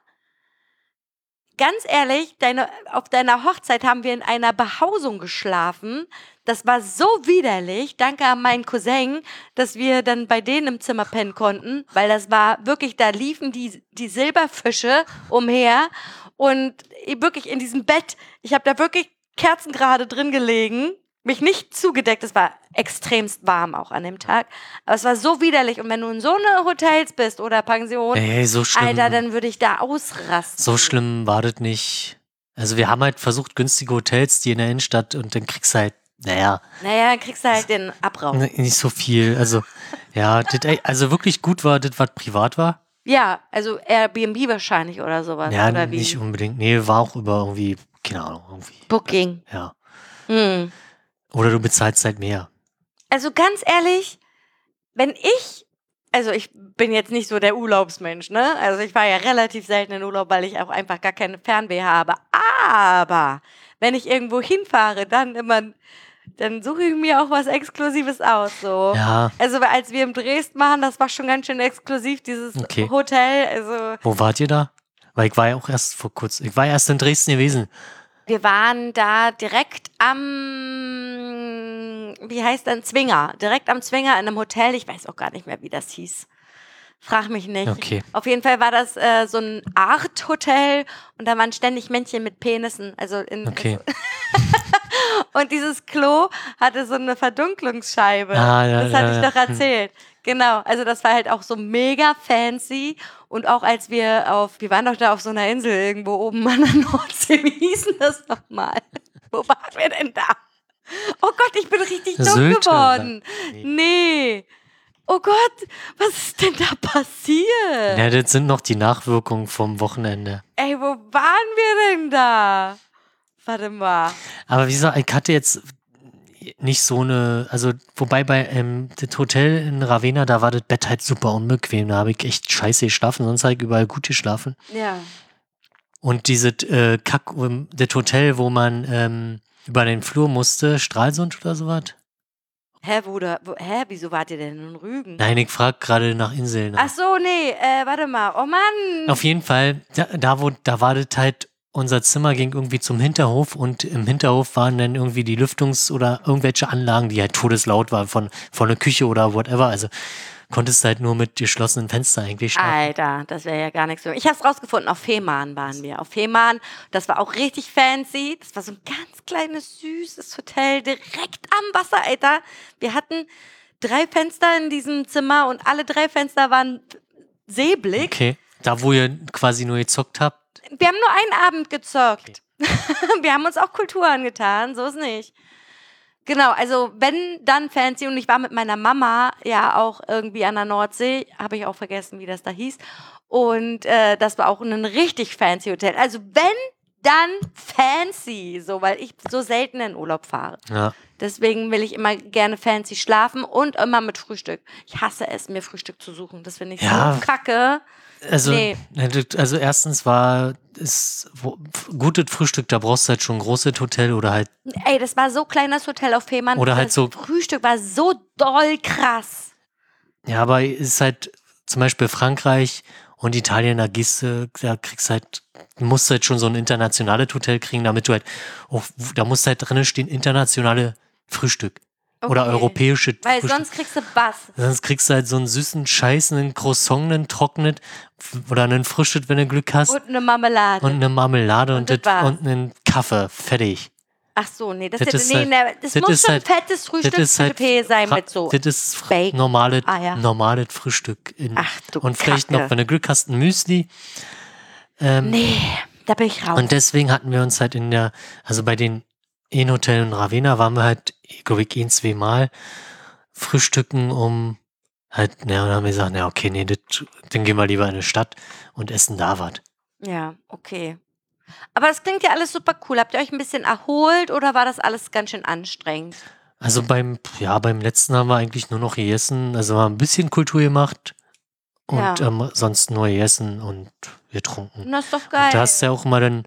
ganz ehrlich, deine, auf deiner Hochzeit haben wir in einer Behausung geschlafen. Das war so widerlich. Danke an meinen Cousin, dass wir dann bei denen im Zimmer pennen konnten, weil das war wirklich, da liefen die, die Silberfische umher und ich wirklich in diesem Bett, ich habe da wirklich kerzengerade drin gelegen, mich nicht zugedeckt, es war extremst warm auch an dem Tag, aber es war so widerlich und wenn du in so eine Hotels bist oder Pension, Ey, so schlimm. Alter, dann würde ich da ausrasten. so schlimm war das nicht. Also wir haben halt versucht, günstige Hotels, die in der Innenstadt und dann kriegst du halt, naja, Naja, dann kriegst du halt den Abraum. n- nicht so viel. Also, ja, das, also wirklich gut war, das, was privat war. Ja, also Airbnb wahrscheinlich oder sowas. Ja, oder wie? nicht unbedingt. Nee, war auch über irgendwie, keine Ahnung, irgendwie. Booking. Ja. Hm. Oder du bezahlst halt mehr. Also ganz ehrlich, wenn ich, also ich bin jetzt nicht so der Urlaubsmensch, ne? Also ich war ja relativ selten in Urlaub, weil ich auch einfach gar keine Fernweh habe. Aber wenn ich irgendwo hinfahre, dann immer, dann suche ich mir auch was Exklusives aus. So. Ja, Also als wir im Dresden waren, das war schon ganz schön exklusiv, dieses Okay. Hotel. Also wo wart ihr da? Weil ich war ja auch erst vor kurzem, ich war erst in Dresden gewesen. Wir waren da direkt am, wie heißt denn, Zwinger. Direkt am Zwinger in einem Hotel. Ich weiß auch gar nicht mehr, wie das hieß. Frag mich nicht. Okay. Auf jeden Fall war das äh, so ein Art-Hotel und da waren ständig Männchen mit Penissen. Also in, Okay. Und dieses Klo hatte so eine Verdunklungsscheibe. Ah, ja, das hatte ja, ich ja. doch erzählt. Genau, also das war halt auch so mega fancy. Und auch als wir auf, wir waren doch da auf so einer Insel irgendwo oben an der Nordsee, wie hieß denn das nochmal? Wo waren wir denn da? Oh Gott, ich bin richtig dumm geworden. Nee. Nee. Oh Gott, was ist denn da passiert? Ja, das sind noch die Nachwirkungen vom Wochenende. Ey, wo waren wir denn da? Warte mal. Aber wie gesagt, ich hatte jetzt nicht so eine, also wobei bei ähm, das Hotel in Ravenna, da war das Bett halt super unbequem. Da habe ich echt scheiße geschlafen, sonst habe ich überall gut geschlafen. Ja. Und dieses äh, Kack, ähm, das Hotel, wo man ähm, über den Flur musste, Stralsund oder sowas? Hä, Bruder? Wo, hä, wieso wart ihr denn in Rügen? Nein, ich frage gerade nach Inseln. Ach so, nee, äh, warte mal. Oh Mann. Auf jeden Fall, da, da wo, da war das halt, unser Zimmer ging irgendwie zum Hinterhof und im Hinterhof waren dann irgendwie die Lüftungs- oder irgendwelche Anlagen, die halt todeslaut waren von, von der Küche oder whatever. Also konntest halt nur mit geschlossenen Fenstern eigentlich schlafen. Alter, das wäre ja gar nichts für mich. Ich hab's rausgefunden, auf Fehmarn waren wir. Auf Fehmarn, das war auch richtig fancy. Das war so ein ganz kleines, süßes Hotel direkt am Wasser, Alter. Wir hatten drei Fenster in diesem Zimmer und alle drei Fenster waren Seeblick. Okay. Da, wo ihr quasi nur gezockt habt. Wir haben nur einen Abend gezockt. wir haben uns auch Kultur angetan, so ist nicht. Genau, also wenn dann fancy und ich war mit meiner Mama ja auch irgendwie an der Nordsee, habe ich auch vergessen, wie das da hieß. Und äh, das war auch ein richtig fancy Hotel. Also wenn dann fancy, so weil ich so selten in Urlaub fahre. Ja. Deswegen will ich immer gerne fancy schlafen und immer mit Frühstück. Ich hasse es, mir Frühstück zu suchen. Das finde ich Ja. so kacke. Also, Nee. also erstens war es wo- gutes Frühstück, da brauchst du halt schon ein großes Hotel oder halt, Ey, das war so kleines Hotel auf Fehmarn. Oder halt das so- Frühstück war so doll krass. ja, aber es ist halt zum Beispiel Frankreich und Italien, da gehst du, da kriegst du halt, du musst halt schon so ein internationales Hotel kriegen, damit du halt, auch, da muss halt drinnen stehen, internationale Frühstück. Oder Okay. europäische Weil Frühstück. sonst kriegst du was. Sonst kriegst du halt so einen süßen Scheiß, einen Croissant, einen trocknet oder einen Frühstück, wenn du Glück hast. Und eine Marmelade. Und eine Marmelade und, Und das das- und einen Kaffee. Fertig. Ach so, nee, das, Das hätte, ist nee, halt- das, das muss schon halt- fettes Frühstücksbuffet sein Fra- mit so. Das ist normales, Ah, ja. normales Frühstück. In, Ach du und vielleicht Kacke. noch, wenn du Glück hast, ein Müsli. Ähm, Nee, da bin ich raus. Und deswegen hatten wir uns halt in der, also bei den in Hotel in Ravenna waren wir halt, glaube ich, ein, zwei Mal frühstücken, um halt, na, und dann haben wir gesagt, na, okay, nee, das, dann gehen wir lieber in eine Stadt und essen da was. ja, okay. Aber das klingt ja alles super cool. Habt ihr euch ein bisschen erholt oder war das alles ganz schön anstrengend? Also beim, ja, beim letzten haben wir eigentlich nur noch gegessen, also haben ein bisschen Kultur gemacht und Ja. ähm, sonst nur gegessen und getrunken. Das ist doch geil. Und da hast du ja auch immer dann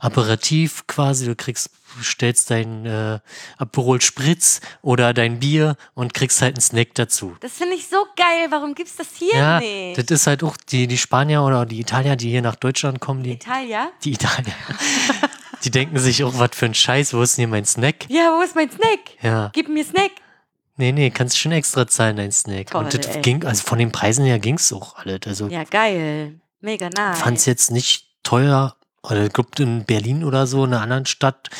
Aperitif quasi, du kriegst, stellst dein äh, Aperol Spritz oder dein Bier und kriegst halt einen Snack dazu. das finde ich so geil. Warum gibt's das hier ja, nicht? das ist halt auch die, die Spanier oder die Italier, die hier nach Deutschland kommen, die, Italia? die Italier, die denken sich auch, was für ein Scheiß, wo ist denn hier mein Snack? Ja, wo ist mein Snack? Ja, Gib mir Snack. nee, nee, kannst schon extra zahlen, dein Snack. Toll, und das ey. ging, also von den Preisen her ging es auch alles. Also Ja, geil. Mega nice. fand es jetzt nicht teuer. Oder glaube, in Berlin oder so, in einer anderen Stadt,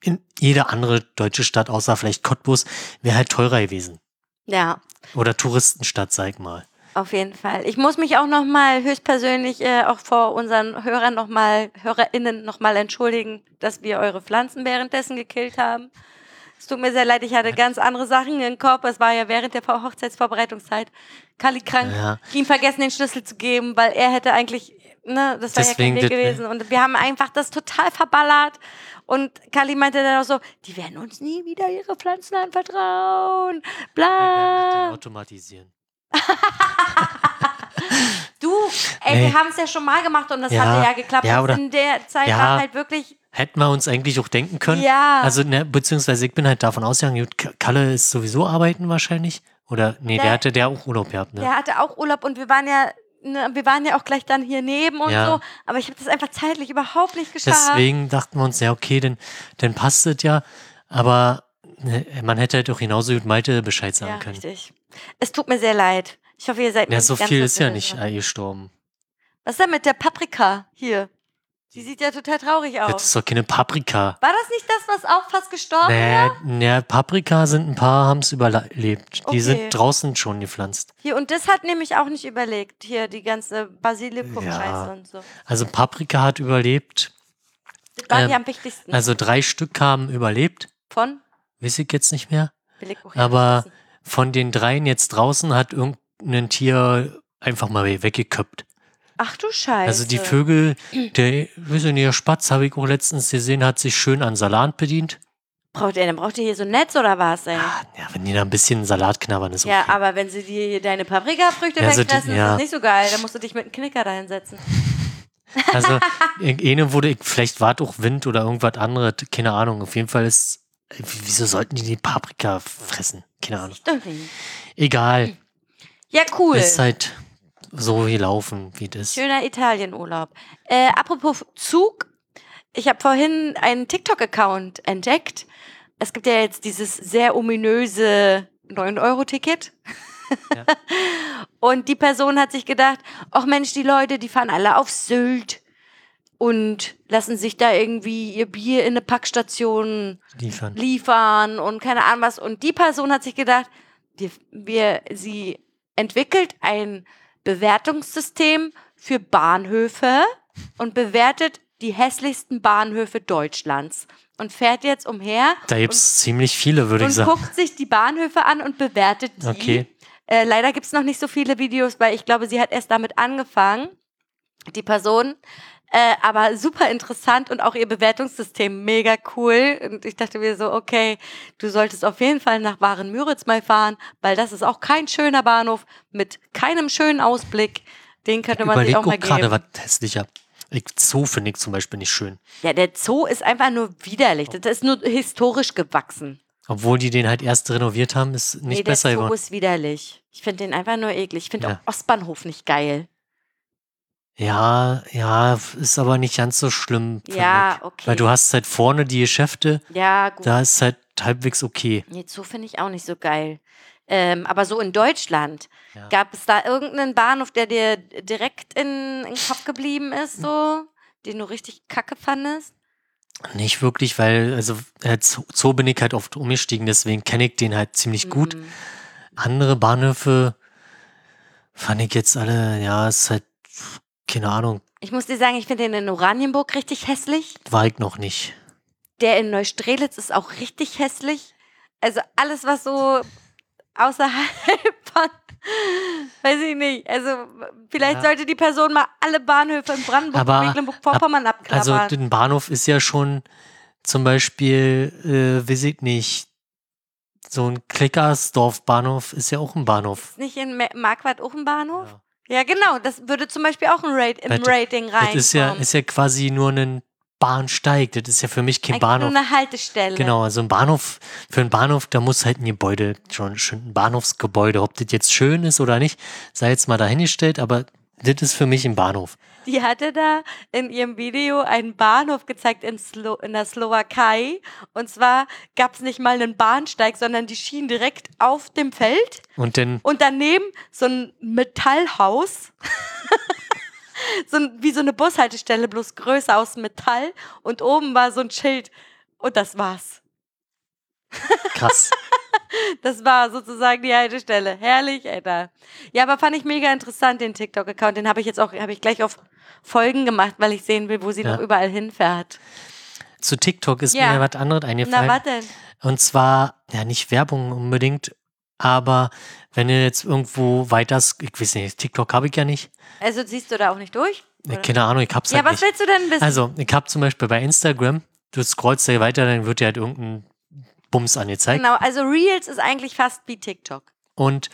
in jede andere deutsche Stadt, außer vielleicht Cottbus, wäre halt teurer gewesen. Ja, Oder Touristenstadt, sag mal. auf jeden Fall. Ich muss mich auch nochmal höchstpersönlich äh, auch vor unseren Hörern nochmal, HörerInnen nochmal entschuldigen, dass wir eure Pflanzen währenddessen gekillt haben. Es tut mir sehr leid, ich hatte ganz andere Sachen im Kopf. Es war ja während der Vor- Hochzeitsvorbereitungszeit. Kali krank. Ja. Ihm vergessen, den Schlüssel zu geben, weil er hätte eigentlich ne, das war Deswegen ja kein Weg gewesen. Und wir haben einfach das total verballert. Und Kali meinte dann auch so, die werden uns nie wieder ihre Pflanzen anvertrauen. Bla. automatisieren. Du, ey, Nee. wir haben es ja schon mal gemacht und das Ja, hatte ja geklappt. ja, oder- in der Zeit Ja. war halt wirklich, Hätten wir uns eigentlich auch denken können. ja. Also, ne, beziehungsweise ich bin halt davon ausgegangen, Kalle ist sowieso arbeiten wahrscheinlich. Oder, nee, der, Der- hatte der auch Urlaub gehabt, ne? Der hatte auch Urlaub und wir waren ja, ne, wir waren ja auch gleich dann hier neben und Ja. so. Aber ich habe das einfach zeitlich überhaupt nicht geschafft. Deswegen dachten wir uns, ja, okay, dann, dann passt es ja. Aber ne, man hätte halt auch genauso gut Malte Bescheid sagen ja, können. richtig. Es tut mir sehr leid. Ich hoffe, ihr seid Ja, nicht so viel ist ja nicht äh, gestorben. Was ist denn mit der Paprika hier? Die sieht ja total traurig Das aus. ist doch keine Paprika. War das nicht das, was auch fast gestorben Nee, nee, Paprika sind ein paar, haben es überlebt. Die Okay. sind draußen schon gepflanzt. Hier, und das hat nämlich auch nicht überlegt. Hier, die ganze Basilikum-Scheiße Ja. und so. Also Paprika hat überlebt. Das war Ähm, die am wichtigsten. Also drei Stück haben überlebt. Von? Weiß ich jetzt nicht mehr. Aber von den dreien jetzt draußen hat irgendein Tier einfach mal weggeköpft. Ach du Scheiße. Also die Vögel, der, der Spatz habe ich auch letztens gesehen, hat sich schön an Salat bedient. Braucht ihr, dann braucht ihr hier so ein Netz oder was, ey? Ah, Ja, wenn die da ein bisschen Salat knabbern, ist okay. Ja, aber wenn sie dir hier deine Paprikafrüchte Ja, also die- wegfressen, ist ja. das nicht so geil. Da musst du dich mit einem Knicker da hinsetzen. Also, eine wurde, vielleicht war auch Wind oder irgendwas anderes, keine Ahnung. Auf jeden Fall ist, wieso sollten die die Paprika fressen? Keine Ahnung. Egal. Ja, cool. Ist halt so gelaufen, wie das. Schöner Italienurlaub. Äh, apropos Zug. Ich habe vorhin einen TikTok-Account entdeckt. Es gibt ja jetzt dieses sehr ominöse 9-Euro-Ticket. Ja. Und die Person hat sich gedacht, ach Mensch, die Leute, die fahren alle auf Sylt und lassen sich da irgendwie ihr Bier in eine Packstation Liefern. liefern und keine Ahnung was. Und die Person hat sich gedacht, wir, wir, sie entwickelt ein Bewertungssystem für Bahnhöfe und bewertet die hässlichsten Bahnhöfe Deutschlands und fährt jetzt umher Da gibt es ziemlich viele, würde ich und sagen. guckt sich die Bahnhöfe an und bewertet die. Okay. Äh, leider gibt es noch nicht so viele Videos, weil ich glaube, sie hat erst damit angefangen, die Person. Äh, aber super interessant und auch ihr Bewertungssystem mega cool. Und ich dachte mir so, okay, du solltest auf jeden Fall nach Waren-Müritz mal fahren, weil das ist auch kein schöner Bahnhof mit keinem schönen Ausblick. Den könnte man sich Überleg auch mal auch gerade geben. was hässlicher. Ich, Zoo finde ich zum Beispiel nicht schön. Ja, der Zoo ist einfach nur widerlich. Das ist nur historisch gewachsen. Obwohl die den halt erst renoviert haben, ist nicht nee, besser der Zoo geworden. ist widerlich. Ich finde den einfach nur eklig. Ich finde Ja. auch Ostbahnhof nicht geil. Ja, ja, ist aber nicht ganz so schlimm. Ja, ich. okay. Weil du hast halt vorne die Geschäfte, Ja, gut. da ist halt halbwegs okay. Nee, Zoo finde ich auch nicht so geil. Ähm, aber so in Deutschland, Ja. gab es da irgendeinen Bahnhof, der dir direkt in, in den Kopf geblieben ist, so? Den du richtig kacke fandest? Nicht wirklich, weil, also äh, Zoo Zoo bin ich halt oft umgestiegen, deswegen kenne ich den halt ziemlich gut. Mhm. Andere Bahnhöfe fand ich jetzt alle, ja, ist halt, keine Ahnung, Ich muss dir sagen, ich finde den in Oranienburg richtig hässlich. war ich noch nicht. Der in Neustrelitz ist auch richtig hässlich. Also alles, was so außerhalb von, weiß ich nicht. Also vielleicht Ja. sollte die Person mal alle Bahnhöfe in Brandenburg, Aber- Mecklenburg-Vorpommern Also abklappern. den Bahnhof ist ja schon zum Beispiel, äh, weiß ich nicht, so ein Klickersdorf-Bahnhof ist ja auch ein Bahnhof. ist nicht in Ma- Marquardt auch ein Bahnhof? Ja. Ja, genau. Das würde zum Beispiel auch ein Rate, im Das- Rating rein. Das ist ja, ist ja quasi nur ein Bahnsteig, das ist ja für mich kein Bahnhof. nur eine Haltestelle. Genau, also ein Bahnhof, für einen Bahnhof, da muss halt ein Gebäude, schon, schon ein Bahnhofsgebäude, ob das jetzt schön ist oder nicht, sei jetzt mal dahingestellt, aber das ist für mich ein Bahnhof. Die hatte da in ihrem Video einen Bahnhof gezeigt in, Slo in der Slowakei. Und zwar gab es nicht mal einen Bahnsteig, sondern die schienen direkt auf dem Feld. Und dann, Und daneben so ein Metallhaus. so ein, wie so eine Bushaltestelle, bloß größer aus Metall. Und oben war so ein Schild. Und das war's. Krass. Das war sozusagen die Haltestelle. Herrlich, Alter. Ja, aber fand ich mega interessant, den TikTok-Account. Den habe ich jetzt auch, habe ich gleich auf Folgen gemacht, weil ich sehen will, wo sie Ja. noch überall hinfährt. Zu TikTok ist Ja. mir was anderes Na, eingefallen. was denn? Und zwar, ja, nicht Werbung unbedingt, Aber wenn du jetzt irgendwo weiter, ich weiß nicht, TikTok habe ich ja nicht. Also ziehst du da auch nicht durch? Oder? Keine Ahnung, ich hab's Ja, halt was nicht. willst du denn wissen? Also, ich habe zum Beispiel bei Instagram, du scrollst da weiter, dann wird dir halt irgendein Bums angezeigt. genau, also Reels ist eigentlich fast wie TikTok. Und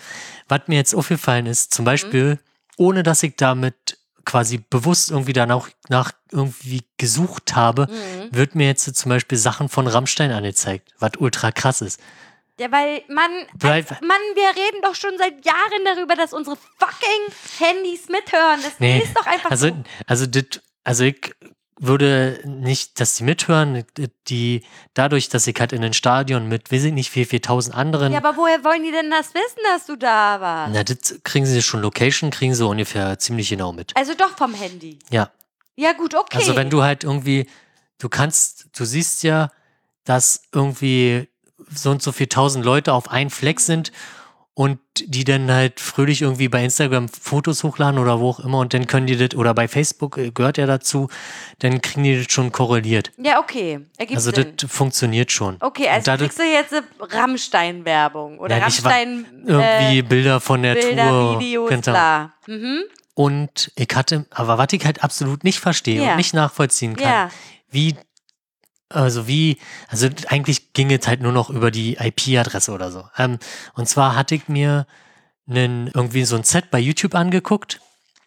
was mir jetzt aufgefallen ist, Mhm. zum Beispiel, ohne dass ich damit quasi bewusst irgendwie danach nach irgendwie gesucht habe, Mhm. wird mir jetzt zum Beispiel Sachen von Rammstein angezeigt, was ultra krass ist. Ja, weil man, Weil- als, Mann, wir reden doch schon seit Jahren darüber, dass unsere fucking Handys mithören. Das Nee, ist doch einfach Also, so. also, dit, also ich würde nicht, dass die mithören, die dadurch, dass ich halt in ein Stadion mit, weiß ich nicht, wie viel tausend anderen, Ja, aber woher wollen die denn das wissen, dass du da warst? na, das kriegen sie schon Location, kriegen sie ungefähr ziemlich genau mit. Also doch vom Handy. Ja. Ja, gut, okay. Also wenn du halt irgendwie, du kannst, du siehst ja, dass irgendwie so und so viel tausend Leute auf einen Fleck sind und die dann halt fröhlich irgendwie bei Instagram Fotos hochladen oder wo auch immer und dann können die das, oder bei Facebook äh, gehört ja dazu, dann kriegen die das schon korreliert. ja, okay. Ergibt Also Sinn. das funktioniert schon. Okay, also dadurch- kriegst du jetzt Rammstein-Werbung oder Ja, Rammstein Irgendwie äh, Bilder von der Bilder, Tour. Videos, Genau. bla. Mhm. Und ich hatte, aber was ich halt absolut nicht verstehe Ja. und nicht nachvollziehen kann, Ja. wie, also wie, also eigentlich ging es halt nur noch über die IP-Adresse oder so. Ähm, und zwar hatte ich mir einen, irgendwie so ein Set bei YouTube angeguckt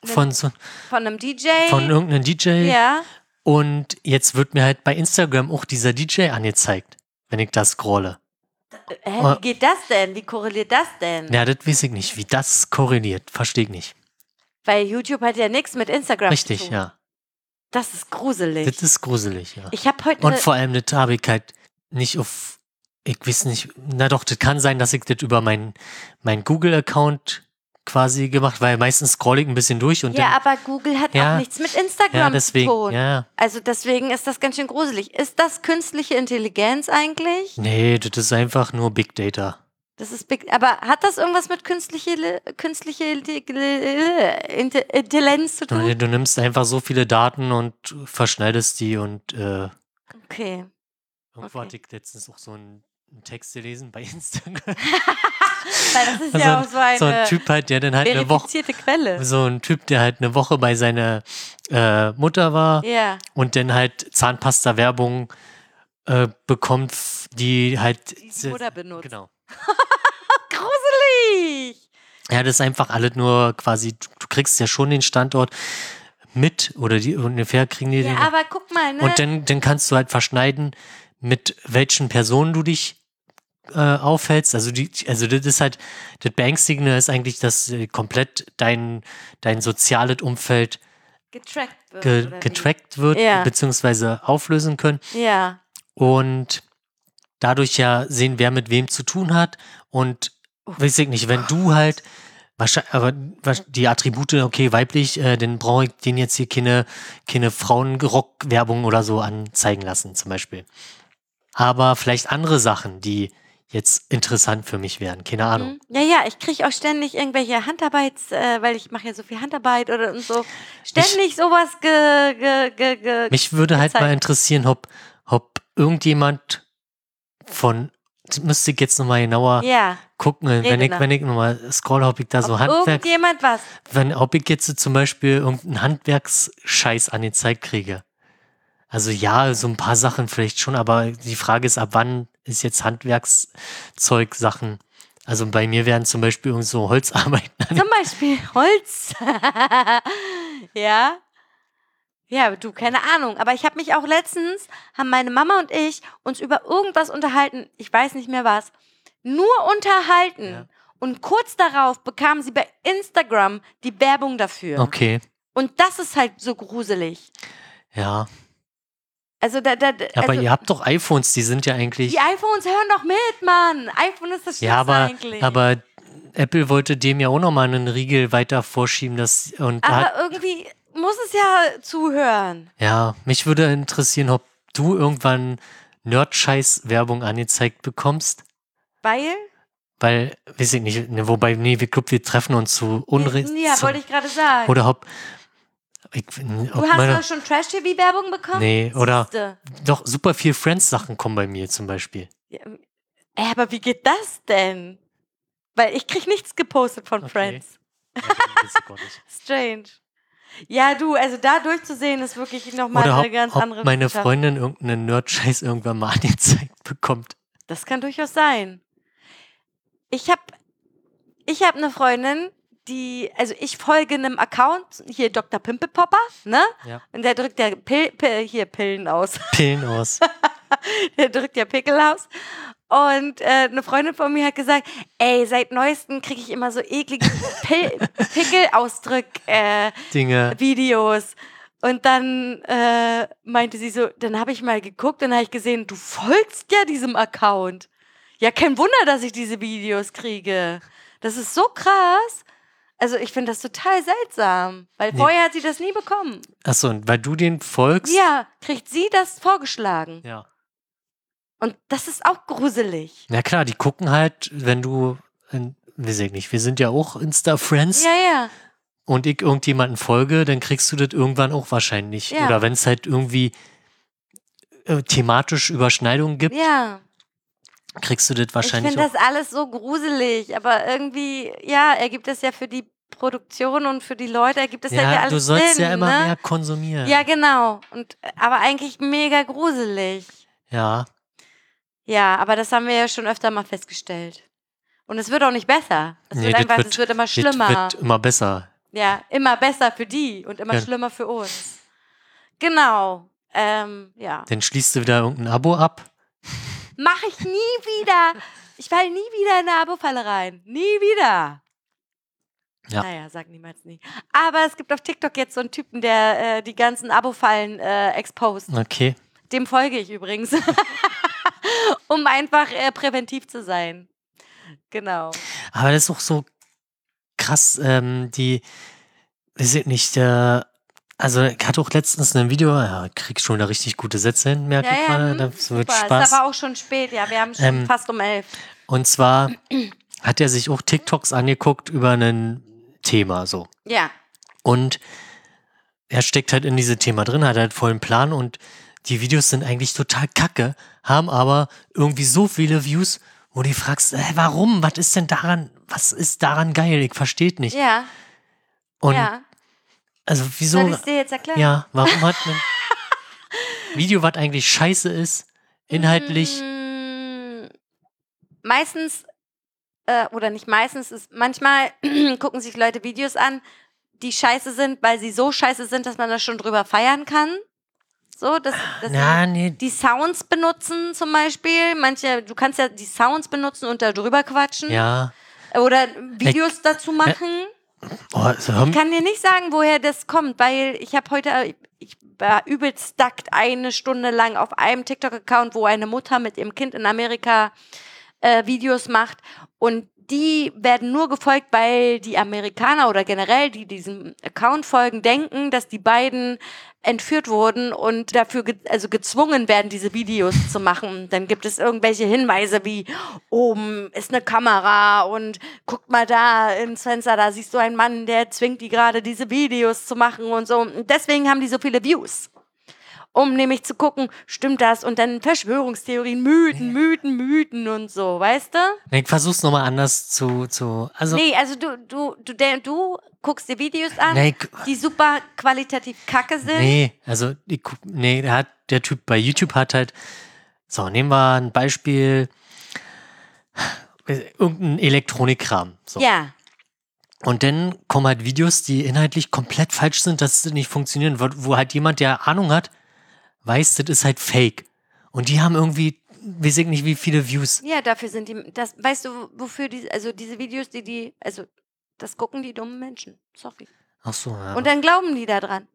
von, so, Von einem DJ. von irgendeinem DJ ja. und jetzt wird mir halt bei Instagram auch dieser DJ angezeigt, wenn ich das scrolle. Hä, Oh. wie geht das denn? Wie korreliert das denn? Ja, das weiß ich nicht, wie das korreliert, verstehe ich nicht. Weil YouTube hat ja nichts mit Instagram zu Richtig, tun. ja. Das ist gruselig. Das ist gruselig, ja. ich habe heute Und eine- vor allem, das habe ich halt nicht auf, ich weiß nicht, na doch, das kann sein, dass ich das über meinen mein Google-Account quasi gemacht, weil meistens scroll ich ein bisschen durch und Ja, dann, aber Google hat Ja. auch nichts mit Instagram ja, deswegen, zu tun. ja. Also deswegen ist das ganz schön gruselig. Ist das künstliche Intelligenz eigentlich? Nee, das ist einfach nur Big Data. Das ist big, aber hat das irgendwas mit künstliche, künstliche Inte- Intelligenz zu Du, tun? du nimmst einfach so viele Daten und verschneidest die und äh, Okay. irgendwo Okay. hatte ich letztens auch so einen, einen Text gelesen bei Instagram. Das ist Also ja auch so eine so ein Typ halt, der dann halt eine Woche, Quelle. so ein Typ, der halt eine Woche bei seiner äh, Mutter war Ja. und dann halt Zahnpasta-Werbung äh, bekommt, die halt. Die Mutter benutzt. Genau. Gruselig! Ja, das ist einfach alles nur quasi, du, kriegst ja schon den Standort mit oder die ungefähr kriegen die Ja, den. aber guck mal, ne? Und dann, dann kannst du halt verschneiden, mit welchen Personen du dich äh, aufhältst. Also, die, also das ist halt, das Beängstigende ist eigentlich, dass äh, komplett dein, dein soziales Umfeld getrackt wird. ge, getrackt wird, Ja. beziehungsweise auflösen können. Ja. Und dadurch ja sehen, wer mit wem zu tun hat und Oh weiß ich nicht, wenn du halt wahrscheinlich, aber die Attribute, okay, weiblich, äh, dann brauche ich den jetzt hier keine, keine Frauenrock-Werbung oder so anzeigen lassen, zum Beispiel. Aber vielleicht andere Sachen, die jetzt interessant für mich wären, keine Ahnung. Mhm. Ja, ja, ich kriege auch ständig irgendwelche Handarbeits, äh, weil ich mache ja so viel Handarbeit oder und so. Ständig sowas ge, ge, ge, ge Mich würde halt mal gezeigt. interessieren, ob irgendjemand von, das müsste ich jetzt nochmal genauer Ja, gucken, wenn Rede ich, nach. wenn ich nochmal scroll, ob ich da so ob Handwerk, irgendjemand was. wenn, ob ich jetzt zum Beispiel irgendeinen Handwerksscheiß angezeigt kriege. Also ja, so ein paar Sachen vielleicht schon, aber die Frage ist, ab wann ist jetzt Handwerkszeug Sachen? Also bei mir wären zum Beispiel irgend so Holzarbeiten. Zum Beispiel Holz. ja. Ja, du, keine Ahnung. Aber ich habe mich auch letztens, haben meine Mama und ich uns über irgendwas unterhalten, ich weiß nicht mehr was, nur unterhalten. Ja. Und kurz darauf bekam sie bei Instagram die Werbung dafür. Okay, Und das ist halt so gruselig. ja. Also, da, da, Aber also ihr habt doch iPhones, die sind ja eigentlich. die iPhones hören doch mit, Mann. iPhone ist das Schlimmste Ja, aber, eigentlich. aber Apple wollte dem ja auch nochmal einen Riegel weiter vorschieben. Das, und aber irgendwie muss es ja zuhören. ja, mich würde interessieren, ob du irgendwann Nerd-Scheiß-Werbung angezeigt bekommst. Weil? Weil, weiß ich nicht, ne, wobei, nee, wir glaube, wir treffen uns zu Unrecht. Ja, zu, wollte ich gerade sagen. Oder ob. Ich, ob Du hast meine, doch schon Trash-TV-Werbung bekommen? Nee, oder- Siehste. doch super viel Friends-Sachen kommen bei mir zum Beispiel. Ja, ey, aber wie geht das denn? Weil ich krieg nichts gepostet von Okay. Friends. Ja. Strange. Ja, du, also da durchzusehen ist wirklich nochmal eine ob, ganz ob andere meine. Freundin irgendeinen Nerd-Scheiß irgendwann mal angezeigt bekommt. Das kann durchaus sein. Ich habe ich hab eine Freundin, die, also ich folge einem Account, hier Dr. Pimpelpopper, ne? Ja. Und der drückt ja Pil Pil hier Pillen aus. Pillen aus. der drückt ja Pickel aus. Und äh, eine Freundin von mir hat gesagt, ey, seit neuestem kriege ich immer so eklige Pickelausdrück-Videos. Äh, und dann äh, meinte sie so, dann habe ich mal geguckt und habe ich gesehen, du folgst ja diesem Account. Ja, kein Wunder, dass ich diese Videos kriege. Das ist so krass. Also ich finde das total seltsam, weil Nee. vorher hat sie das nie bekommen. Achso, und weil du den folgst? Ja, kriegt sie das vorgeschlagen. Ja. Und das ist auch gruselig. Na klar, die gucken halt, wenn du, in, weiß ich nicht, wir sind ja auch Insta-Friends Ja, ja. und ich irgendjemanden folge, dann kriegst du das irgendwann auch wahrscheinlich. Ja. Oder wenn es halt irgendwie äh, thematisch Überschneidungen gibt, Ja. kriegst du das Ich wahrscheinlich finde auch. das alles so gruselig, aber irgendwie, ja, ergibt es ja für die Produktion und für die Leute, ergibt es halt ja ja, alles du sollst Sinn, ja immer ne? mehr konsumieren. Ja, genau. Und, aber eigentlich mega gruselig. Ja, Ja, aber das haben wir ja schon öfter mal festgestellt. Und es wird auch nicht besser. Es Nee, wird einfach, wird- es wird immer schlimmer. wird immer besser. Ja, immer besser für die und immer Ja. schlimmer für uns. Genau. Ähm, ja. Dann schließt du wieder irgendein Abo ab. Mach ich nie wieder. Ich falle nie wieder in eine Abo-Falle rein. Nie wieder. Ja. Naja, sag niemals nie. Aber es gibt auf TikTok jetzt so einen Typen, der äh, die ganzen Abo-Fallen äh, exposed. Okay. Dem folge ich übrigens. um einfach äh, präventiv zu sein. Genau. Aber das ist auch so krass, ähm, die, weiß ich nicht, äh, also ich hatte auch letztens ein Video, ja, krieg schon da richtig gute Sätze hin, merke Ja, ich ja, gerade, hm, das wird super. Spaß. Ist aber auch schon spät, ja. Wir haben schon Ähm, fast um elf. Und zwar hat er sich auch TikToks angeguckt über ein Thema so. Ja. Und er steckt halt in diese Thema drin, hat halt vollen Plan und die Videos sind eigentlich total kacke, haben aber irgendwie so viele Views, wo du fragst, äh, warum? Was ist denn daran, was ist daran geil? Ich verstehe nicht. Ja. Und ja. also wieso? Soll ich dir jetzt erklären? Ja, warum hat ein Video, was eigentlich scheiße ist, inhaltlich, Mm, Meistens, äh, oder nicht meistens, ist manchmal gucken sich Leute Videos an, die scheiße sind, weil sie so scheiße sind, dass man da schon drüber feiern kann. So, dass, dass na, nee, die Sounds benutzen zum Beispiel. Manche, du kannst ja die Sounds benutzen und da drüber quatschen. ja. Oder Videos dazu machen. Oh, also, hör- Ich kann dir nicht sagen, woher das kommt, weil ich habe heute, ich war übelst stuckt eine Stunde lang auf einem TikTok-Account, wo eine Mutter mit ihrem Kind in Amerika äh, Videos macht und die werden nur gefolgt, weil die Amerikaner oder generell, die diesem Account folgen, denken, dass die beiden entführt wurden und dafür ge also gezwungen werden, diese Videos zu machen. Dann gibt es irgendwelche Hinweise wie, oben ist eine Kamera und guck mal da ins Fenster, da siehst du einen Mann, der zwingt die gerade, diese Videos zu machen und so. Und deswegen haben die so viele Views. Um nämlich zu gucken, stimmt das? Und dann Verschwörungstheorien, Mythen, Mythen, Mythen und so, weißt du? ich versuch's nochmal anders zu, zu also, Nee, also du, du, du, der, du guckst dir Videos an, nee, die super qualitativ kacke sind. nee, also, ich, nee, der hat, der Typ bei YouTube hat halt, so, nehmen wir ein Beispiel, irgendein Elektronikkram, so. Ja, Und dann kommen halt Videos, die inhaltlich komplett falsch sind, dass sie nicht funktionieren, wo, wo halt jemand, der Ahnung hat, weiß, das ist halt fake. Und die haben irgendwie, weiß ich nicht, wie viele Views. ja, dafür sind die, das, weißt du, wofür die, also diese Videos, die die, also das gucken die dummen Menschen. Sorry. Ach so, ja. Und dann glauben die da dran.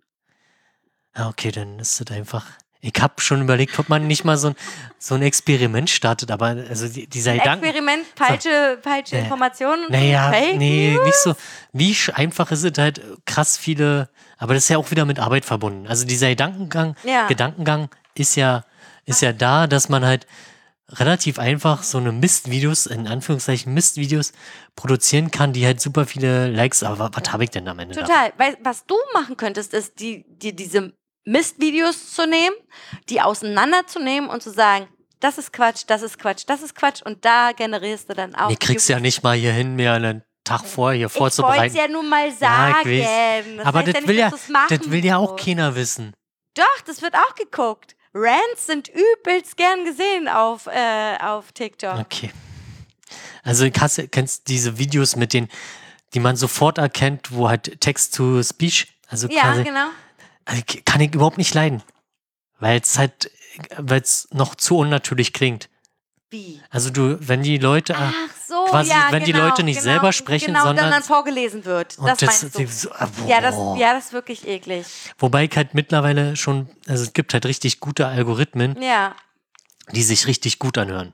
ja, okay, dann ist das einfach. Ich habe schon überlegt, ob man nicht mal so ein, so ein Experiment startet, aber also die, dieser Gedanke. Experiment, falsche, falsche Nee. Informationen. Naja, Fake nee, News? nicht so. Wie einfach ist es halt krass viele, aber das ist ja auch wieder mit Arbeit verbunden. Also dieser Gedankengang, Ja. Gedankengang ist ja, ist ja da, dass man halt relativ einfach so eine Mistvideos, in Anführungszeichen Mistvideos produzieren kann, die halt super viele Likes, aber was habe ich denn am Ende davon? Total. Weil, was du machen könntest, ist, die, die, diese Mistvideos zu nehmen, die auseinanderzunehmen und zu sagen, das ist Quatsch, das ist Quatsch, das ist Quatsch und da generierst du dann auch. Nee, kriegst ja nicht mal hier hin, mehr einen Tag vorher hier ich wollte vorzubereiten. ja nur mal Ja, sagen. weiß. Das Aber das nicht, will ja, das will ja auch keiner wissen. Doch, das wird auch geguckt. Rants sind übelst gern gesehen auf, äh, auf TikTok. Okay. Also kannst, kennst diese Videos mit den, die man sofort erkennt, wo halt Text to Speech, also Ja, quasi, genau. Also kann ich überhaupt nicht leiden. Weil es halt, weil es noch zu unnatürlich klingt. Wie? Also du, wenn die Leute, Ach so, quasi, ja, wenn die genau, Leute nicht genau, selber sprechen, genau, sondern- dann, dann vorgelesen wird. und Das, das, meinst du. so, ah, Ja das, ja, das ist wirklich eklig. Wobei ich halt mittlerweile schon, also es gibt halt richtig gute Algorithmen, Ja, die sich richtig gut anhören.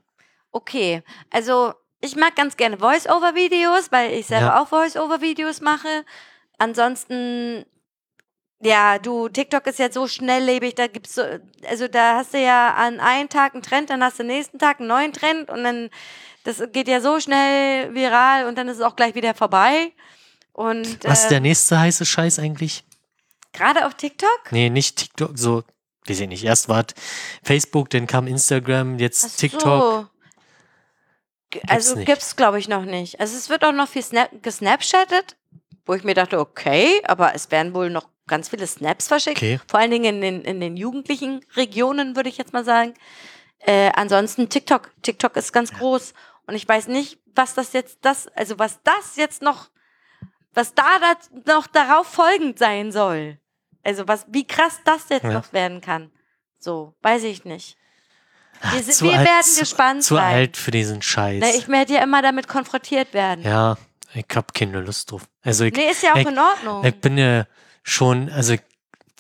okay. Also ich mag ganz gerne Voice-Over-Videos, weil ich selber Ja. auch Voice-Over-Videos mache. Ansonsten, ja, du, TikTok ist jetzt so schnelllebig, da gibt's so, also da hast du ja an einem Tag einen Trend, dann hast du nächsten Tag einen neuen Trend und dann, das geht ja so schnell viral und dann ist es auch gleich wieder vorbei. Und Was ist äh, der nächste heiße Scheiß eigentlich? gerade auf TikTok? Nee, nicht TikTok, so, weiß ich nicht. Erst war Facebook, dann kam Instagram, jetzt Ach TikTok. So. G- Also nicht. gibt's glaube ich noch nicht. Also es wird auch noch viel Snap gesnapchattet, wo ich mir dachte, okay, aber es werden wohl noch ganz viele Snaps verschickt. Okay. Vor allen Dingen in den, in den jugendlichen Regionen, würde ich jetzt mal sagen. Äh, ansonsten TikTok. TikTok ist ganz groß. Und ich weiß nicht, was das jetzt, das, also was das jetzt noch, was da, da noch darauf folgend sein soll. Also was, wie krass das jetzt Ja. noch werden kann. So, weiß ich nicht. Wir, sind, Zu wir alt- werden zu- gespannt Zu sein. alt für diesen Scheiß. Na, ich werde ja immer damit konfrontiert werden. ja, ich hab keine Lust drauf. Also ich, Nee, ist ja auch ich, in Ordnung. ich bin ja schon, also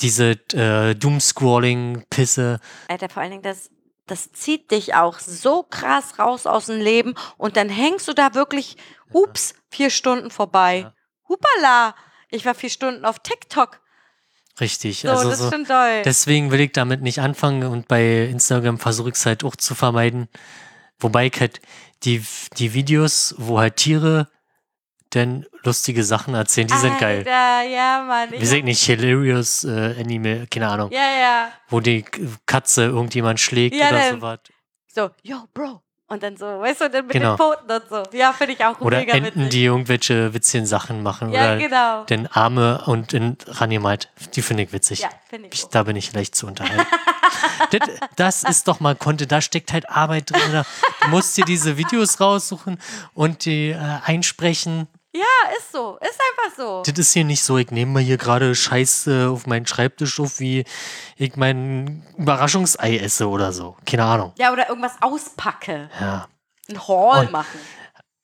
diese äh, Doomscrolling-Pisse. Alter, vor allen Dingen, das, das zieht dich auch so krass raus aus dem Leben und dann hängst du da wirklich, ups, vier Stunden vorbei. Ja. Hupala, ich war vier Stunden auf TikTok. Richtig. So, also das so, ist schon toll. Deswegen will ich damit nicht anfangen und bei Instagram versuche ich es halt auch zu vermeiden. Wobei ich halt die, die Videos, wo halt Tiere denn lustige Sachen erzählen, die sind geil. Ja, Mann. Wir sind nicht hilarious äh, Anime, keine Ahnung, ja, ja. wo die Katze irgendjemand schlägt Ja, oder dann- sowas. So, yo, Bro. Und dann so, weißt du, dann mit Genau. den Pfoten und so. Ja, finde ich auch Oder mega Enten, witzig. die irgendwelche witzigen Sachen machen. ja, oder genau. den Arme und in rangemalt. Die finde ich witzig. Ja, finde ich Ich, da bin ich leicht zu unterhalten. das, das ist doch mal Konte, da steckt halt Arbeit drin. Du musst dir diese Videos raussuchen und die äh, einsprechen. Ja, ist so. Ist einfach so. Das ist hier nicht so, ich nehme mal hier gerade Scheiße auf meinen Schreibtisch auf, wie ich mein Überraschungsei esse oder so. Keine Ahnung. Ja, oder irgendwas auspacke. Ja. Ein Haul Und- machen.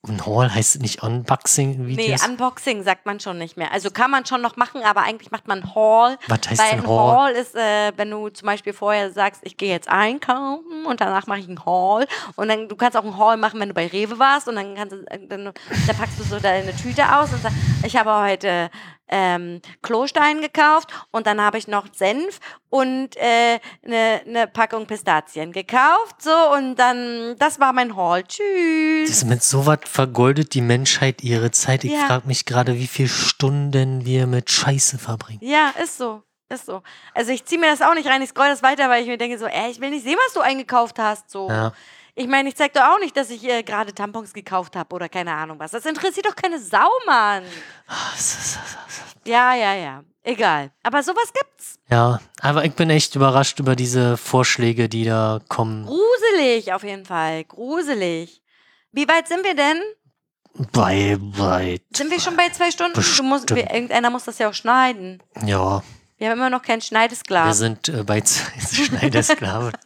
Und Haul heißt nicht Nee, Unboxing-Videos. Unboxing sagt man schon nicht mehr. Also kann man schon noch machen, aber eigentlich macht man Haul. Was heißt Weil denn ein Haul? Haul ist, äh, wenn du zum Beispiel vorher sagst, ich gehe jetzt einkaufen und danach mache ich einen Haul. Und dann, du kannst auch einen Haul machen, wenn du bei Rewe warst und dann kannst du, äh, dann, dann packst du so deine Tüte aus und sagst, ich habe heute ähm, Klostein gekauft und dann habe ich noch Senf und eine äh, ne Packung Pistazien gekauft. So, und dann, das war mein Haul. Tschüss. Das mit sowas vergoldet die Menschheit ihre Zeit. Ich Ja. frage mich gerade, wie viele Stunden wir mit Scheiße verbringen. Ja, ist so. Ist so. Also ich ziehe mir das auch nicht rein, ich scroll das weiter, weil ich mir denke so, ey, ich will nicht sehen, was du eingekauft hast. So. Ja. Ich meine, ich zeig doch auch nicht, dass ich äh, gerade Tampons gekauft habe oder keine Ahnung was. Das interessiert doch keine Sau, Mann. Ja, ja, ja. Egal. Aber sowas gibt's. Ja, aber ich bin echt überrascht über diese Vorschläge, die da kommen. Gruselig auf jeden Fall. Gruselig. Wie weit sind wir denn? Bei, bei, Sind wir schon bei zwei Stunden? Du musst, wir, irgendeiner muss das ja auch schneiden. ja, Wir haben immer noch keinen wir Schneidesklaven. sind äh, bei zwei Schneidersklaven.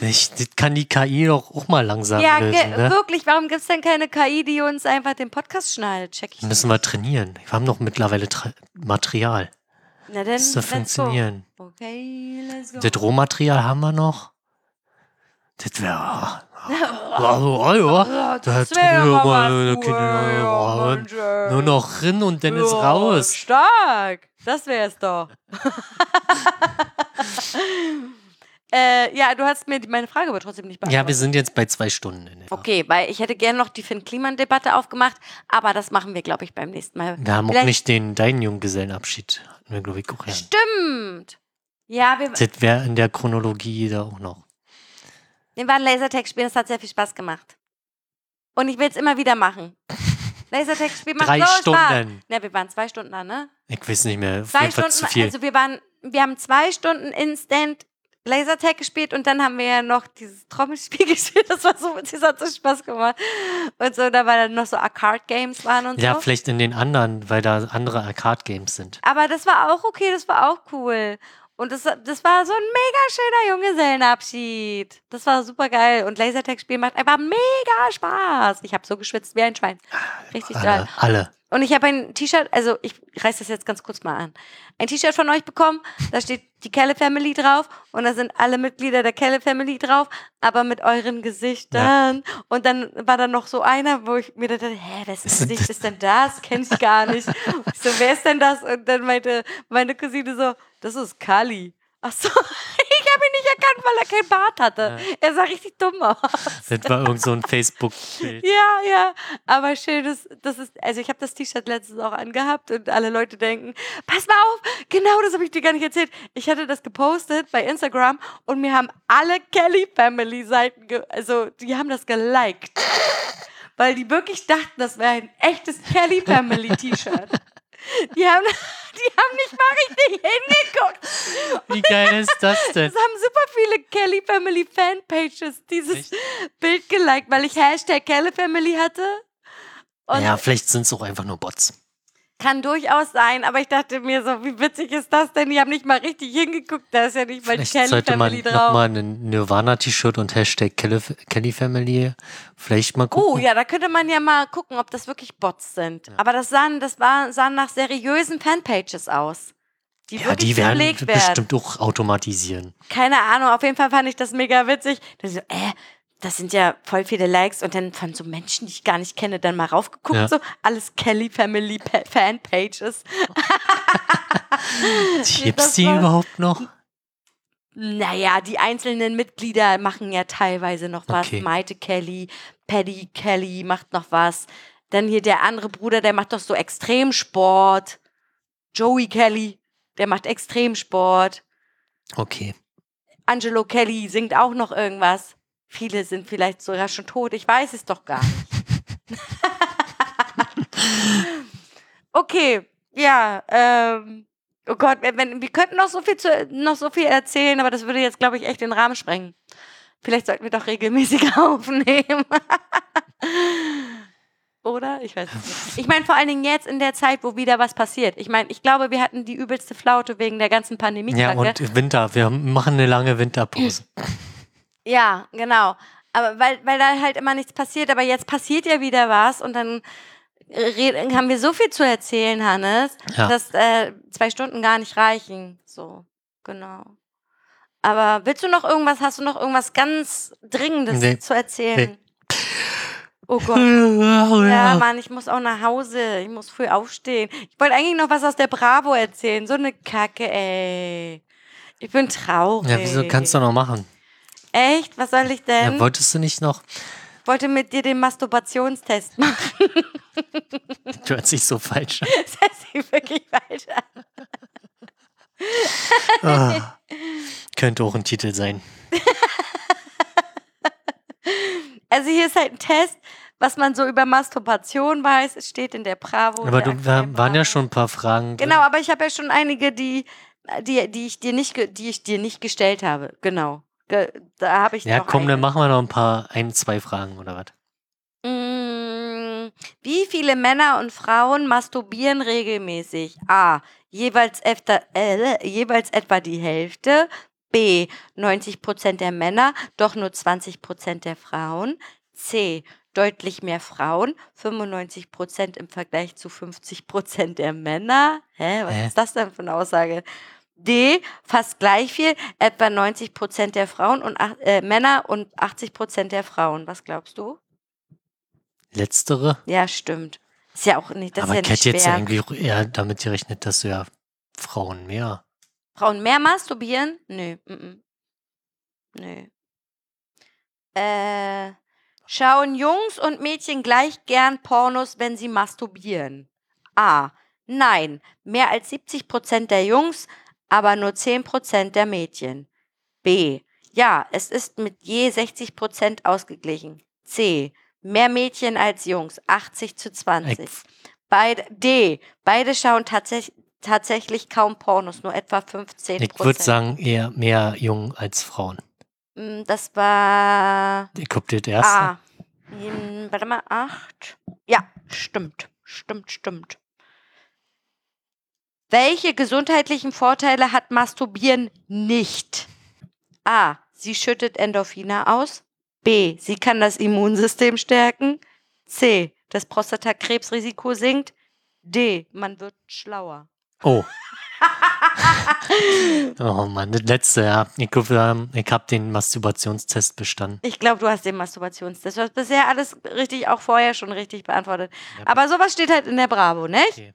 ich, das kann die KI doch auch mal langsam Ja, lösen, ge- ne? wirklich. Warum gibt's denn keine KI, die uns einfach den Podcast schneidet? Check ich. Müssen wir trainieren. Wir haben doch mittlerweile Tra Material. Na dann, Das let's go. funktionieren. Okay, let's go. Das Rohmaterial haben wir noch. Das wäre. Ja. Ja ja, ja. Nur noch rin und dann ist Ja, raus. Stark. Das wär's doch. äh, ja, du hast mir die- meine Frage aber trotzdem nicht beantwortet. Ja, wir sind jetzt bei zwei Stunden. In. Okay, weil ich hätte gerne noch die Finn-Kliman-Debatte aufgemacht, aber das machen wir, glaube ich, beim nächsten Mal. Wir haben auch Vielleicht- nicht den deinen Junggesellenabschied. Hatten wir, glaube ich, auch ja. Stimmt. Ja, wir. Das wäre in der Chronologie da auch noch. Wir waren Lasertag spielen, es hat sehr viel Spaß gemacht. Und ich will es immer wieder machen. Lasertag spielen macht Drei so Spaß. Stunden. Ne, wir waren zwei Stunden da, ne? Ich weiß nicht mehr. Zwei Stunden, zu viel. also wir waren, wir haben zwei Stunden Instant Lasertag gespielt und dann haben wir ja noch dieses Trommelspiel gespielt. Das war so, das hat so Spaß gemacht. Und so, da war dann noch so Arcade-Games waren und ja, so. vielleicht in den anderen, weil da andere Arcade-Games sind. Aber das war auch okay, das war auch cool. Und das, das war so ein mega schöner Junggesellenabschied. Das war super geil. Und Lasertag-Spielen macht einfach mega Spaß. Ich habe so geschwitzt wie ein Schwein. Richtig geil. Alle, alle. Und ich habe ein T-Shirt, also ich reiß das jetzt ganz kurz mal an. Ein T-Shirt von euch bekommen, da steht die Kelle Family drauf und da sind alle Mitglieder der Kelle Family drauf, aber mit euren Gesichtern. Und dann war da noch so einer, wo ich mir dachte, hä, wessen Gesicht ist denn das? Kenn ich gar nicht. Ich so, wer ist denn das? Und dann meinte meine Cousine so, das ist Kali. Ach so, nicht erkannt, weil er kein Bart hatte. Er sah richtig dumm aus. Das war irgend so ein Facebook-Bild. Ja, ja, aber schön, das, das ist, also ich habe das T-Shirt letztens auch angehabt und alle Leute denken, pass mal auf, genau das habe ich dir gar nicht erzählt. Ich hatte das gepostet bei Instagram und mir haben alle Kelly Family Seiten, also die haben das geliked, weil die wirklich dachten, das wäre ein echtes Kelly Family T-Shirt. Die haben, die haben nicht mal richtig hingeguckt. Wie geil ist das denn? Es haben super viele Kelly Family Fanpages dieses Echt? Bild geliked, weil ich Hashtag Kelly Family hatte. Und Ja, vielleicht sind es auch einfach nur Bots. Kann durchaus sein, aber ich dachte mir so, wie witzig ist das denn? Die haben nicht mal richtig hingeguckt, da ist ja nicht mal die Vielleicht Kelly sollte man Family drauf. nochmal ein Nirvana-T-Shirt und Hashtag Kelly, Kelly Family vielleicht mal gucken. Oh ja, da könnte man ja mal gucken, ob das wirklich Bots sind. Aber das sahen, das war, sahen nach seriösen Fanpages aus. Die ja, die werden werden. bestimmt auch automatisieren. Keine Ahnung, auf jeden Fall fand ich das mega witzig. Da so, äh, das sind ja voll viele Likes und dann von so Menschen, die ich gar nicht kenne, dann mal raufgeguckt, Ja. so alles Kelly Family Pa- Fanpages. Gibt's die überhaupt noch? Naja, die einzelnen Mitglieder machen ja teilweise noch was. Okay. Maite Kelly, Paddy Kelly macht noch was. Dann hier der andere Bruder, der macht doch so Extremsport. Joey Kelly, der macht Extremsport. Okay. Angelo Kelly singt auch noch irgendwas. Viele sind vielleicht sogar schon tot. Ich weiß es doch gar nicht. okay, ja. Ähm, oh Gott, wenn, wir könnten noch so viel zu, noch so viel erzählen, aber das würde jetzt, glaube ich, echt den Rahmen sprengen. Vielleicht sollten wir doch regelmäßig aufnehmen. Oder? Ich weiß nicht. Ich meine, vor allen Dingen jetzt in der Zeit, wo wieder was passiert. Ich meine, ich glaube, wir hatten die übelste Flaute wegen der ganzen pandemie Ja, und Winter. Wir machen eine lange Winterpause. Ja, genau. Aber weil, weil da halt immer nichts passiert, aber jetzt passiert ja wieder was und dann red, haben wir so viel zu erzählen, Hannes, Ja. dass äh, zwei Stunden gar nicht reichen. So, genau. Aber willst du noch irgendwas, hast du noch irgendwas ganz Dringendes Nee. zu erzählen? Nee. Oh Gott. Ja, Ja, Mann, ich muss auch nach Hause. Ich muss früh aufstehen. Ich wollte eigentlich noch was aus der Bravo erzählen. So eine Kacke, ey. Ich bin traurig. ja, wieso kannst du noch machen? Echt? Was soll ich denn? Ja, wolltest du nicht noch? Ich wollte mit dir den Masturbationstest machen. Du hört sich so falsch an. Das hört sich wirklich falsch an. Ah, könnte auch ein Titel sein. Also hier ist halt ein Test, was man so über Masturbation weiß. Es steht in der Bravo. Aber du, aktuellen waren ja schon ein paar Fragen. drin. Genau, aber ich habe ja schon einige, die, die, die ich dir nicht, die ich dir nicht gestellt habe. Genau. Da habe ich Ja, komm, eine. dann machen wir noch ein paar, ein, zwei Fragen oder was? Mm, Wie viele Männer und Frauen masturbieren regelmäßig? A. Jeweils, öfter, äh, jeweils etwa die Hälfte. B. 90% der Männer, doch nur 20% der Frauen. C. Deutlich mehr Frauen, 95% im Vergleich zu 50% der Männer. Hä, was Hä? ist das denn für eine Aussage? D, fast gleich viel, etwa 90% der Frauen und äh, Männer und 80% der Frauen. Was glaubst du? Letztere? Ja, stimmt. Ist ja auch nicht, das aber ist ja ich nicht hätte jetzt eigentlich auch eher damit gerechnet, dass du ja Frauen mehr. Frauen mehr masturbieren? Nö. Mm. Nö. Äh, schauen Jungs und Mädchen gleich gern Pornos, wenn sie masturbieren? A. Nein. Mehr als 70% der Jungs, aber nur 10% der Mädchen. B. Ja, es ist mit je 60 Prozent ausgeglichen. C. Mehr Mädchen als Jungs, 80 zu 20. Ich- Beide, D. Beide schauen tatsächlich tatsächlich kaum Pornos, nur etwa 15 Ich würde sagen, eher mehr Jungen als Frauen. Mm, Das war Ich guck das erste. A. Hm, Warte mal, 8. Ja, stimmt. Stimmt, stimmt. Welche gesundheitlichen Vorteile hat Masturbieren nicht? A. Sie schüttet Endorphine aus. B. Sie kann das Immunsystem stärken. C. Das Prostatakrebsrisiko sinkt. D. Man wird schlauer. Oh. oh Mann, das letzte, ja. Ich glaube, ähm, ich habe den Masturbationstest bestanden. Ich glaube, du hast den Masturbationstest. Du hast bisher alles richtig, auch vorher schon richtig beantwortet. Ja. Aber sowas steht halt in der Bravo, nicht? Okay.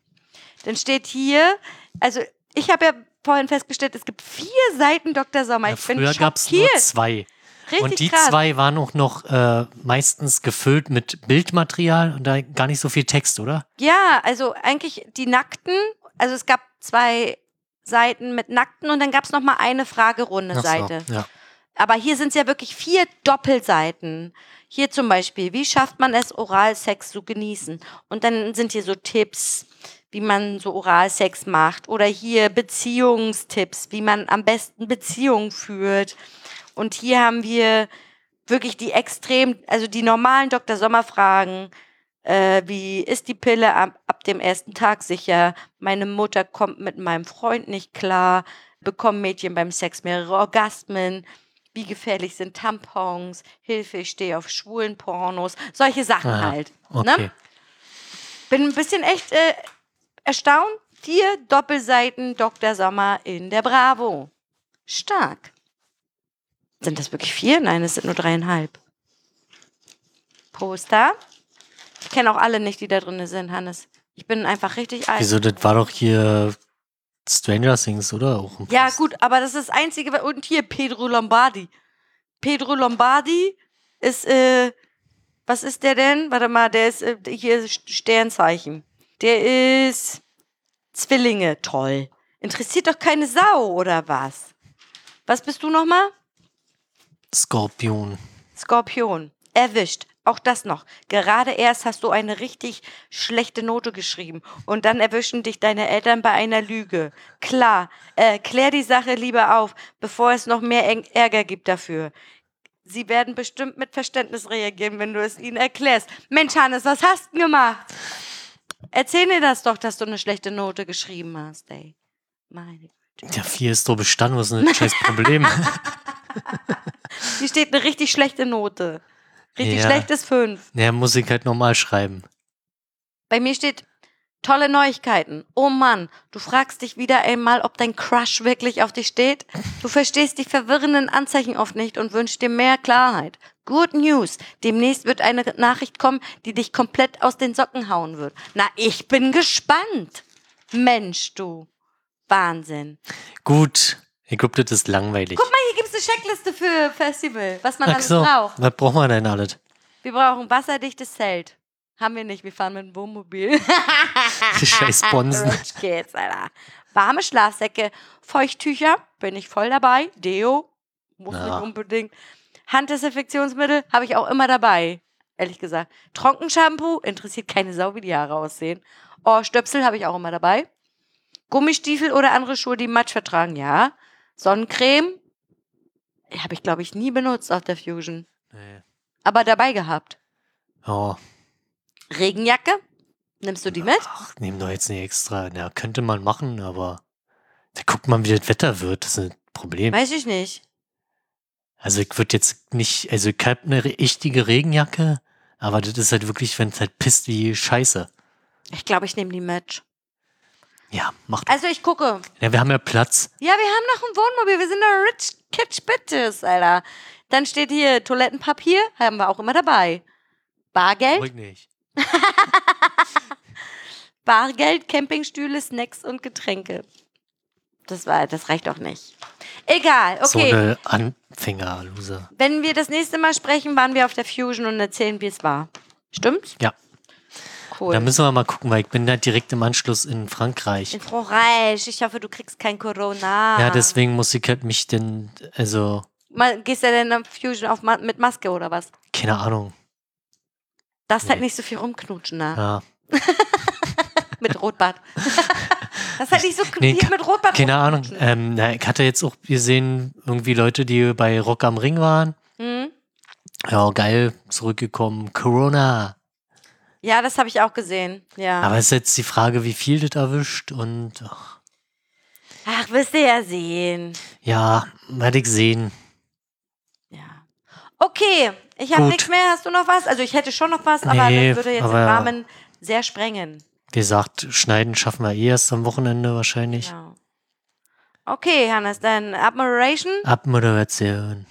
Dann steht hier, also ich habe ja vorhin festgestellt, es gibt vier Seiten Dr. Sommer. Ja, ich früher gab es nur zwei. Richtig und die krass. zwei waren auch noch äh, meistens gefüllt mit Bildmaterial und da gar nicht so viel Text, oder? Ja, also eigentlich die Nackten, also es gab zwei Seiten mit Nackten und dann gab es noch mal eine Fragerunde Ach so. Ja. Aber hier sind es ja wirklich vier Doppelseiten. Hier zum Beispiel, wie schafft man es, Oralsex zu genießen? Und dann sind hier so Tipps, wie man so Oralsex macht. Oder hier Beziehungstipps, wie man am besten Beziehungen führt. Und hier haben wir wirklich die extrem, also die normalen Dr. Sommer-Fragen. Äh, wie ist die Pille ab, ab dem ersten Tag sicher? Meine Mutter kommt mit meinem Freund nicht klar. Bekommen Mädchen beim Sex mehrere Orgasmen? Wie gefährlich sind Tampons? Hilfe, ich stehe auf schwulen Pornos. Solche Sachen Aha, halt. Okay. Ne? Bin ein bisschen echt äh, erstaunt. Vier Doppelseiten Dr. Sommer in der Bravo. Stark. Sind das wirklich vier? Nein, es sind nur dreieinhalb. Poster. Ich kenne auch alle nicht, die da drin sind, Hannes. Ich bin einfach richtig alt. Wieso, das war doch hier Stranger Things, oder? Auch Ja, gut, aber das ist das Einzige. Und hier Pedro Lombardi. Pedro Lombardi ist, äh, was ist der denn? Warte mal, der ist äh, hier Sternzeichen. Der ist Zwillinge. Toll. Interessiert doch keine Sau, oder was? Was bist du nochmal? Skorpion. Skorpion. Erwischt. Auch das noch. Gerade erst hast du eine richtig schlechte Note geschrieben und dann erwischen dich deine Eltern bei einer Lüge. Klar, äh, klär die Sache lieber auf, bevor es noch mehr Ärger gibt dafür. Sie werden bestimmt mit Verständnis reagieren, wenn du es ihnen erklärst. Mensch, Hannes, was hast du gemacht? Erzähl mir das doch, dass du eine schlechte Note geschrieben hast, ey. Meine Güte. Ja, vier ist doch bestanden, was ist das scheiß Problem? Hier steht eine richtig schlechte Note. Richtig Ja. schlechtes Fünf. ja, muss ich halt normal schreiben. Bei mir steht tolle Neuigkeiten. Oh Mann, du fragst dich wieder einmal, ob dein Crush wirklich auf dich steht. Du verstehst die verwirrenden Anzeichen oft nicht und wünschst dir mehr Klarheit. Good News. Demnächst wird eine Nachricht kommen, die dich komplett aus den Socken hauen wird. Na, ich bin gespannt. Mensch, du. Wahnsinn. Gut, ich glaube, das ist langweilig. Guck mal, hier gibt es eine Checkliste für Festival, was man Ach alles so, braucht. was braucht man denn alles? Wir brauchen wasserdichtes Zelt. Haben wir nicht, wir fahren mit dem Wohnmobil. Scheiß Bonsen. Kids, Alter. Warme Schlafsäcke, Feuchttücher, bin ich voll dabei. Deo, muss Ja. nicht unbedingt. Handdesinfektionsmittel habe ich auch immer dabei, ehrlich gesagt. Trockenshampoo, interessiert keine Sau, wie die Haare aussehen. Ohrstöpsel habe ich auch immer dabei. Gummistiefel oder andere Schuhe, die Matsch vertragen, ja. Sonnencreme habe ich, glaube ich, nie benutzt auf der Fusion. Nee. Aber dabei gehabt. Oh, Regenjacke, nimmst du die mit? ach, nehmen doch jetzt nicht extra. Ja, könnte man machen, aber da guckt man, wie das Wetter wird. Das ist ein Problem. Weiß ich nicht. Also ich würde jetzt nicht, also ich habe eine richtige Regenjacke, aber das ist halt wirklich, wenn es halt pisst wie Scheiße. Ich glaube, ich nehme die mit. Ja, macht. Also ich gucke. Ja, wir haben ja Platz. Ja, wir haben noch ein Wohnmobil. Wir sind da rich kitsch bitches, Alter. Dann steht hier Toilettenpapier, haben wir auch immer dabei. Bargeld, Ruhig nicht. Bargeld, Campingstühle, Snacks und Getränke. Das war, das reicht doch nicht. Egal, So okay. eine Anfänger-Loser. Wenn wir das nächste Mal sprechen, waren wir auf der Fusion und erzählen, wie es war. Stimmt's? Ja. Cool. Da müssen wir mal gucken, weil ich bin da direkt im Anschluss in Frankreich. in Frankreich. Ich hoffe, du kriegst kein Corona. Ja, deswegen muss ich halt mich denn, also Mal, gehst du denn auf Fusion auf, mit Maske oder was? Keine Ahnung. Darfst halt Nee. nicht so viel rumknutschen da. Ja. Mit Rotbart. das ist halt nicht so Nee, mit Rotbart. Keine Ahnung. Ähm, na, ich hatte jetzt auch gesehen, irgendwie Leute, die bei Rock am Ring waren. Hm? Ja, geil, zurückgekommen. Corona. Ja, das habe ich auch gesehen. Ja. Aber es ist jetzt die Frage, wie viel das erwischt und ach, Ach, wirst du ja sehen. ja, werde ich sehen. Ja. Okay, ich habe nichts mehr. Hast du noch was? Also ich hätte schon noch was, aber Nee, das würde jetzt aber- den Rahmen sehr sprengen. Wie gesagt, schneiden schaffen wir eh erst am Wochenende wahrscheinlich. Ja. Okay, Hannes, dann Admiration. Abmoderation.